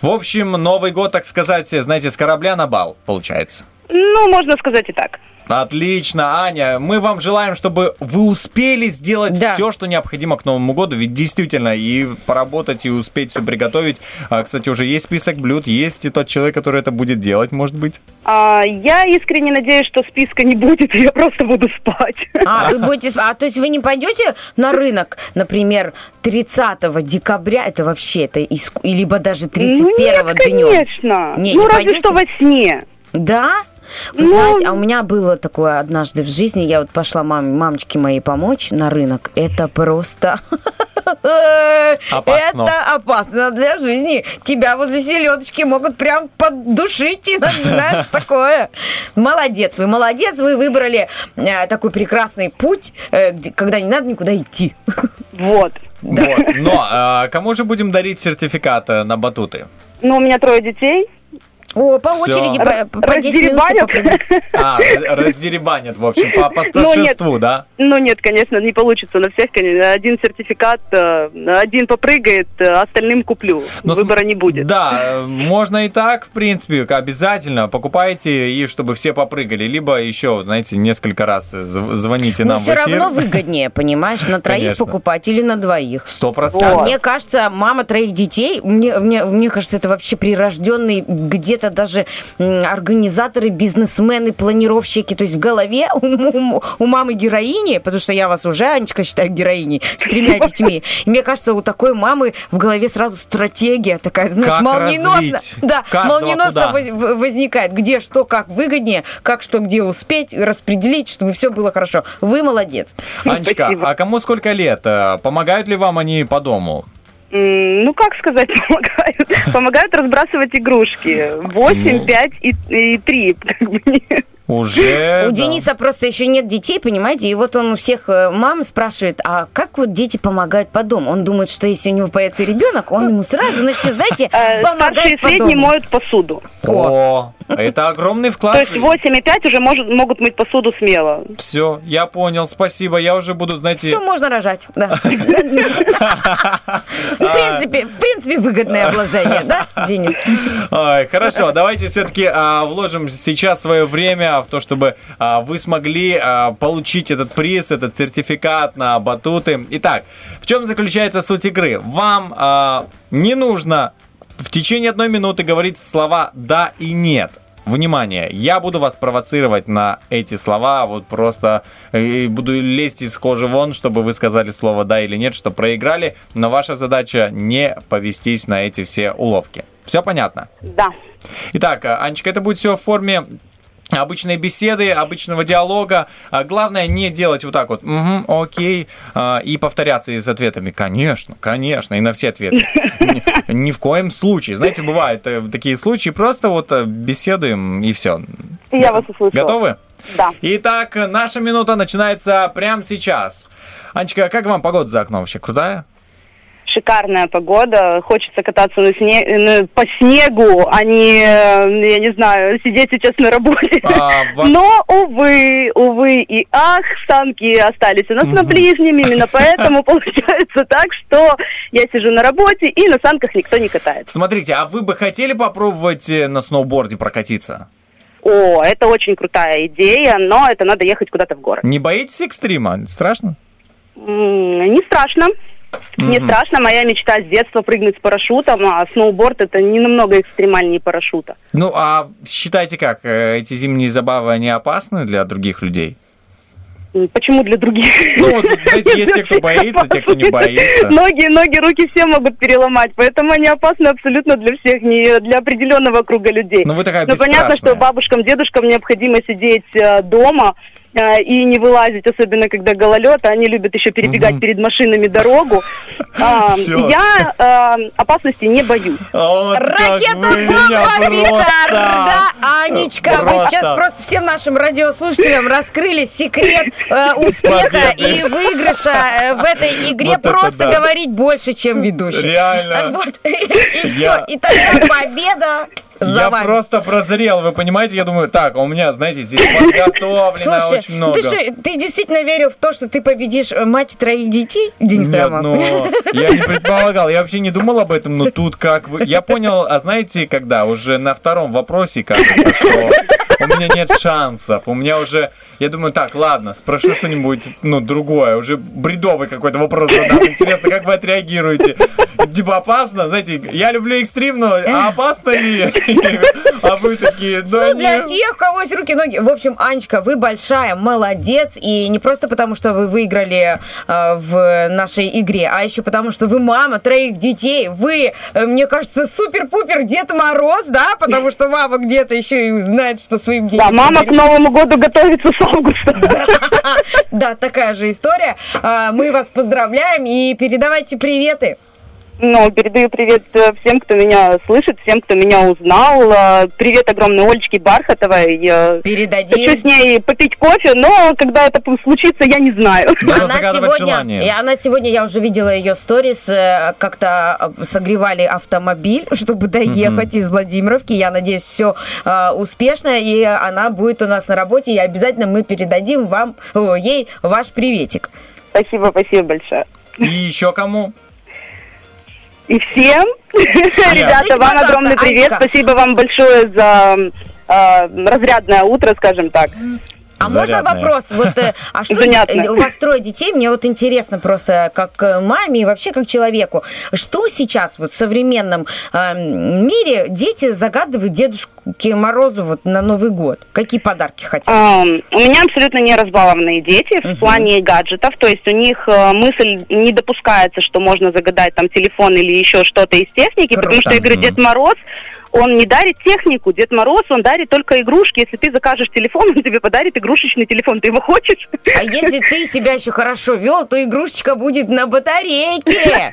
В общем, Новый год, так сказать, знаете, с корабля на бал, получается. Ну, можно сказать и так. Отлично, Аня. Мы вам желаем, чтобы вы успели сделать Да. все, что необходимо к Новому году. Ведь действительно, и поработать, и успеть все приготовить. А, кстати, уже есть список блюд, есть и тот человек, который это будет делать, может быть. А, я искренне надеюсь, что списка не будет, и я просто буду спать. А, вы будете... А, то есть вы не пойдете на рынок, например, 30 декабря, это вообще, это иску- и либо даже 31 ну, нет, днем? конечно. Не, ну, не разве пойдете? что во сне. Да? Вы Ну- знаете, а у меня было такое однажды в жизни, я вот пошла маме, мамочке моей помочь на рынок, это просто... Опасно. Это опасно для жизни. Тебя возле селедочки могут прям поддушить, и, знаешь, такое. Молодец, вы молодец, вы выбрали э, такой прекрасный путь, э, где- когда не надо никуда идти. Вот. Вот. Но а, кому же будем дарить сертификат э, на батуты? Ну, у меня трое детей. О, по Всё. очереди по, по 10 минут. А, раздеребанят, в общем, по, по старшинству, да? Ну нет, конечно, не получится на всех. конечно. Один сертификат, э, один попрыгает, э, остальным куплю. Но Выбора см- не будет. Да, э, можно и так, в принципе, обязательно покупайте, и чтобы все попрыгали. Либо еще, знаете, несколько раз зв- звоните Но нам в все равно выгоднее, понимаешь, на троих Конечно. покупать или на двоих. Сто А процентов. мне кажется, мама троих детей, мне, мне, мне кажется, это вообще прирожденный где-то даже м, организаторы, бизнесмены, планировщики. То есть в голове у, у- у мамы героини, потому что я вас уже, Анечка, считаю героиней с тремя детьми. И мне кажется, у такой мамы в голове сразу стратегия такая, знаешь, Как молниеносно, да, молниеносно куда? возникает, где что, как выгоднее, как что, где успеть, распределить, чтобы все было хорошо. Вы молодец. Анечка, Спасибо. а кому сколько лет? Э, Помогают ли вам они по дому? Ну, как сказать, помогают. Помогают разбрасывать игрушки. Ну. 8, 5 и, и 3. Уже. У да. Дениса просто еще нет детей, понимаете? И вот он у всех э, мам спрашивает, а как вот дети помогают по дому? Он думает, что если у него появится ребенок, он ему сразу начнет, знаете, Э, помогать по дому. моют посуду. О, это огромный То вклад. есть 8 и 5 уже может, могут мыть посуду смело. Все, я понял, спасибо. Я уже буду, знаете... Все можно рожать, да. В принципе, в принципе, выгодное обложение, да, Денис? Ой, хорошо, давайте все-таки вложим сейчас свое время в то, чтобы а, вы смогли а, получить этот приз, этот сертификат на батуты. Итак, в чем заключается суть игры? Вам а, не нужно в течение одной минуты говорить слова «да» и «нет». Внимание, я буду вас провоцировать на эти слова, вот просто э, буду лезть из кожи вон, чтобы вы сказали слово «да» или «нет», что проиграли, но ваша задача не повестись на эти все уловки. Все понятно? Да. Итак, а, Анечка, это будет все в форме обычной беседы, обычного диалога. А главное не делать вот так вот, «Мгм, окей, а, и повторяться с ответами, конечно, конечно, и на все ответы. Ни, ни в коем случае. Знаете, бывают э, такие случаи, просто вот э, беседуем и все. Я вас услышала. Готовы? Да. Итак, наша минута начинается прямо сейчас. Анечка, как вам погода за окном вообще? Крутая? Шикарная погода. Хочется кататься на сне- по снегу, а не, э, я не знаю, сидеть сейчас на работе. А, во- Но, увы, увы и ах, санки остались у нас на ближнем, именно поэтому получается так, что я сижу на работе, и на санках никто не катается. Смотрите, а вы бы хотели попробовать э, на сноуборде прокатиться? О, это очень крутая идея, но это надо ехать куда-то в город. Не боитесь экстрима? Страшно? Не страшно. Не Мгм. страшно. Моя мечта с детства прыгнуть с парашютом, а сноуборд это не намного экстремальнее парашюта. Ну, а считайте как, э, эти зимние забавы, они опасны для других людей? Почему для других? Ну, вот, знаете, есть те, кто боится, те, кто не боится. Ноги, ноги, руки все могут переломать, поэтому они опасны абсолютно для всех, не для определенного круга людей. Ну, вы такая Но понятно, что бабушкам, дедушкам необходимо сидеть э, дома и не вылазить, особенно когда гололед, а они любят еще перебегать Мгм. перед машинами дорогу. А. Я опасности не боюсь. Вот Ракета вы бомба просто- Да, Анечка, вы Просто. сейчас просто всем нашим радиослушателям раскрыли секрет э, успеха и выигрыша э, в этой игре. Вот просто да. говорить больше, чем ведущий. Реально. Вот, и все. И тогда победа за Я вами. просто прозрел, вы понимаете? Я думаю, так, а у меня, знаете, здесь подготовлено Слушай, очень много. ты что, ты действительно верил в то, что ты победишь э, мать троих детей, Денис Нет, Романов? ну, я не предполагал, я вообще не думал об этом, но тут как вы... Я понял, а знаете, когда? Уже на втором вопросе, кажется, что у меня нет шансов. У меня уже, я думаю, так, ладно, спрошу что-нибудь, ну, другое. Уже бредовый какой-то вопрос задам. Интересно, как вы отреагируете? Типа опасно? Знаете, я люблю экстрим, но а опасно ли? А вы такие, да Ну, для нет. тех, у кого есть руки-ноги. В общем, Анечка, вы большая молодец. И не просто потому, что вы выиграли э, в нашей игре, а еще потому, что вы мама троих детей. Вы, э, мне кажется, супер-пупер Дед Мороз, да? Потому что мама где-то еще и узнает, что своим детям... Да, мама к. Новому году готовится с августа. Да, такая же история. А, Мы вас поздравляем и передавайте приветы. Ну, передаю привет э, всем, кто меня слышит, всем, кто меня узнал. Э, Привет огромной Олечке Бархатовой. Передадим. хочу с ней попить кофе, но когда это случится, я не знаю. Надо Она сегодня, желание. и она сегодня, я уже видела ее сторис, э, как-то э, согревали автомобиль, чтобы доехать из Владимировки. Я надеюсь, все успешно, и она будет у нас на работе, и обязательно мы передадим вам, о, ей ваш приветик. Спасибо, спасибо большое. И еще кому? И всем, ребята, вам огромный привет. Спасибо вам большое за э, разрядное утро, скажем так. А можно вопрос? Вот, э, а что э, у вас трое детей? Мне вот интересно просто, как э, маме и вообще как человеку, что сейчас вот в современном э, мире дети загадывают Дедушке Морозу вот на Новый год? Какие подарки хотят? Эм, У меня абсолютно не разбалованные дети в плане гаджетов, то есть у них мысль не допускается, что можно загадать там телефон или еще что-то из техники, потому что я говорю, Дед Мороз, он не дарит технику, Дед Мороз, он дарит только игрушки. Если ты закажешь телефон, он тебе подарит игрушечный телефон. Ты его хочешь? А если ты себя еще хорошо вел, то игрушечка будет на батарейке.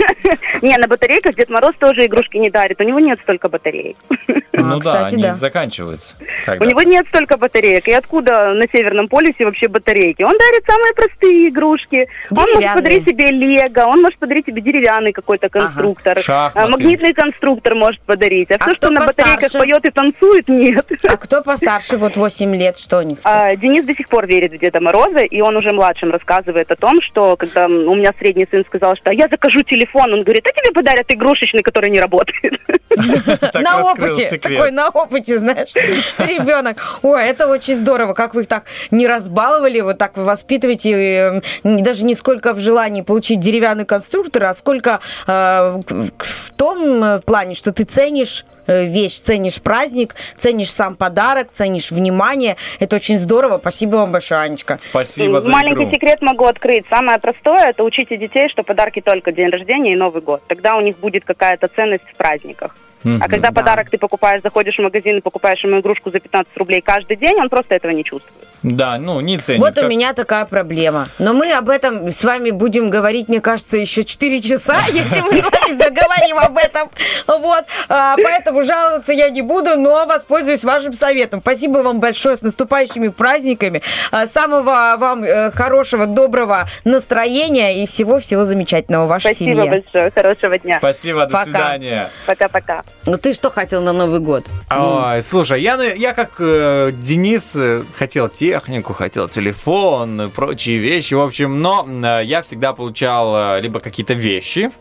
Не, на батарейках Дед Мороз тоже игрушки не дарит. У него нет столько батареек. Ну да, кстати, они да. заканчиваются. У Когда? него нет столько батареек. И откуда на Северном полюсе вообще батарейки? Он дарит самые простые игрушки. Он может подарить себе лего, он может подарить себе деревянный какой-то конструктор. Шахматы. А, Магнитный конструктор может подарить. А, А все, кто что на батарейках постарше? поет и танцует, нет. А кто постарше, вот 8 лет, что у них? А, Денис до сих пор верит в Деда Мороза, и он уже младшим рассказывает о том, что когда у меня средний сын сказал, что я закажу телефон, он говорит, а тебе подарят игрушечный, который не работает. На опыте, секрет. такой на опыте, знаешь, ребенок. Ой, это очень здорово, как вы их так не разбаловали, вот так вы воспитываете, э, не- даже не сколько в желании получить деревянный конструктор, а сколько э, в в том э, плане, что ты ценишь э, вещь, ценишь праздник, ценишь сам подарок, ценишь внимание. Это очень здорово. Спасибо вам большое, Анечка. Спасибо за Маленький игру. секрет могу открыть. Самое простое – это учите детей, что подарки только день рождения и Новый год. Тогда у них будет какая-то ценность в праздниках. А когда подарок ты покупаешь, заходишь в магазин и покупаешь ему игрушку за 15 рублей каждый день, он просто этого не чувствует. Да, ну не ценит. Вот у Как- меня такая проблема. Но мы об этом с вами будем говорить, мне кажется, еще 4 часа, если мы с вами заговорим об этом. Вот. А, Поэтому жаловаться я не буду, но воспользуюсь вашим советом. Спасибо вам большое с наступающими праздниками. А, Самого вам э, хорошего, доброго настроения и всего-всего замечательного в вашей Спасибо семье. большое. Хорошего дня. Спасибо, до Пока. свидания. Пока-пока. Ну ты что хотел на Новый год? Ой, слушай, я, я как э, Денис э, хотел технику, хотел телефон и прочие вещи, в общем, но э, я всегда получал э, либо какие-то вещи,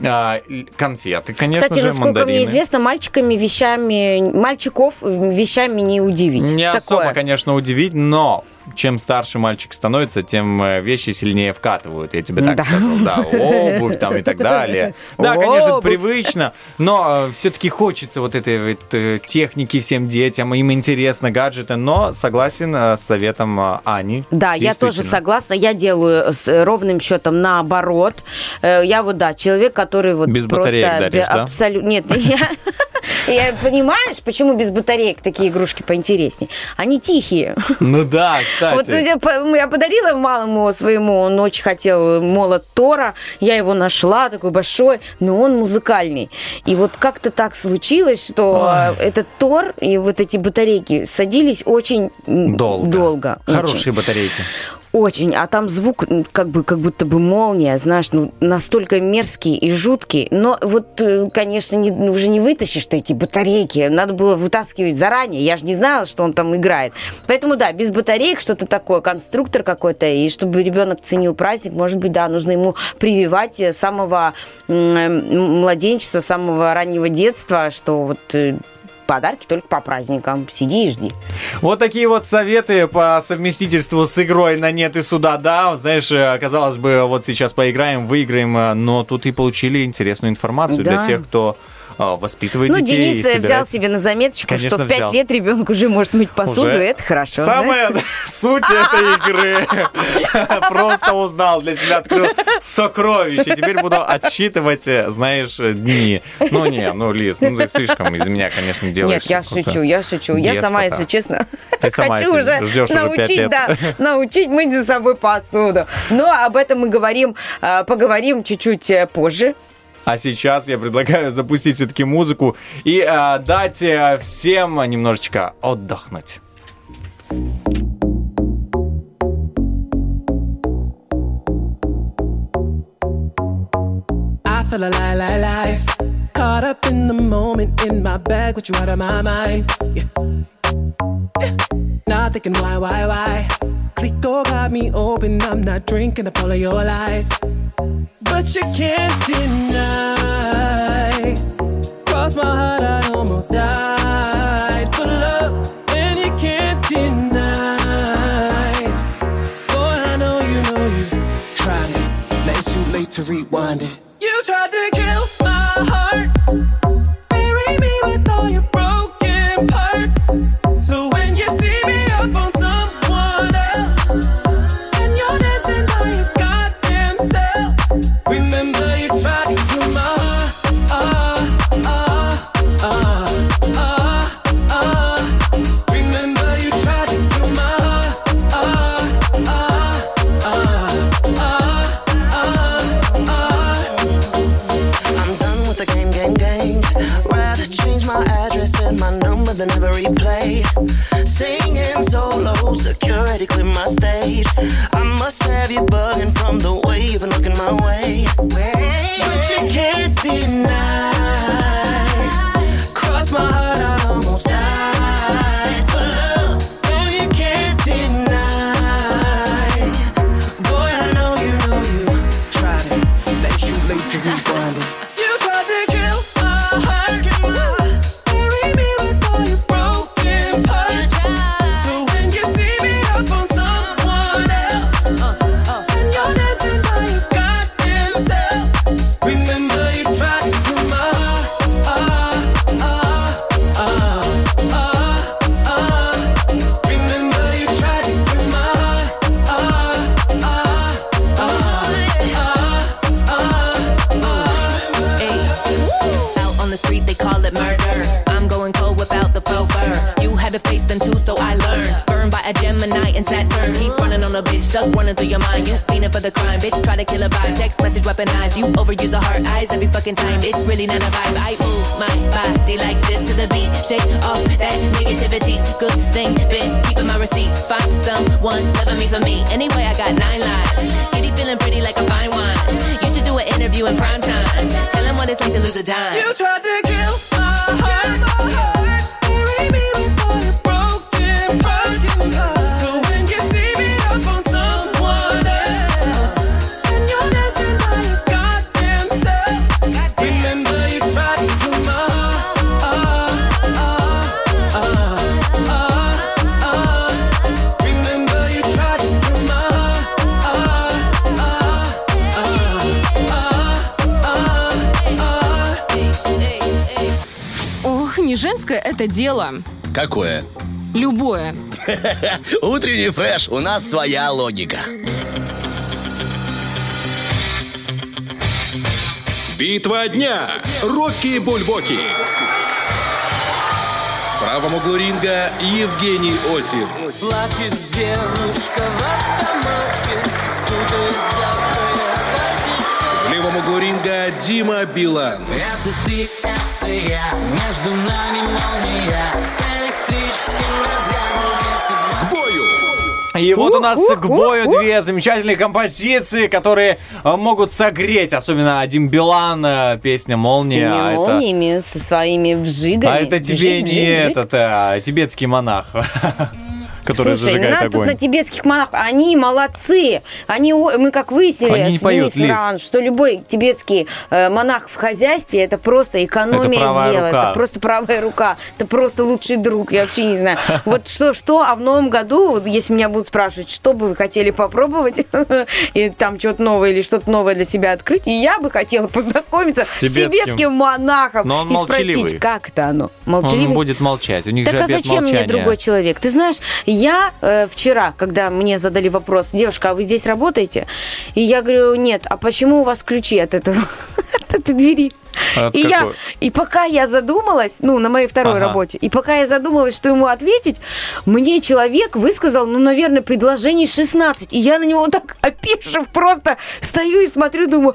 э, конфеты, конечно Кстати, же, насколько мандарины. мне известно, мальчиками вещами, мальчиков вещами не удивить. Не Такое. особо, конечно, удивить, но чем старше мальчик становится, тем э, вещи сильнее вкатывают, я тебе так Да. скажу. Да, обувь там и так далее. Да, конечно, это Обувь. привычно, но все-таки хочется вот этой вот э, техники всем детям, им интересно гаджеты, но согласен э, с советом э, Ани. Да, я тоже согласна. Я делаю с э, ровным счетом наоборот. Э, Я вот, да, человек, который вот Без просто... батареек даришь, да? абсолютно... Нет, я... Я, понимаешь, почему без батареек такие игрушки поинтереснее? Они тихие. Ну да, кстати. Вот ну, я по- я подарила малому своему, он очень хотел молот Тора, я его нашла, такой большой, но он музыкальный. И вот как-то так случилось, что э, этот Тор и вот эти батарейки садились очень Долго. долго. очень. Хорошие батарейки. Очень, а там звук как бы как будто бы молния, знаешь, ну настолько мерзкий и жуткий. Но вот, э, конечно, не- уже не вытащишь ты эти батарейки. Надо было вытаскивать заранее. Я же не знала, что он там играет. Поэтому да, без батареек что-то такое, конструктор какой-то, и чтобы ребенок ценил праздник, может быть, да, нужно ему прививать э, с самого м, м, младенчества, с самого раннего детства, что вот э, подарки только по праздникам. Сиди и жди. Вот такие вот советы по совместительству с игрой на нет и сюда, да. Знаешь, э, казалось бы, вот сейчас поиграем, выиграем, э, но тут и получили интересную информацию для Да. тех, кто э, воспитывает Ну, детей. и Денис э, взял собирает- себе на заметочку, Конечно, что в 5 взял. лет ребенок уже может мыть посуду, Уже. это хорошо. Самая суть этой игры. Просто узнал для себя, открыл сокровище. Теперь буду отсчитывать, э, знаешь, дни. Ну не, ну Лиз, ну ты слишком из меня, конечно, делаешь. Нет, я шучу, я шучу. Я сама, если честно, хочу уже научить, да, научить мыть за собой посуду. Но об этом мы говорим, э, поговорим чуть-чуть позже. А сейчас я предлагаю запустить все-таки музыку и э, дать э, всем немножечко отдохнуть. Feel alive, alive, life. Caught up in the moment, in my bag, with you out of my mind. Yeah. Yeah. Not thinking why, why, why. Clico got me open, I'm not drinking up all of your lies. But you can't deny. Cross my heart, I almost died for love, and you can't deny. Boy, I know you know you tried it. Now it's too late to rewind it. Какое? Любое. Утренний фреш, у нас своя логика. Битва дня. Рокки Бульбоки. В правом углу ринга Евгений Осин. Плачет девушка в автомате В левом углу ринга Дима Билан. Это ты, это я Между нами молния К бою! И вот у нас к бою две замечательные композиции, которые э, могут согреть, особенно Дим Билан, э, песня «Молния». Синими а это- молниями, со своими вжигами. А это тебе Вжик, не вжик. этот а, тибетский монах. которая Слушай, тут огонь. на тибетских монахов. Они молодцы. Они, мы как выяснили Они не с поют, Денисом. Раан, что любой тибетский э, монах в хозяйстве это просто экономия Это дела. рука. Это просто правая рука. Это просто лучший друг. Я вообще не знаю. Вот что, что, а в новом году, если меня будут спрашивать, что бы вы хотели попробовать, и там что-то новое или что-то новое для себя открыть, и я бы хотела познакомиться с тибетским. тибетским монахом Но он и спросить, как это оно? Он Молчаливый? будет молчать. У них Так же а зачем мне молчания. другой человек? Ты знаешь, я э, вчера, когда мне задали вопрос, девушка, а вы здесь работаете? И я говорю, нет, а почему у вас ключи от этого, от этой двери? От и, я, и пока я задумалась, ну, на моей второй Ага. работе, и пока я задумалась, что ему ответить, мне человек высказал, ну, наверное, предложений 16. И я на него так опешив просто стою и смотрю, думаю,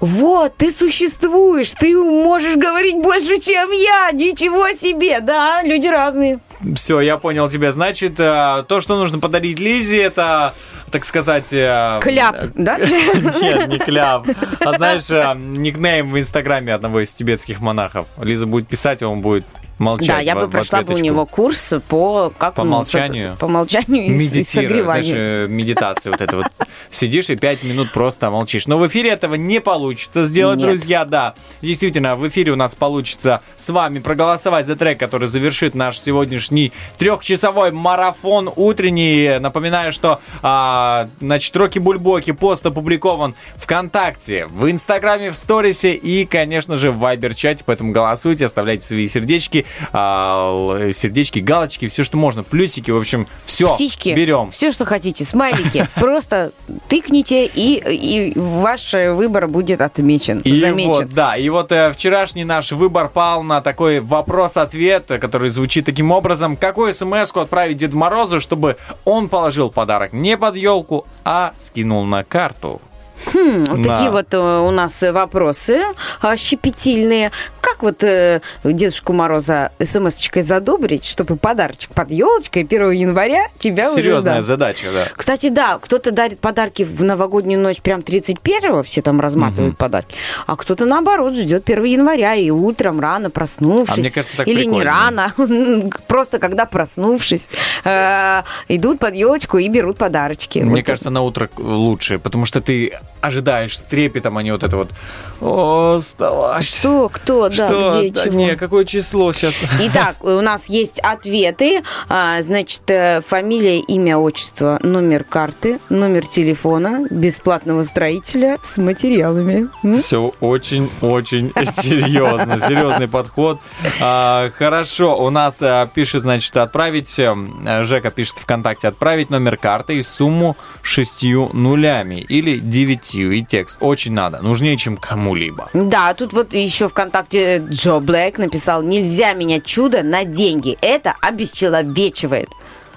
вот, ты существуешь, ты можешь говорить больше, чем я, ничего себе, да, люди разные. Все, я понял тебя. Значит, э, то, что нужно подарить Лизе, это, так сказать... э, Кляп, э, да? Нет, не кляп. А знаешь, э, никнейм в инстаграме одного из тибетских монахов. Лиза будет писать, он будет молчать. Да, я в- бы прошла бы у него курс по как По молчанию? по молчанию и, и Медитируешь, знаешь, согреванию. э, медитация вот это вот. Сидишь и пять минут просто молчишь. Но в эфире этого не получится сделать, Нет. друзья, да. Действительно, в эфире у нас получится с вами проголосовать за трек, который завершит наш сегодняшний трехчасовой марафон утренний. Напоминаю, что, а, значит, Рокки Бульбоки пост опубликован ВКонтакте, в Инстаграме, в Сторисе и, конечно же, в Вайбер-чате, поэтому голосуйте, оставляйте свои сердечки, сердечки, галочки, все, что можно, плюсики, в общем, все, Птички, берем. все, что хотите, смайлики, просто тыкните, и, и ваш выбор будет отмечен, И замечен. вот, да, и вот э, вчерашний наш выбор пал на такой вопрос-ответ, э, который звучит таким образом. Какую смс отправить Деду Морозу, чтобы он положил подарок не под елку, а скинул на карту? Хм, вот Да. такие вот э, у нас вопросы а, щепетильные. Как вот э, Дедушку Мороза смс-очкой задобрить, чтобы подарочек под елочкой 1 января тебя уже Серьезная ждал? задача, да. Кстати, да, кто-то дарит подарки в новогоднюю ночь прям 31-го, все там разматывают подарки, а кто-то наоборот ждет 1 января и утром рано проснувшись. А мне кажется, так Или не прикольнее. рано, просто когда проснувшись, э, идут под елочку и берут подарочки. Мне кажется, на утро лучше, потому что ты ожидаешь с трепетом, а не вот это вот «О, вставать». Что, кто, да, Что? где, Да чего. не, какое число сейчас? Итак, у нас есть ответы. А, Значит, э, фамилия, имя, отчество, номер карты, номер телефона бесплатного строителя с материалами. Все очень-очень серьезно, серьезный подход. А, хорошо, у нас а, пишет, значит, отправить, э, Жека пишет ВКонтакте, отправить номер карты и сумму шестью нулями или девятью, и текст. Очень надо, нужнее, чем кому-либо. Да, тут вот еще ВКонтакте Джо Блэк написал, нельзя менять чудо на деньги. Это обесчеловечивает.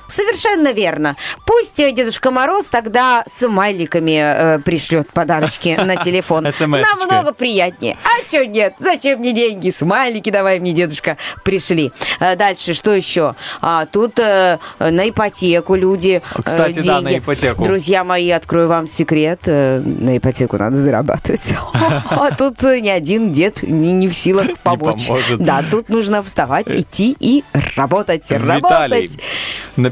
Совершенно верно. Пусть э, Дедушка Мороз тогда с смайликами э, пришлет подарочки на телефон. Намного приятнее. А что нет? Зачем мне деньги? Смайлики давай мне, дедушка, пришли. Э, Дальше, что еще? А, тут э, на ипотеку люди Кстати, да, на деньги. ипотеку. Друзья мои, открою вам секрет. э, На ипотеку надо зарабатывать. А тут ни один дед не, в силах помочь. Да, тут нужно вставать, идти и работать. Работать.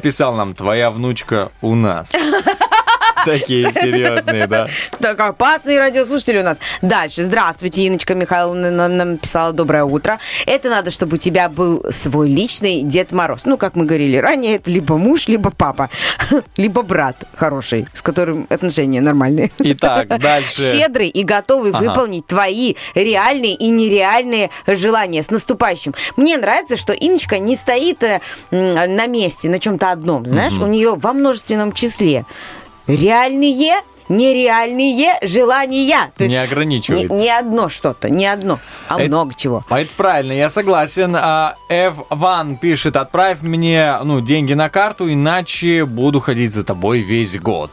Написал нам, твоя внучка у нас. Такие серьезные, да. Так, опасные радиослушатели у нас. Дальше. Здравствуйте, Иночка Михайловна нам написала доброе утро. Это надо, чтобы у тебя был свой личный Дед Мороз. Ну, как мы говорили ранее, это либо муж, либо папа, либо брат хороший, с которым отношения нормальные. Итак, дальше. Щедрый и готовый Ага. выполнить твои реальные и нереальные желания. С наступающим. Мне нравится, что Иночка не стоит э, на месте, на чем-то одном. Знаешь, у нее во множественном числе реальные, нереальные желания. То Не есть ограничивается. Не, не одно что-то, не одно, а Это- много чего. А это правильно, я согласен. А, F1 пишет, отправь мне ну, деньги на карту, иначе буду ходить за тобой весь год.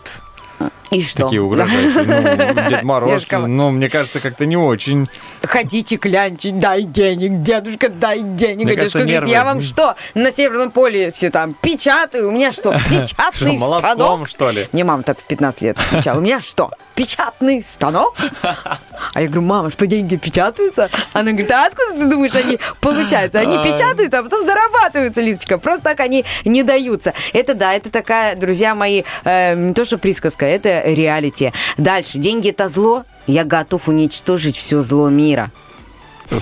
И что? Такие угрожающие. Ну, Дед Мороз, ну, мне кажется, как-то не очень. Хотите клянчить, дай денег, дедушка, дай денег. Мне дедушка кажется, говорит, нервы. я вам что, на Северном полюсе там печатаю? У меня что, Что, печатный молотком, станок? что ли? Мне мама так в 15 лет отвечала. У меня что, печатный станок? А я говорю, мама, что деньги печатаются? Она говорит, а откуда ты думаешь, они получаются? Они печатаются, а потом зарабатываются, Лизочка. Просто так они не даются. Это да, это такая, друзья мои, э, не то что присказка, это реалити. Дальше. Деньги это зло. Я готов уничтожить все зло мира.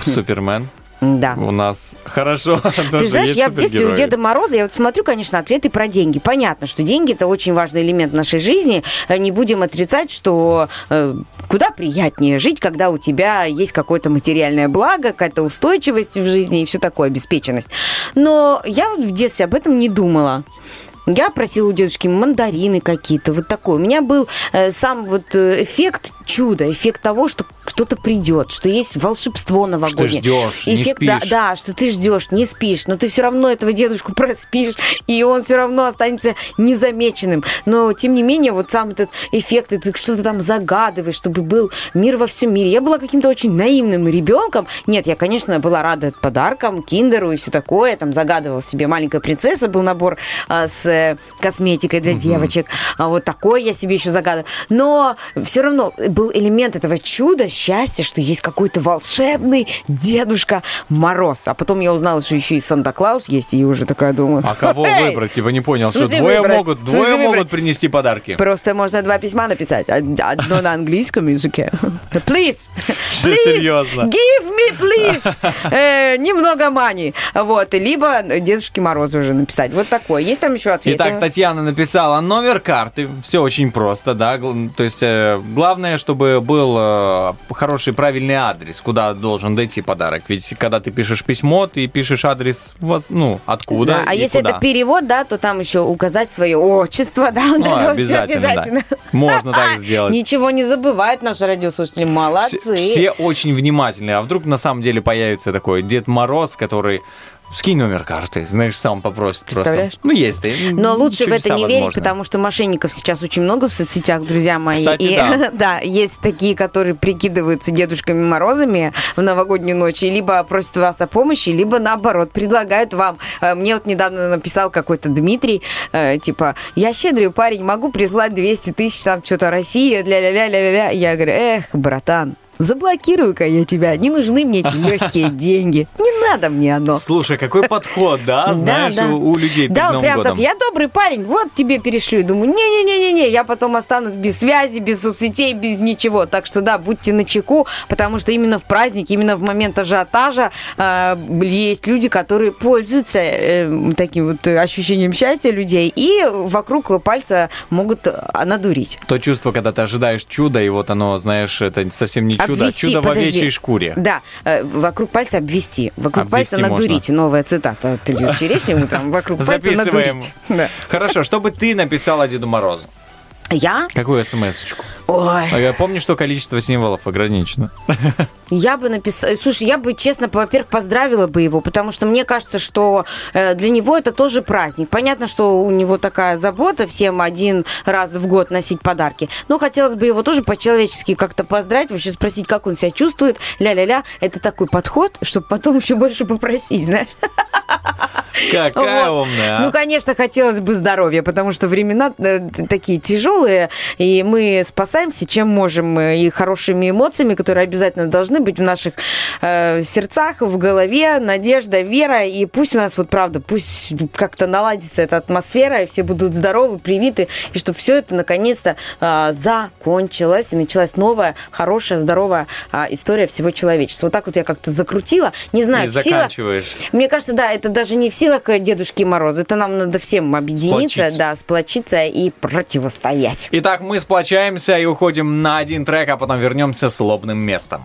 Супермен. Да. У нас хорошо. Ты знаешь, я в детстве у. Деда Мороза, я вот смотрю, конечно, ответы про деньги. Понятно, что деньги это очень важный элемент нашей жизни. Э, Не будем отрицать, что э, куда приятнее жить, когда у тебя есть какое-то материальное благо, какая-то устойчивость в жизни и все такое, обеспеченность. Но я вот в детстве об этом не думала. Я просила у дедушки мандарины какие-то, вот такой. У меня был э, сам вот э, эффект чуда, эффект того, что кто-то придет, что есть волшебство новогоднее. ждешь, не эффект, да, спишь. да, что ты ждешь, не спишь, но ты все равно этого дедушку проспишь, и он все равно останется незамеченным. Но, тем не менее, вот сам этот эффект, и ты что-то там загадываешь, чтобы был мир во всем мире. Я была каким-то очень наивным ребенком. Нет, я, конечно, была рада подаркам, киндеру и все такое. Там загадывала себе маленькая принцесса, был набор а, с э, косметикой для девочек. А вот такое я себе еще загадывала. Но все равно был элемент этого чуда, счастья, что есть какой-то волшебный Дедушка Мороз. А потом я узнала, что еще и Санта-Клаус есть, и уже такая думаю... А кого «Эй, выбрать? Типа не понял, что двое выбрать? могут, двое выбрать? могут принести подарки. Просто можно два письма написать. Од- Одно на английском языке. Please, please, серьезно? give me, please, э, немного мани. Вот, либо Дедушке Морозу уже написать. Вот такое. Есть там еще ответы? Итак, Татьяна написала номер карты. Все очень просто, да. То есть э, главное, чтобы был э, хороший правильный адрес, куда должен дойти подарок. Ведь когда ты пишешь письмо, ты пишешь адрес, ну, откуда Да, а если куда. это перевод, да, то там еще указать свое отчество, да, Ну, вот всё обязательно, да. обязательно. Можно так сделать. Ничего не забывают наши радиослушатели, молодцы. Все, все очень внимательные. А вдруг на самом деле появится такой Дед Мороз, который скинь номер карты, знаешь, сам попросит Представляешь? просто. Ну, есть. и Но лучше в это не верить, возможны. потому что мошенников сейчас очень много в соцсетях, друзья мои. Кстати, и да. да, есть такие, которые прикидываются Дедушками Морозами в новогоднюю ночь, и либо просят вас о помощи, либо наоборот предлагают вам. Э, Мне вот недавно написал какой-то Дмитрий, э, типа, я щедрый парень, могу прислать 200 тысяч, там что-то Россия, ля-ля-ля-ля-ля. Я говорю, эх, братан, заблокирую-ка я тебя, не нужны мне эти легкие деньги, не надо мне оно. Слушай, какой подход, да, знаешь, да. У, у людей перед Да, Новым прям годом. так, я добрый парень, вот тебе перешлю. Думаю, не-не-не-не-не, я потом останусь без связи, без соцсетей, без ничего. Так что да, будьте начеку, потому что именно в праздник, именно в момент ажиотажа э, есть люди, которые пользуются э, таким вот ощущением счастья людей и вокруг пальца могут э, надурить. То чувство, когда ты ожидаешь чуда, и вот оно, знаешь, это совсем не чудо, Обвести, чудо в подожди. овечьей шкуре. Да, э, вокруг пальца обвести, вокруг Обвести пальца надурить. Новая цитата от Ильи Черешни утром. Вокруг пальца Записываем. надурить. Да. Хорошо, что бы ты написала Деду Морозу? Я? Какую смс-очку? Ой. А Я помню, что количество символов ограничено. Я бы написала... Слушай, я бы, честно, во-первых, поздравила бы его, потому что мне кажется, что э, для него это тоже праздник. Понятно, что у него такая забота всем один раз в год носить подарки. Но хотелось бы его тоже по-человечески как-то поздравить, вообще спросить, как он себя чувствует. Ля-ля-ля. Это такой подход, чтобы потом еще больше попросить, знаешь. Какая Вот. умная, а? Ну, конечно, хотелось бы здоровья, потому что времена э, такие тяжелые, и мы спасаемся, чем можем, э, и хорошими эмоциями, которые обязательно должны быть в наших э, сердцах, в голове, надежда, вера, и пусть у нас вот правда, пусть как-то наладится эта атмосфера, и все будут здоровы, привиты, и чтобы все это наконец-то э, закончилось, и началась новая, хорошая, здоровая э, история всего человечества. Вот так вот я как-то закрутила, не знаю, И в силах- мне кажется, да, это даже не в силах э, Дедушки Мороза. Это нам надо всем объединиться, Сплочиться. да, сплочиться и противостоять. Итак, мы сплочаемся и уходим на один трек, а потом вернемся с лобным местом.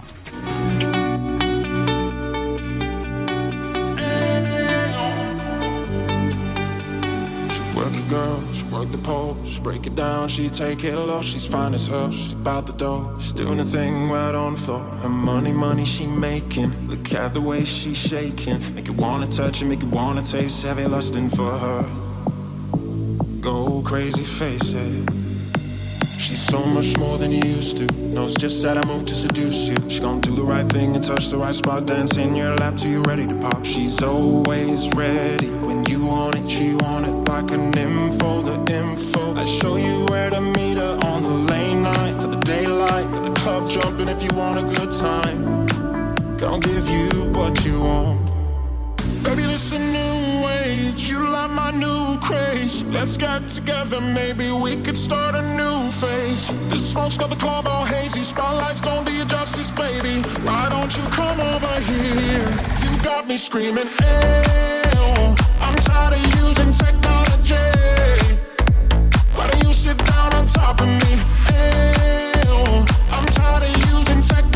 The pole. She break it down. She take it low. She's fine as hell. She's about the dough. She's doing a thing right on the floor. Her money, money she making. Look at the way she's shaking. Make you wanna touch it. Make you wanna taste. Heavy lusting for her. Go crazy, face it. She's so much more than you used to. Knows just that I move to seduce you. She gon' do the right thing and touch the right spot. Dance in your lap till you're ready to pop. She's always ready when you want it. She want it like an info, the info. I show you where to meet her on the late night to the daylight. At the club jumping if you want a good time. Gonna give you what you want. Baby, this a new age. You like my new craze. Let's get together, maybe we could start a new phase. The smoke's got the club all hazy. Spotlights don't do you justice, baby. Why don't you come over here? You got me screaming, ew. I'm tired of using technology. Why don't you sit down on top of me? Ew. I'm tired of using technology.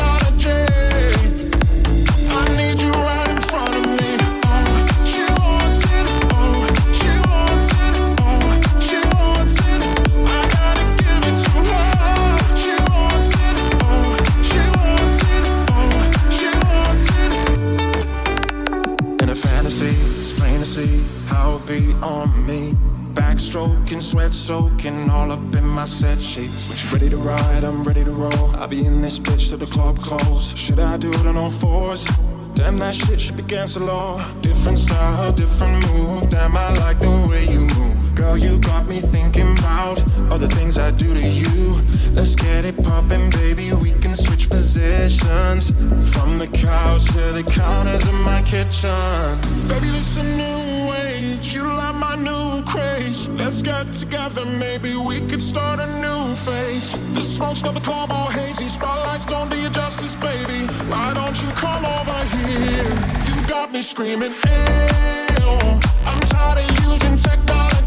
Backstroking, sweat soaking, all up in my set sheets. When ready to ride, I'm ready to roll. I'll be in this bitch till the club close. Should I do it on all fours? Damn, that shit should be against the law. Different style, different move. Damn, I like the way you move. Girl, you got me thinking about all the things I do to you. Let's get it poppin', baby. We can switch positions from the couch to the counters in my kitchen. Baby, this a new age. You like my new craze. Let's get together, maybe we could start a new phase. The smoke's got the club all hazy. Spotlights don't do you justice, baby. Why don't you come over here? You got me screaming, ew. I'm tired of using technology.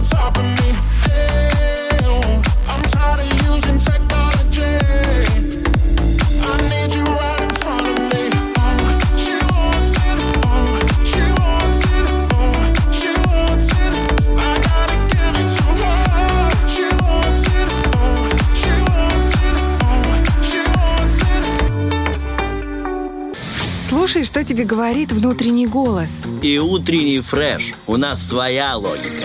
On top of me? I'm tired of using technology. Слушай, что тебе говорит внутренний голос. И утренний фреш. У нас своя логика.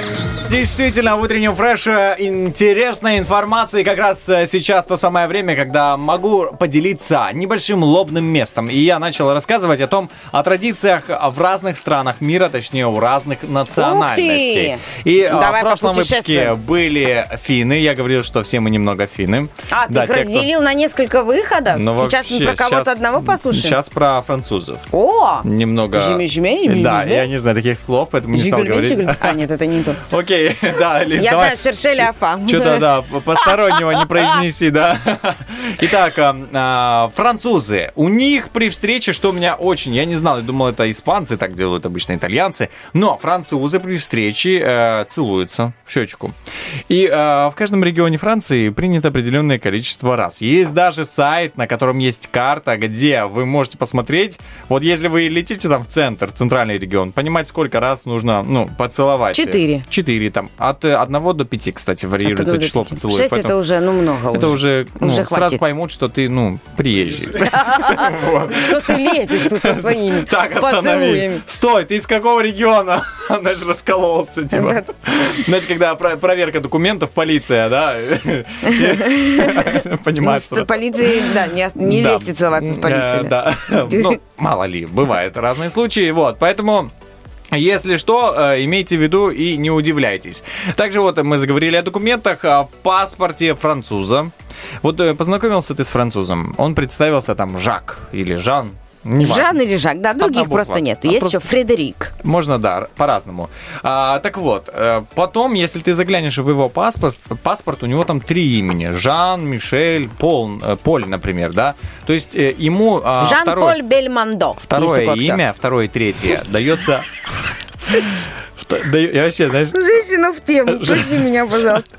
Действительно, в утреннем фреше интересная информация. И как раз э, сейчас то самое время, когда могу поделиться небольшим лобным местом. И я начал рассказывать о том, о традициях в разных странах мира, точнее, у разных национальностей. И э, Давай в прошлом выпуске были финны. Я говорил, что все мы немного финны. А, ты Да, их те, кто- разделил на несколько выходов? Ну, Сейчас мы вообще, про кого-то одного послушаем? Сейчас про французов. О! Немного... Жми-жми, Да, жми-жми. я не знаю таких слов, поэтому не стал говорить. А, нет, это не то. Окей, да, Лиз, Я знаю Шершель Афа. Что-то, да, постороннего не произнеси, да. Итак, французы. У них при встрече, что меня очень... Я не знал, я думал, это испанцы так делают, обычно итальянцы. Но французы при встрече целуются в щечку. И в каждом регионе Франции принято определенное количество раз. Есть даже сайт, на котором есть карта, где вы можете посмотреть. Вот если вы летите там в центр, центральный регион, понимать, сколько раз нужно, ну, поцеловать. Четыре. Четыре там. От э, одного до пяти, кстати, варьируется число поцелуев. Шесть это уже, ну, много Это уже, ну, Уже сразу поймут, что ты, ну, приезжий. Что ты лезешь тут со своими Так, останови. Стой, ты из какого региона? Она же раскололся, типа. Знаешь, когда про- проверка документов, полиция, да? Ну, Понимаешь, с полицией, да, не, лезьте целоваться с Э, полицией. Да, ну, мало ли, бывают разные случаи, вот, поэтому... Если что, э, имейте в виду и не удивляйтесь. Также вот мы заговорили о документах, о паспорте француза. Вот э, познакомился ты с французом, он представился там Жак или Жан. Неважно. Жан или Жак, да, других Одна просто нет. А Есть просто- еще Фредерик. Можно, да, по-разному. А, так вот, э, потом, если ты заглянешь в его паспорт, паспорт, у него там три имени. Жан, Мишель, Пол, э, Поль, например, да. То есть э, ему а, второе, Жан-Поль Бельмондо. Есть второе такой актер. имя, второе и третье дается... Я вообще, знаешь, Женщина в тему, прости меня, пожалуйста.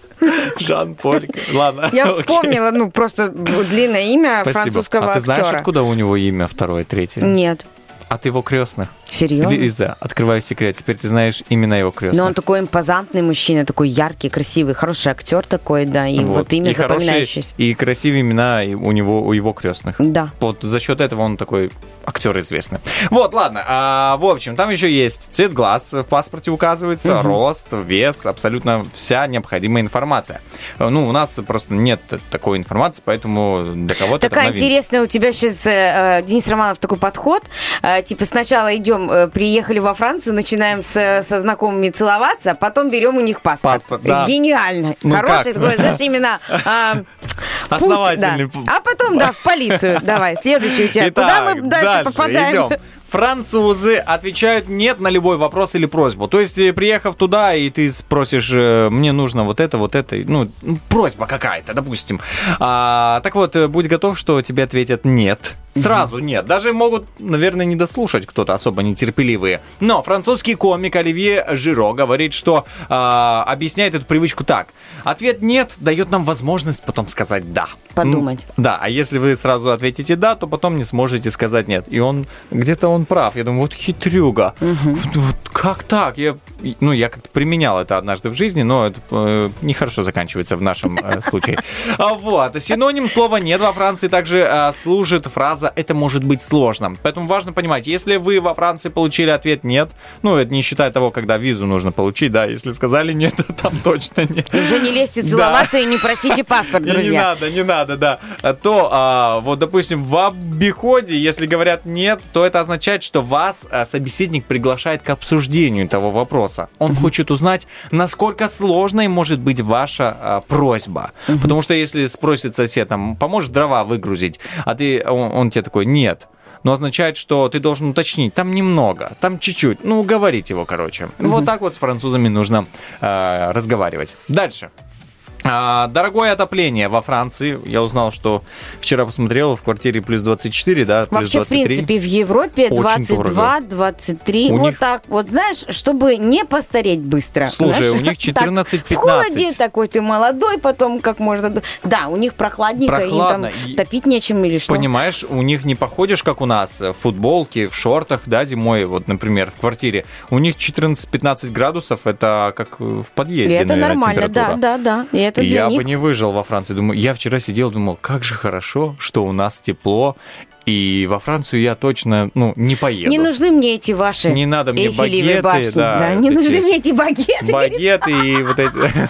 Жан-Поль. Ладно. Я вспомнила, ну, просто длинное имя Спасибо. французского А ты знаешь, актера. откуда у него имя второе, третье? Нет. От его крестных. Серьезно? Лиза, открываю секрет. Теперь ты знаешь имена его крестных. Но он такой импозантный мужчина, такой яркий, красивый, хороший актер такой, да, и вот, имя и хорошие, запоминающееся. и красивые имена у него, у его крестных. Да. Вот за счет этого он такой актер известный. Вот, ладно. а, в общем, там еще есть цвет глаз в паспорте указывается, Мгм. рост, вес, абсолютно вся необходимая информация. Э, Ну, у нас просто нет такой информации, поэтому для кого-то Такая интересная у тебя сейчас, э, Денис Романов, такой подход. Э, типа сначала идем, э, приехали во Францию, начинаем с- со знакомыми целоваться, а потом берем у них паспорт. Паспорт, да. Гениально. Ну Хороший как? такой, знаешь, именно а, путь, Основательный да. А потом, да, в полицию. Давай, следующий у тебя. Итак, Куда мы дальше, попадаем? идем. Французы отвечают нет на любой вопрос или просьбу. То есть, э, приехав туда, и ты спросишь, э, мне нужно вот это, вот это, ну, ну, просьба какая-то, допустим. А, так вот, э, будь готов, что тебе ответят нет. Сразу нет. Даже могут, наверное, не дослушать кто-то особо нетерпеливые. Но французский комик Оливье Жиро говорит, что а, объясняет эту привычку так. Ответ нет дает нам возможность потом сказать да. Подумать. М, Да, а если вы сразу ответите да, то потом не сможете сказать нет. И он где-то он прав. Я думаю, вот хитрюга. Вот, вот как так? Я, ну, я как-то применял это однажды в жизни, но это э, нехорошо заканчивается в нашем э, случае. А Вот. Синоним слова нет во Франции также э, служит фраза «это может быть сложно». Поэтому важно понимать, если вы во Франции получили ответ «нет», ну, это не считая того, когда визу нужно получить, да, если сказали «нет», то там точно нет. Уже не лезьте целоваться и не просите паспорт, И Не друзья. надо, не надо, да. А То, а, вот, допустим, в обиходе, если говорят нет, то это означает, что вас а, собеседник приглашает к обсуждению того вопроса. Он хочет узнать, насколько сложной может быть ваша а, просьба. Потому что если спросит сосед, там, поможешь дрова выгрузить, а ты, он, он тебе такой, нет. Но означает, что ты должен уточнить, там немного, там чуть-чуть, ну, уговорить его, короче. Вот так вот с французами нужно а, разговаривать. Дальше. А, Дорогое отопление во Франции. Я узнал, что вчера посмотрел в квартире плюс 24, да, плюс Вообще, в 23. принципе, в Европе Очень 22, дорого. 23. У вот них- так вот, знаешь, чтобы не постареть быстро. Слушай, Знаешь, у них так, 14-15. В холоде такой ты молодой, потом как можно... Да, у них прохладненько, Прохладно, им там и- топить нечем или что. Понимаешь, у них не походишь, как у нас, в футболке, в шортах, да, зимой, вот, например, в квартире. У них 14-15 градусов, это как в И подъезде, это наверное, нормально, да, да, да. И это для я них бы не выжил во Франции. Думаю, я вчера сидел, думал, как же хорошо, что у нас тепло, и во Францию я точно, ну, не поеду. Не нужны мне эти ваши Не надо мне багеты, башни. да, не вот нужны мне эти багеты. Багеты и вот эти...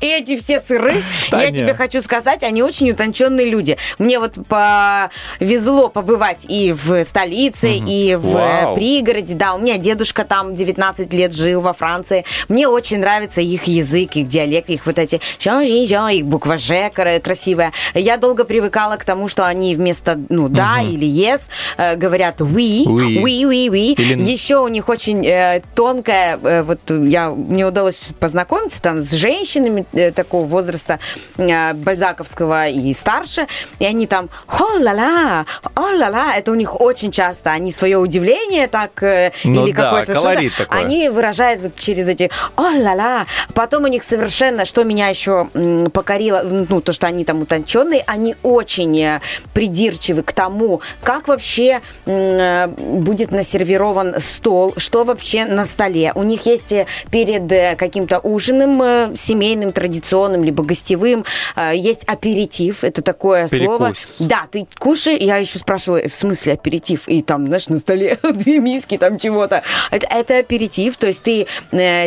И эти все сыры, Да я не. тебе хочу сказать, они очень утонченные люди. Мне вот повезло побывать и в столице, и в Вау. пригороде. Да, у меня дедушка там 19 лет жил во Франции. Мне очень нравится их язык, их диалект, их вот эти их буква «Ж» кра- красивая. Я долго привыкала к тому, что они вместо ну да Мгм. или yes э, говорят we, Oui. we, we, we. Или- Еще у них очень э, тонкая, э, вот я, мне удалось познакомиться там с женщинами э, такого возраста э, бальзаковского и старше, и они там о-ла-ла, о-ла-ла, это у них очень часто, они свое удивление так, э, Ну или да, какое-то что-то, такой. они выражают вот через эти о-ла-ла, потом у них совершенно, что меня еще покорило, ну, то, что они там утонченные, они очень э, придирчивы к тому, как вообще э, будет насервирован стол, что вообще на столе. У них есть э, перед э, каким-то ужином семейным, традиционным, либо гостевым, есть аперитив, это такое слово. Перекус. Да, ты кушай, я еще спрашивала, в смысле аперитив? И там, знаешь, на столе две миски там чего-то. Это, это аперитив, то есть ты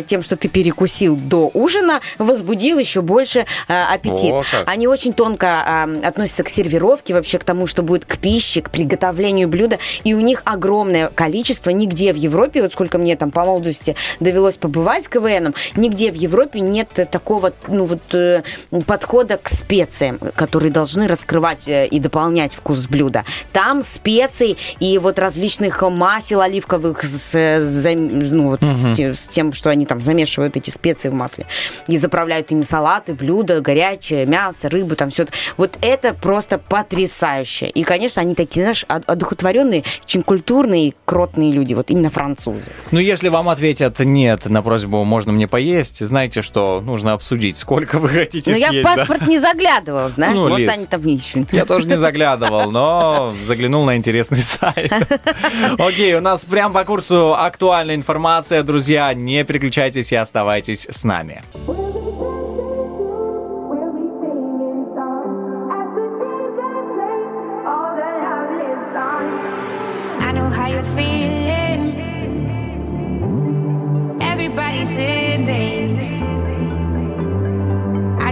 тем, что ты перекусил до ужина, возбудил еще больше аппетит. О. Они очень тонко относятся к сервировке, вообще к тому, что будет к пище, к приготовлению блюда. И у них огромное количество, нигде в Европе, вот сколько мне там по молодости довелось побывать с КВНом, нигде в Европе нет такого ну, вот, э, подхода к специям, которые должны раскрывать э, и дополнять вкус блюда. Там специй и вот различных масел оливковых с, ну, вот Мгм. с, с тем, что они там замешивают эти специи в масле и заправляют ими салаты, блюда, горячее, мясо, рыбу, там все. Вот это просто потрясающе. И, конечно, они такие, знаешь, од- одухотворенные, очень культурные, кротные люди, вот именно французы. Ну, если вам ответят нет на просьбу «можно мне поесть», знайте, что нужно обсудить, сколько вы хотите Ну, я в съесть. да? паспорт не заглядывал, знаешь, Ну, может, Лиз, они там ищут. Я тоже не заглядывал, но заглянул на интересный сайт. Окей, у нас прям по курсу актуальная информация. Друзья, не переключайтесь и оставайтесь с нами. I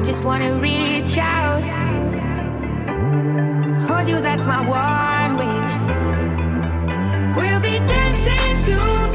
just wanna reach out. Hold you, that's my one wish. We'll be dancing soon.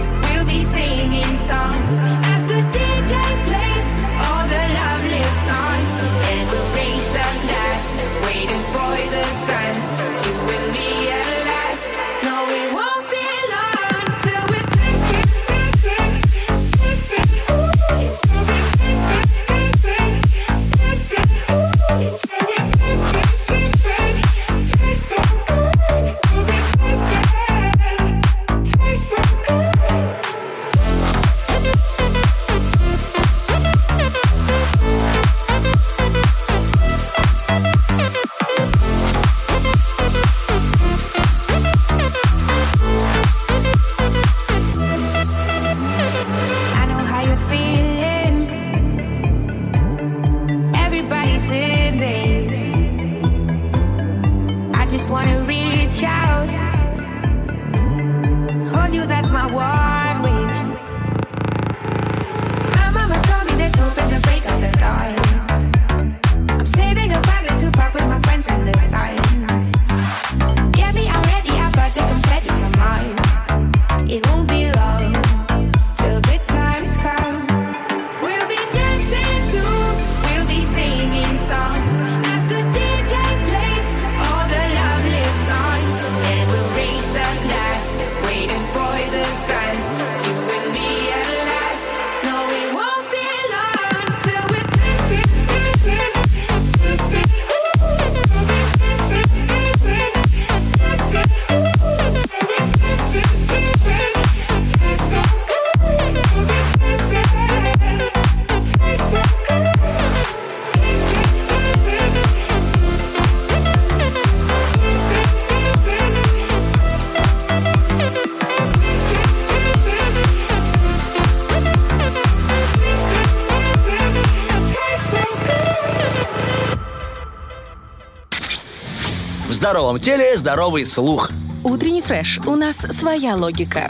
Здоровом теле здоровый слух. Утренний фреш. У нас своя логика.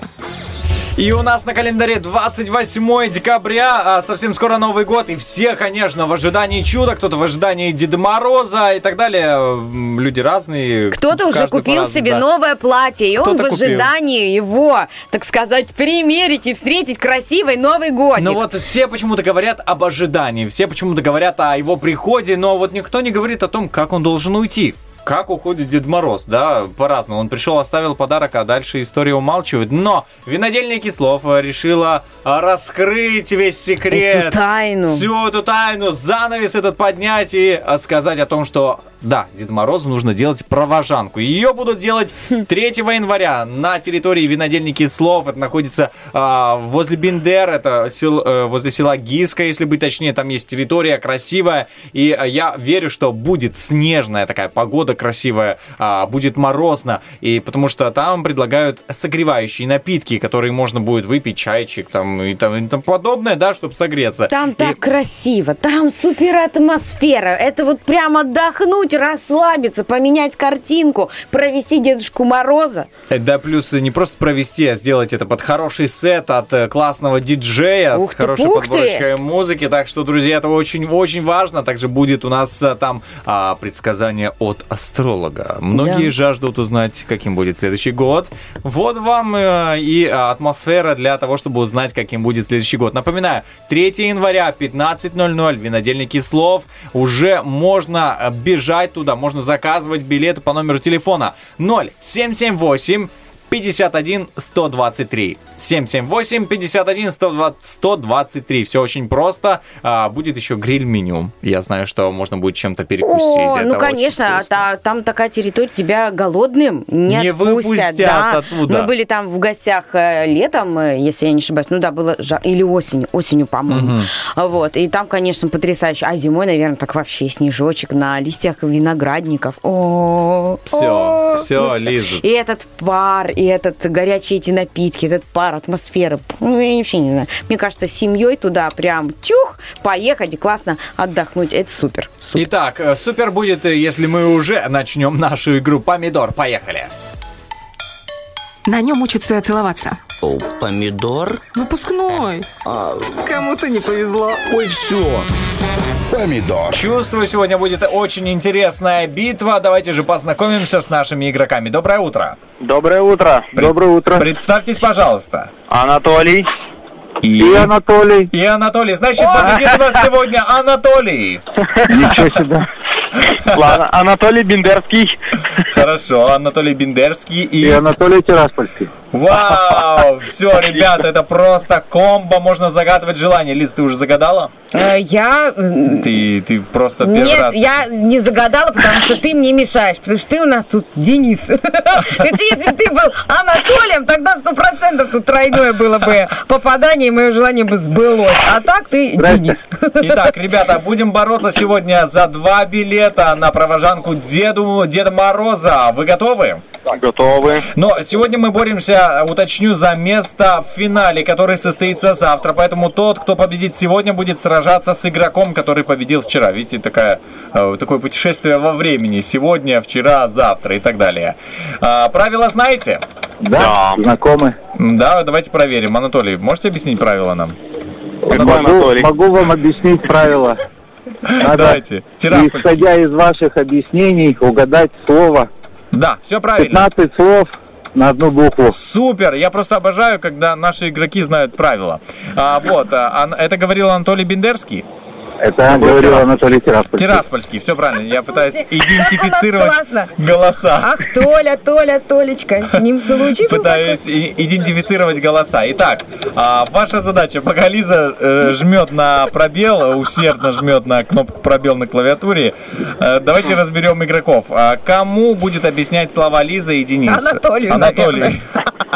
И у нас на календаре 28 декабря, а совсем скоро Новый год, и все, конечно, в ожидании чуда, кто-то в ожидании Деда Мороза и так далее. Люди разные. Кто-то уже купил себе да. новое платье, и он в купил. ожидании его, так сказать, примерить и встретить красивый Новый год. Ну вот все почему-то говорят об ожидании, все почему-то говорят о его приходе, но вот никто не говорит о том, как он должен уйти. Как уходит Дед Мороз, да, по-разному. Он пришел, оставил подарок, а дальше история умалчивает. Но винодельня Кислов решила раскрыть весь секрет. Эту тайну. Всю эту тайну, занавес этот поднять и сказать о том, что да, Деду Морозу нужно делать провожанку. Ее будут делать 3 января на территории винодельни Кислов. Это находится а, возле Бендер, это сел- э, возле села Гиска, если быть точнее. Там есть территория красивая. И я верю, что будет снежная такая погода красивая, а, будет морозно. И потому что там предлагают согревающие напитки, которые можно будет выпить, чайчик там и там, и тому подобное, да, чтобы согреться. Там И- так красиво, там супер атмосфера. Это вот прям отдохнуть, расслабиться, поменять картинку, провести Дедушку Мороза. Э, Да, плюс не просто провести, а сделать это под хороший сет от э, классного диджея Ух с ты, хорошей пух ты! подборочкой музыки. Так что, друзья, это очень-очень важно. Также будет у нас э, там а, предсказание от астролога. Многие Да. жаждут узнать, каким будет следующий год. Вот вам э, и а, атмосфера для того, чтобы узнать, каким будет следующий год. Напоминаю, 3 января, 15.00, винодельники слов. Уже можно э, бежать туда, можно заказывать билеты по номеру телефона 0778 51 123. 778 51 120 123. Все очень просто. А, будет еще гриль-меню. Я знаю, что можно будет чем-то перекусить. О, Это ну конечно, а та- там такая территория, тебя голодным не, Не отпустят. выпустят да. оттуда. Мы были там в гостях э, летом, э, если я не ошибаюсь, ну да, было жар... или осенью, осенью, по-моему. Мгм. Вот, и там, конечно, потрясающе. А зимой, наверное, так вообще снежочек на листьях виноградников. О, Все, все, Лиза. И этот пар, и этот горячие эти напитки, этот пар, атмосфера. Ну, я вообще не знаю. Мне кажется, с семьей туда прям тюх, поехать и классно отдохнуть. Это супер. Итак, э, супер будет, э, если мы уже начнем нашу игру «Помидор». Поехали. На нем учатся целоваться. О, помидор? Выпускной. Кому-то не повезло. Ой, все. Помидор. Чувствую, сегодня будет очень интересная битва. Давайте же познакомимся с нашими игроками. Доброе утро. Доброе утро. Доброе утро. Представьтесь, пожалуйста. Анатолий. И, Анатолий. И Анатолий. Значит, победит у нас сегодня Анатолий. Ничего себе. Ладно, Анатолий Бендерский. Хорошо, Анатолий Бендерский и... И Анатолий Тираспольский. Вау! Все, ребята, это просто комбо. Можно загадывать желание. Лиз, ты уже загадала? Э, Я... Ты, ты просто первый Нет, раз... я не загадала, потому что ты мне мешаешь, потому что ты у нас тут Денис. Хотя если бы ты был Анатолием, тогда сто процентов тут тройное было бы попадание, и мое желание бы сбылось. А так ты Денис. Итак, ребята, будем бороться сегодня за два билета на провожанку Деду, Деда Мороза. Вы готовы? Готовы. Но сегодня мы боремся, уточню, за место в финале, который состоится завтра. Поэтому тот, кто победит сегодня, будет сражаться с игроком, который победил вчера. Видите, такая, э, такое путешествие во времени. Сегодня, вчера, завтра и так далее. А, правила знаете? Да, знакомы. Да, давайте проверим. Анатолий, можете объяснить правила нам? Могу, могу вам объяснить правила. Надо, Давайте. Тираспольский. исходя из ваших объяснений, угадать слово. Да, все правильно. 15 слов на одну букву. Супер! Я просто обожаю, когда наши игроки знают правила. А, вот, а, это говорил Анатолий Бендерский. Это говорил Анатолий Тираспольский. Тираспольский, все правильно. Я пытаюсь идентифицировать голоса. Ах, Толя, Толя, Толечка, с ним случай Пытаюсь идентифицировать голоса. Итак, а, ваша задача, пока Лиза э, жмет на пробел, усердно жмет на кнопку пробел на клавиатуре, э, давайте разберем игроков. А, кому будет объяснить слова Лиза и Денис? Анатолию, Анатолий.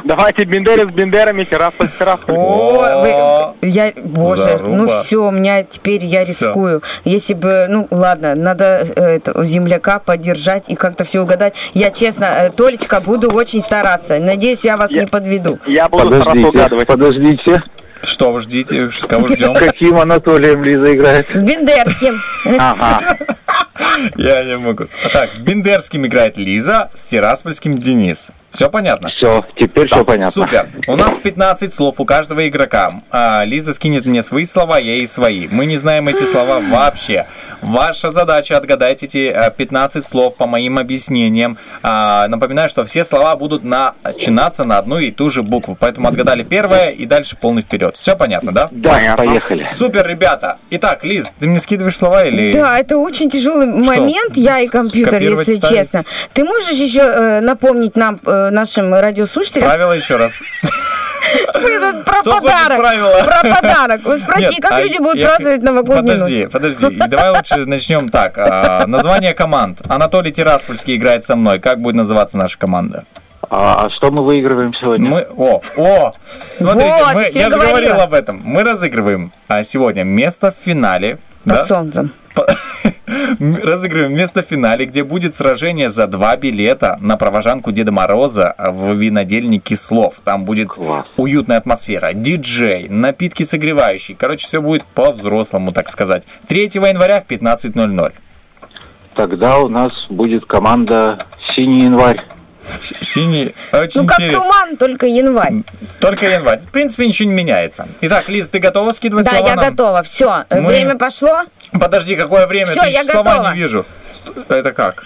Давайте Бендеры с Бендерами, Тирасполь с Тираспольским. О, я, боже, ну все, у меня теперь я. Рискую. Если бы, ну ладно, надо э, это, земляка поддержать и как-то все угадать. Я честно, э, Толечка, буду очень стараться. Надеюсь, я вас не подведу. Я Подождите, подождите. Что вы ждите? Кого ждем? Каким Анатолием Лиза играет? С Бендерским. Ага. Я не могу. Так, с Бендерским играет Лиза, с Тираспольским Денис. Все понятно? Все, теперь все понятно. Супер. У нас 15 слов у каждого игрока. А, Лиза скинет мне свои слова, я ей свои. Мы не знаем эти слова вообще. Ваша задача отгадать эти а, 15 слов по моим объяснениям. А, Напоминаю, что все слова будут начинаться на одну и ту же букву. Поэтому отгадали первое и дальше полный вперед. Все понятно, да? Да, поехали. Супер, ребята. Итак, Лиз, ты мне скидываешь слова или... Да, это очень тяжелый момент, я и компьютер, если ставить? честно. Ты можешь еще э, напомнить нам, э, нашим радиослушателям, Правила еще раз. про Кто подарок? Про подарок. Спроси, Нет, как а люди будут я- праздновать новогоднюю Подожди, ночь. подожди. Давай лучше начнем так. А, Название команд. Анатолий Тираспольский играет со мной. Как будет называться наша команда? А, а что мы выигрываем сегодня? Мы, о, о, смотрите, Вот, мы, я же говорил об этом. Мы разыгрываем а, сегодня место в финале. Под да? солнцем. Разыгрываем место в финале, где будет сражение за два билета на провожанку Деда Мороза в винодельне Кислов. Там будет уютная атмосфера, диджей, напитки согревающие. Короче, все будет по-взрослому, так сказать. 3 января в 15.00. Тогда у нас будет команда «Синий январь». Синий, очень Ну, как интересно. туман, только январь. Только январь. В принципе, ничего не меняется. Итак, Лиз, ты готова скидывать Да, слова я нам? готова. Все, Мы- время пошло. Подожди, какое время? Всё, Ты я слова готова. не вижу. Это как?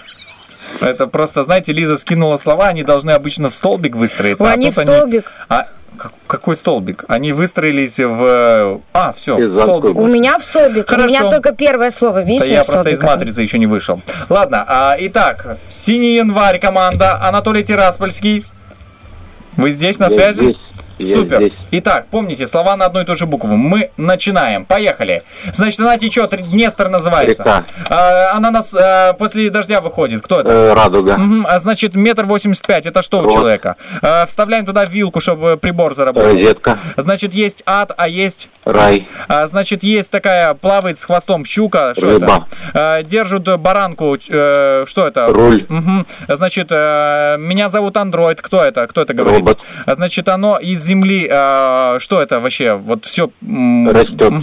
Это просто, знаете, Лиза скинула слова, они должны обычно в столбик выстроиться. Ой, а они в столбик. А, как- какой столбик? Они выстроились в... А, все, в столбик. У меня в столбик. У Хорошо. меня только первое слово. Видишь, Да я просто из матрицы еще не вышел. Ладно, а, итак, синий январь команда, Анатолий Тираспольский. Вы здесь на Я связи? здесь. Супер. здесь. Итак, помните, слова на одну и ту же букву. Мы начинаем. Поехали. Значит, она течет, Днестр называется. Река. А, она нас а, после дождя выходит. Кто это? Э, радуга. Мгм, а значит, метр восемьдесят пять. Это что у Вот. человека? А, вставляем туда вилку, чтобы прибор заработал. Розетка. Значит, есть ад, а есть... Рай. А, значит, есть такая, плавает с хвостом щука. Что Рыба. это? А, держат баранку. э, что это? Руль. Мгм. Значит, э, меня зовут Андроид. Кто это? Кто это говорит? Робот. А, Значит, оно из земли. э, что это вообще? Вот все. Растет.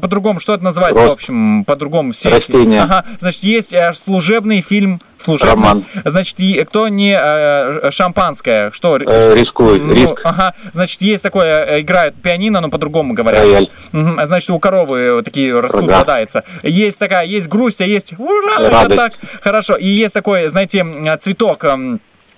По-другому, что это называется, Рост. в общем, по-другому все эти- Растение. Ага. Значит, есть э, служебный фильм. Служебный. Роман. Значит, и кто не э, шампанское? Что? Э, рискует. Ну, Риск. ага. Значит, есть такое, э, играет пианино, но по-другому говорят. Рояль. А Значит, у коровы такие растут, Рога. бодается. Есть такая, есть грусть, а есть ура, вот Радость. так. Хорошо. И есть такой, знаете, цветок.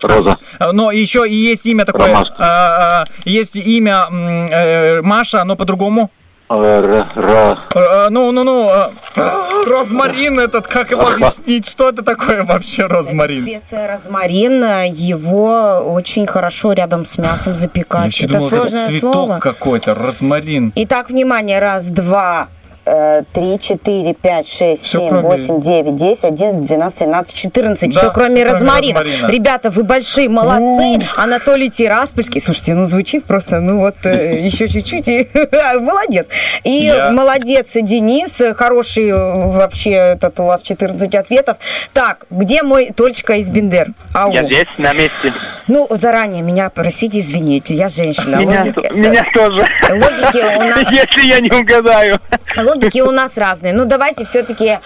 Роза. а, Но еще и есть имя такое. Ромашка. а, а, есть имя э, Маша, но по-другому. Э, Э, Ну, ну, ну. Розмарин этот, как его объяснить? Что это такое вообще розмарин? Специя розмарин, его очень хорошо рядом с мясом Я запекать. еще Это думал, это сложное цветок слово. какой-то, розмарин. Итак, внимание, раз, два, э, три, четыре, пять, шесть, Всё, семь, кроме- восемь, девять, десять, одиннадцать, двенадцать, тринадцать, четырнадцать. Да, Все, кроме кроме розмарина. розмарина. Ребята, вы большие молодцы. Анатолий Тираспольский. Слушайте, ну звучит просто, ну вот э, еще чуть-чуть и молодец. И Я- молодец, Денис. Хороший э, вообще этот у вас 14 ответов. Так, где мой Тольчка из Бендер? Ау. Я здесь, на месте. Ну, заранее меня просите, извините, я женщина. Меня, Логики- меня тоже. Логики у нас Если я не угадаю. Логики у нас разные. Ну, давайте все-таки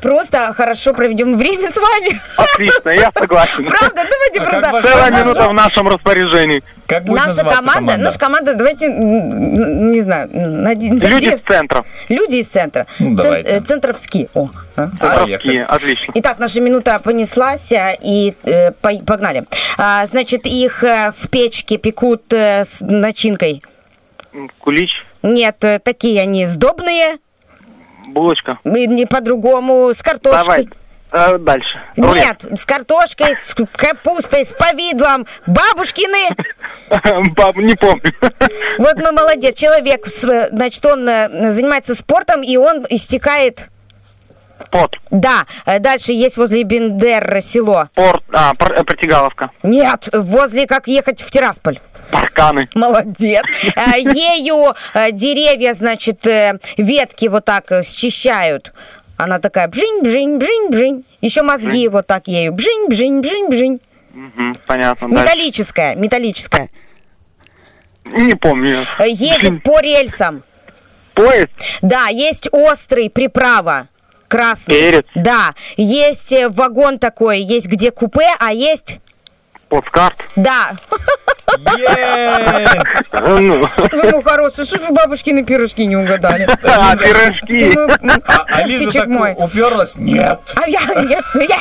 просто хорошо проведем время с вами. Отлично, я согласен. Правда? Давайте просто... Целая минута в нашем распоряжении. Как Наша команда, наша команда, давайте, не знаю, наде- Люди из центра. люди из центра. Ну, Цен- э, Центровские. О, а? Центровские, отлично. Итак, наша минута понеслась, а, и э, по- погнали. А, значит, их э, в печке пекут э, с начинкой. Кулич, Нет, э, такие они сдобные, булочка. и не по-другому, с картошкой. Давай. Э, дальше. Нет, с картошкой, с капустой, с повидлом, бабушкины. Баб, не помню. Вот мы молодец. Человек, значит, он э, занимается спортом, и он истекает... Спорт. Да, э, дальше есть возле Бендер село. Порт, а, пор- э, Протигаловка. Нет, возле как ехать в Тирасполь. Парканы. Молодец. Э, Ею деревья, значит, ветки вот так счищают. Она такая бжинь, бжинь, бжинь, бжинь. Еще мозги вот так ею. Бжинь, бжинь, бжинь, бжинь. Мгм, понятно. Дальше. Металлическая, металлическая. Не помню. Едет по рельсам. Поезд. Да, есть острый, приправа. Красный. Перец. Да. Есть э, вагон такой, есть где купе, а есть... Плацкарт. Да. Есть! Ну, Ну, хороший, что ж вы бабушкины пирожки не угадали? А, пирожки. Ну, А, а Лиза Пупсичек так мой. уперлась? Нет. А я, нет, ну я,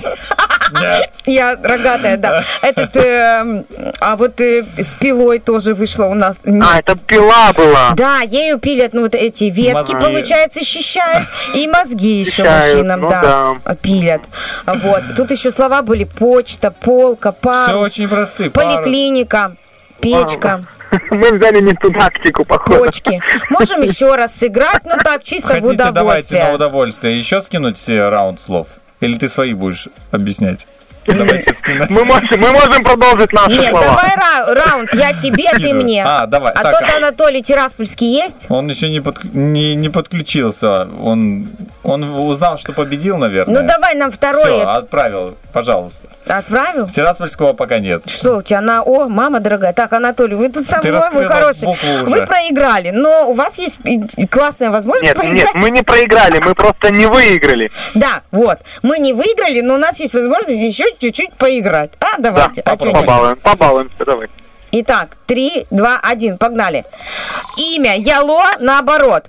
Нет. я рогатая, да. Этот, э, а вот э, с пилой тоже вышло у нас. А, это пила была. Да, ею пилят, ну вот эти ветки, получается, счищают. И мозги еще мужчинам, ну да, пилят. Вот. Тут еще слова были почта, полка, парус, очень простые. Пара- поликлиника, печка, Мы взяли не ту тактику, походу. почки. Можем еще раз сыграть, ну так, чисто в Хотите, давайте на удовольствие. удовольствие. Еще скинуть э, раунд слов? Или ты свои будешь объяснять? Давай. Мы можем, мы можем продолжить наши Нет, слова. давай ра- раунд, я тебе, ты мне. А, давай. А Так, тот Анатолий Тираспольский есть? Он еще не, подк- не, не подключился. Он, он узнал, что победил, наверное. Ну давай нам второй Все, отправил, пожалуйста. отправил. Тираспольского пока нет. Что у тебя на О, мама дорогая. Так, Анатолий, вы тут со Ты мной, вы хороший. букву уже. Вы проиграли, но у вас есть классная возможность Нет, поиграть. нет, мы не проиграли, мы просто не выиграли. Да, вот. Мы не выиграли, но у нас есть возможность еще чуть-чуть поиграть. А, давайте. Да, а побалуем, побалуемся, давай. Итак, три, два, один, погнали. Имя Яло наоборот.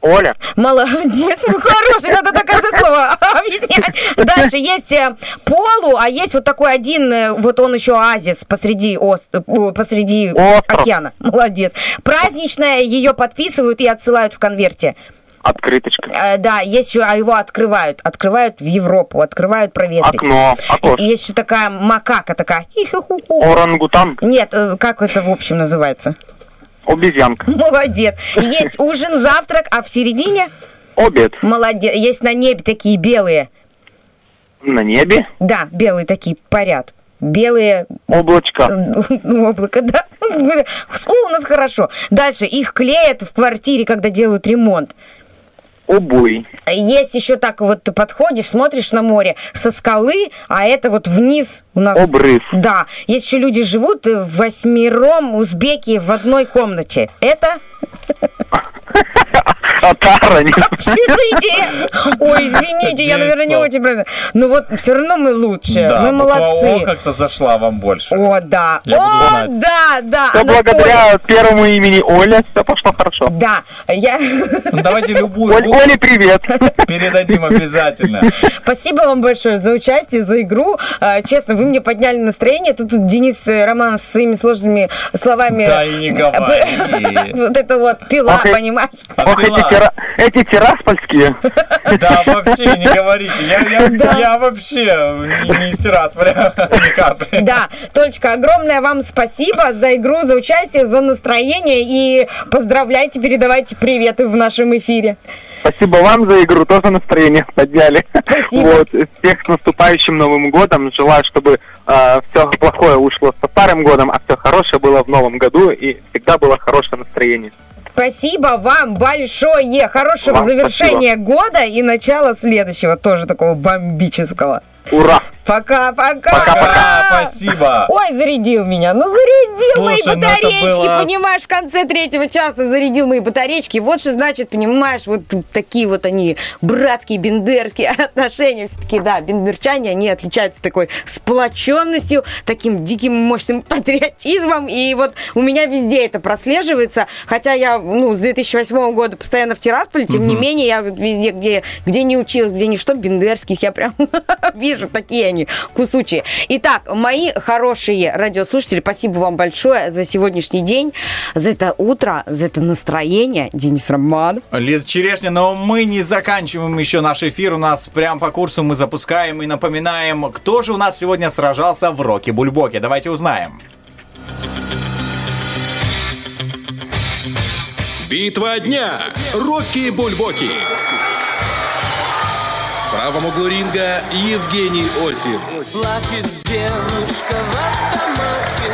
Оля, Молодец, ну хороший, надо до конца слова объяснять. Дальше есть э, полу, а есть вот такой один, э, вот он еще оазис посреди, ос- посреди Остров. океана. Молодец. Праздничная, ее подписывают и отсылают в конверте. Открыточка. Э, да, есть еще, а его открывают. Открывают в Европу, открывают проветрить. Окно, окошко. Есть еще такая макака такая. Орангутан. Нет, э, как это в общем называется? Обезьянка. Молодец. Есть ужин, завтрак, а в середине? Обед. Молодец. Есть на небе такие белые. На небе. Да, белые такие парят. Белые... Облачко. Ну, облако, да. О, у нас хорошо. Дальше. Их клеят в квартире, когда делают ремонт. Обуй. Есть еще так вот, ты подходишь, смотришь на море со скалы, а это вот вниз у нас... Обрыв. Да. Есть еще люди живут восьмером узбеки в одной комнате. Это... Атара. Общежитие! Ой, извините, я, наверное, не очень правильно. Ну вот, все равно мы лучше. Мы буква О молодцы. как-то зашла вам больше. О, да. О, да, да. Все благодаря первому имени Оля все пошло хорошо. Да, я... Ну, давайте любую Оле привет. передадим обязательно. Спасибо вам большое за участие, за игру. А, Честно, вы мне подняли настроение. Тут, Денис э, Романов со своими сложными словами... Да и не говори. Вот это вот пила, понимаешь? Эти, тира- эти тираспольские. Да, вообще не говорите. Я, я, я вообще не, не из Тирасполя ни капли. Да, Толечка, огромное вам спасибо за игру, за участие, за настроение и поздравляйте, передавайте приветы в нашем эфире. Спасибо вам за игру, тоже настроение подняли. Спасибо. Вот, всех с наступающим Новым годом. Желаю, чтобы все плохое ушло со старым годом, а все хорошее было в Новом году и всегда было хорошее настроение. Спасибо вам большое. Хорошего Вам завершения года и начала следующего, тоже такого бомбического. Ура! Пока-пока. Пока, спасибо. Ой, зарядил меня. Ну, зарядил мои Слушай, ну это батареечки, было- понимаешь, в конце третьего часа зарядил мои батареечки. Вот что значит, понимаешь, вот такие вот они братские, бендерские отношения. Все-таки, да, бендерчане, они отличаются такой сплоченностью, таким диким мощным патриотизмом. И вот у меня везде это прослеживается. Хотя я, ну, с 2008 года постоянно в Тирасполе, тем не менее, я везде, где, где не училась, где ни что, бендерских, я прям вижу, такие они кусучие. Итак, мои хорошие радиослушатели, спасибо вам большое за сегодняшний день, за это утро, за это настроение. Денис Романов. Лиза Черешня, но мы не заканчиваем еще наш эфир. У нас прям по курсу мы запускаем и напоминаем, кто же у нас сегодня сражался в Роке Бульбоке. Давайте узнаем. Битва дня. Рокки Бульбоки. Правом углу ринга Евгений Осин. Плачет девушка в автомате,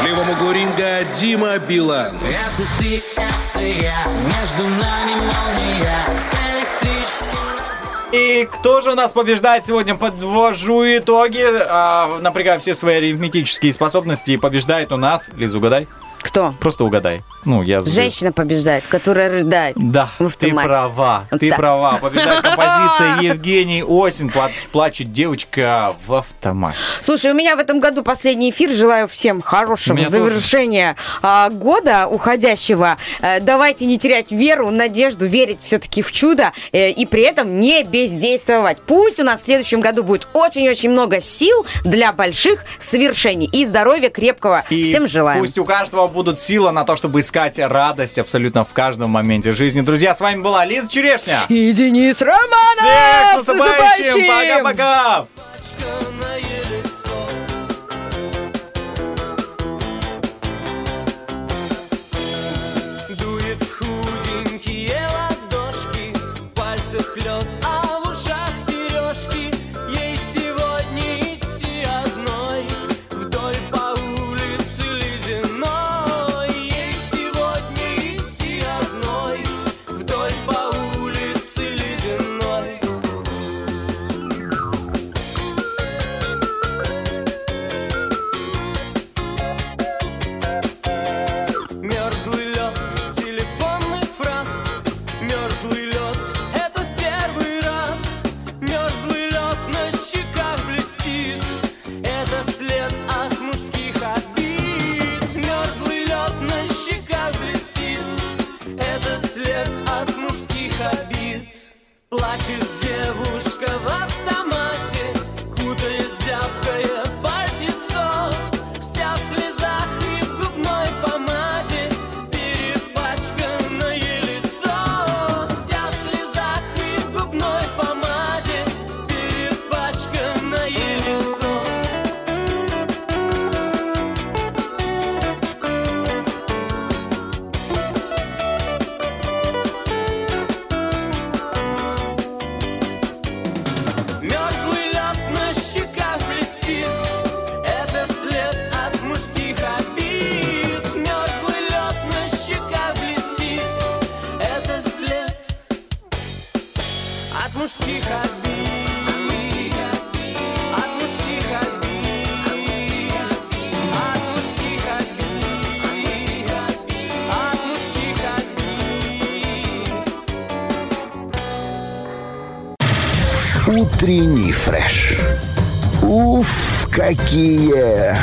В левом углу ринга Дима Билан. Это ты, это я, между нами молния, с электрическим И кто же у нас побеждает сегодня? Подвожу итоги, а, напрягаю все свои арифметические способности. И побеждает у нас, Лиза, угадай. Кто? Просто угадай. Ну, я задаю. Женщина побеждает, которая рыдает. Да, в ты автомате. права, Вот ты так. права. Побеждает композиция Евгений. Пла- Плачет девочка в автомате. Слушай, у меня в этом году последний эфир. Желаю всем хорошего завершения а, года уходящего. Э, давайте не терять веру, надежду, верить все-таки в чудо э, и при этом не бездействовать. Пусть у нас в следующем году будет очень-очень много сил для больших свершений и здоровья крепкого. И Всем желаем. Пусть у каждого будут силы на то, чтобы искать радость абсолютно в каждом моменте жизни. Друзья, с вами была Лиза Черешня. И Денис Романов! Всех с наступающим! Пока-пока! Плачет девушка в фреш. Уф, какие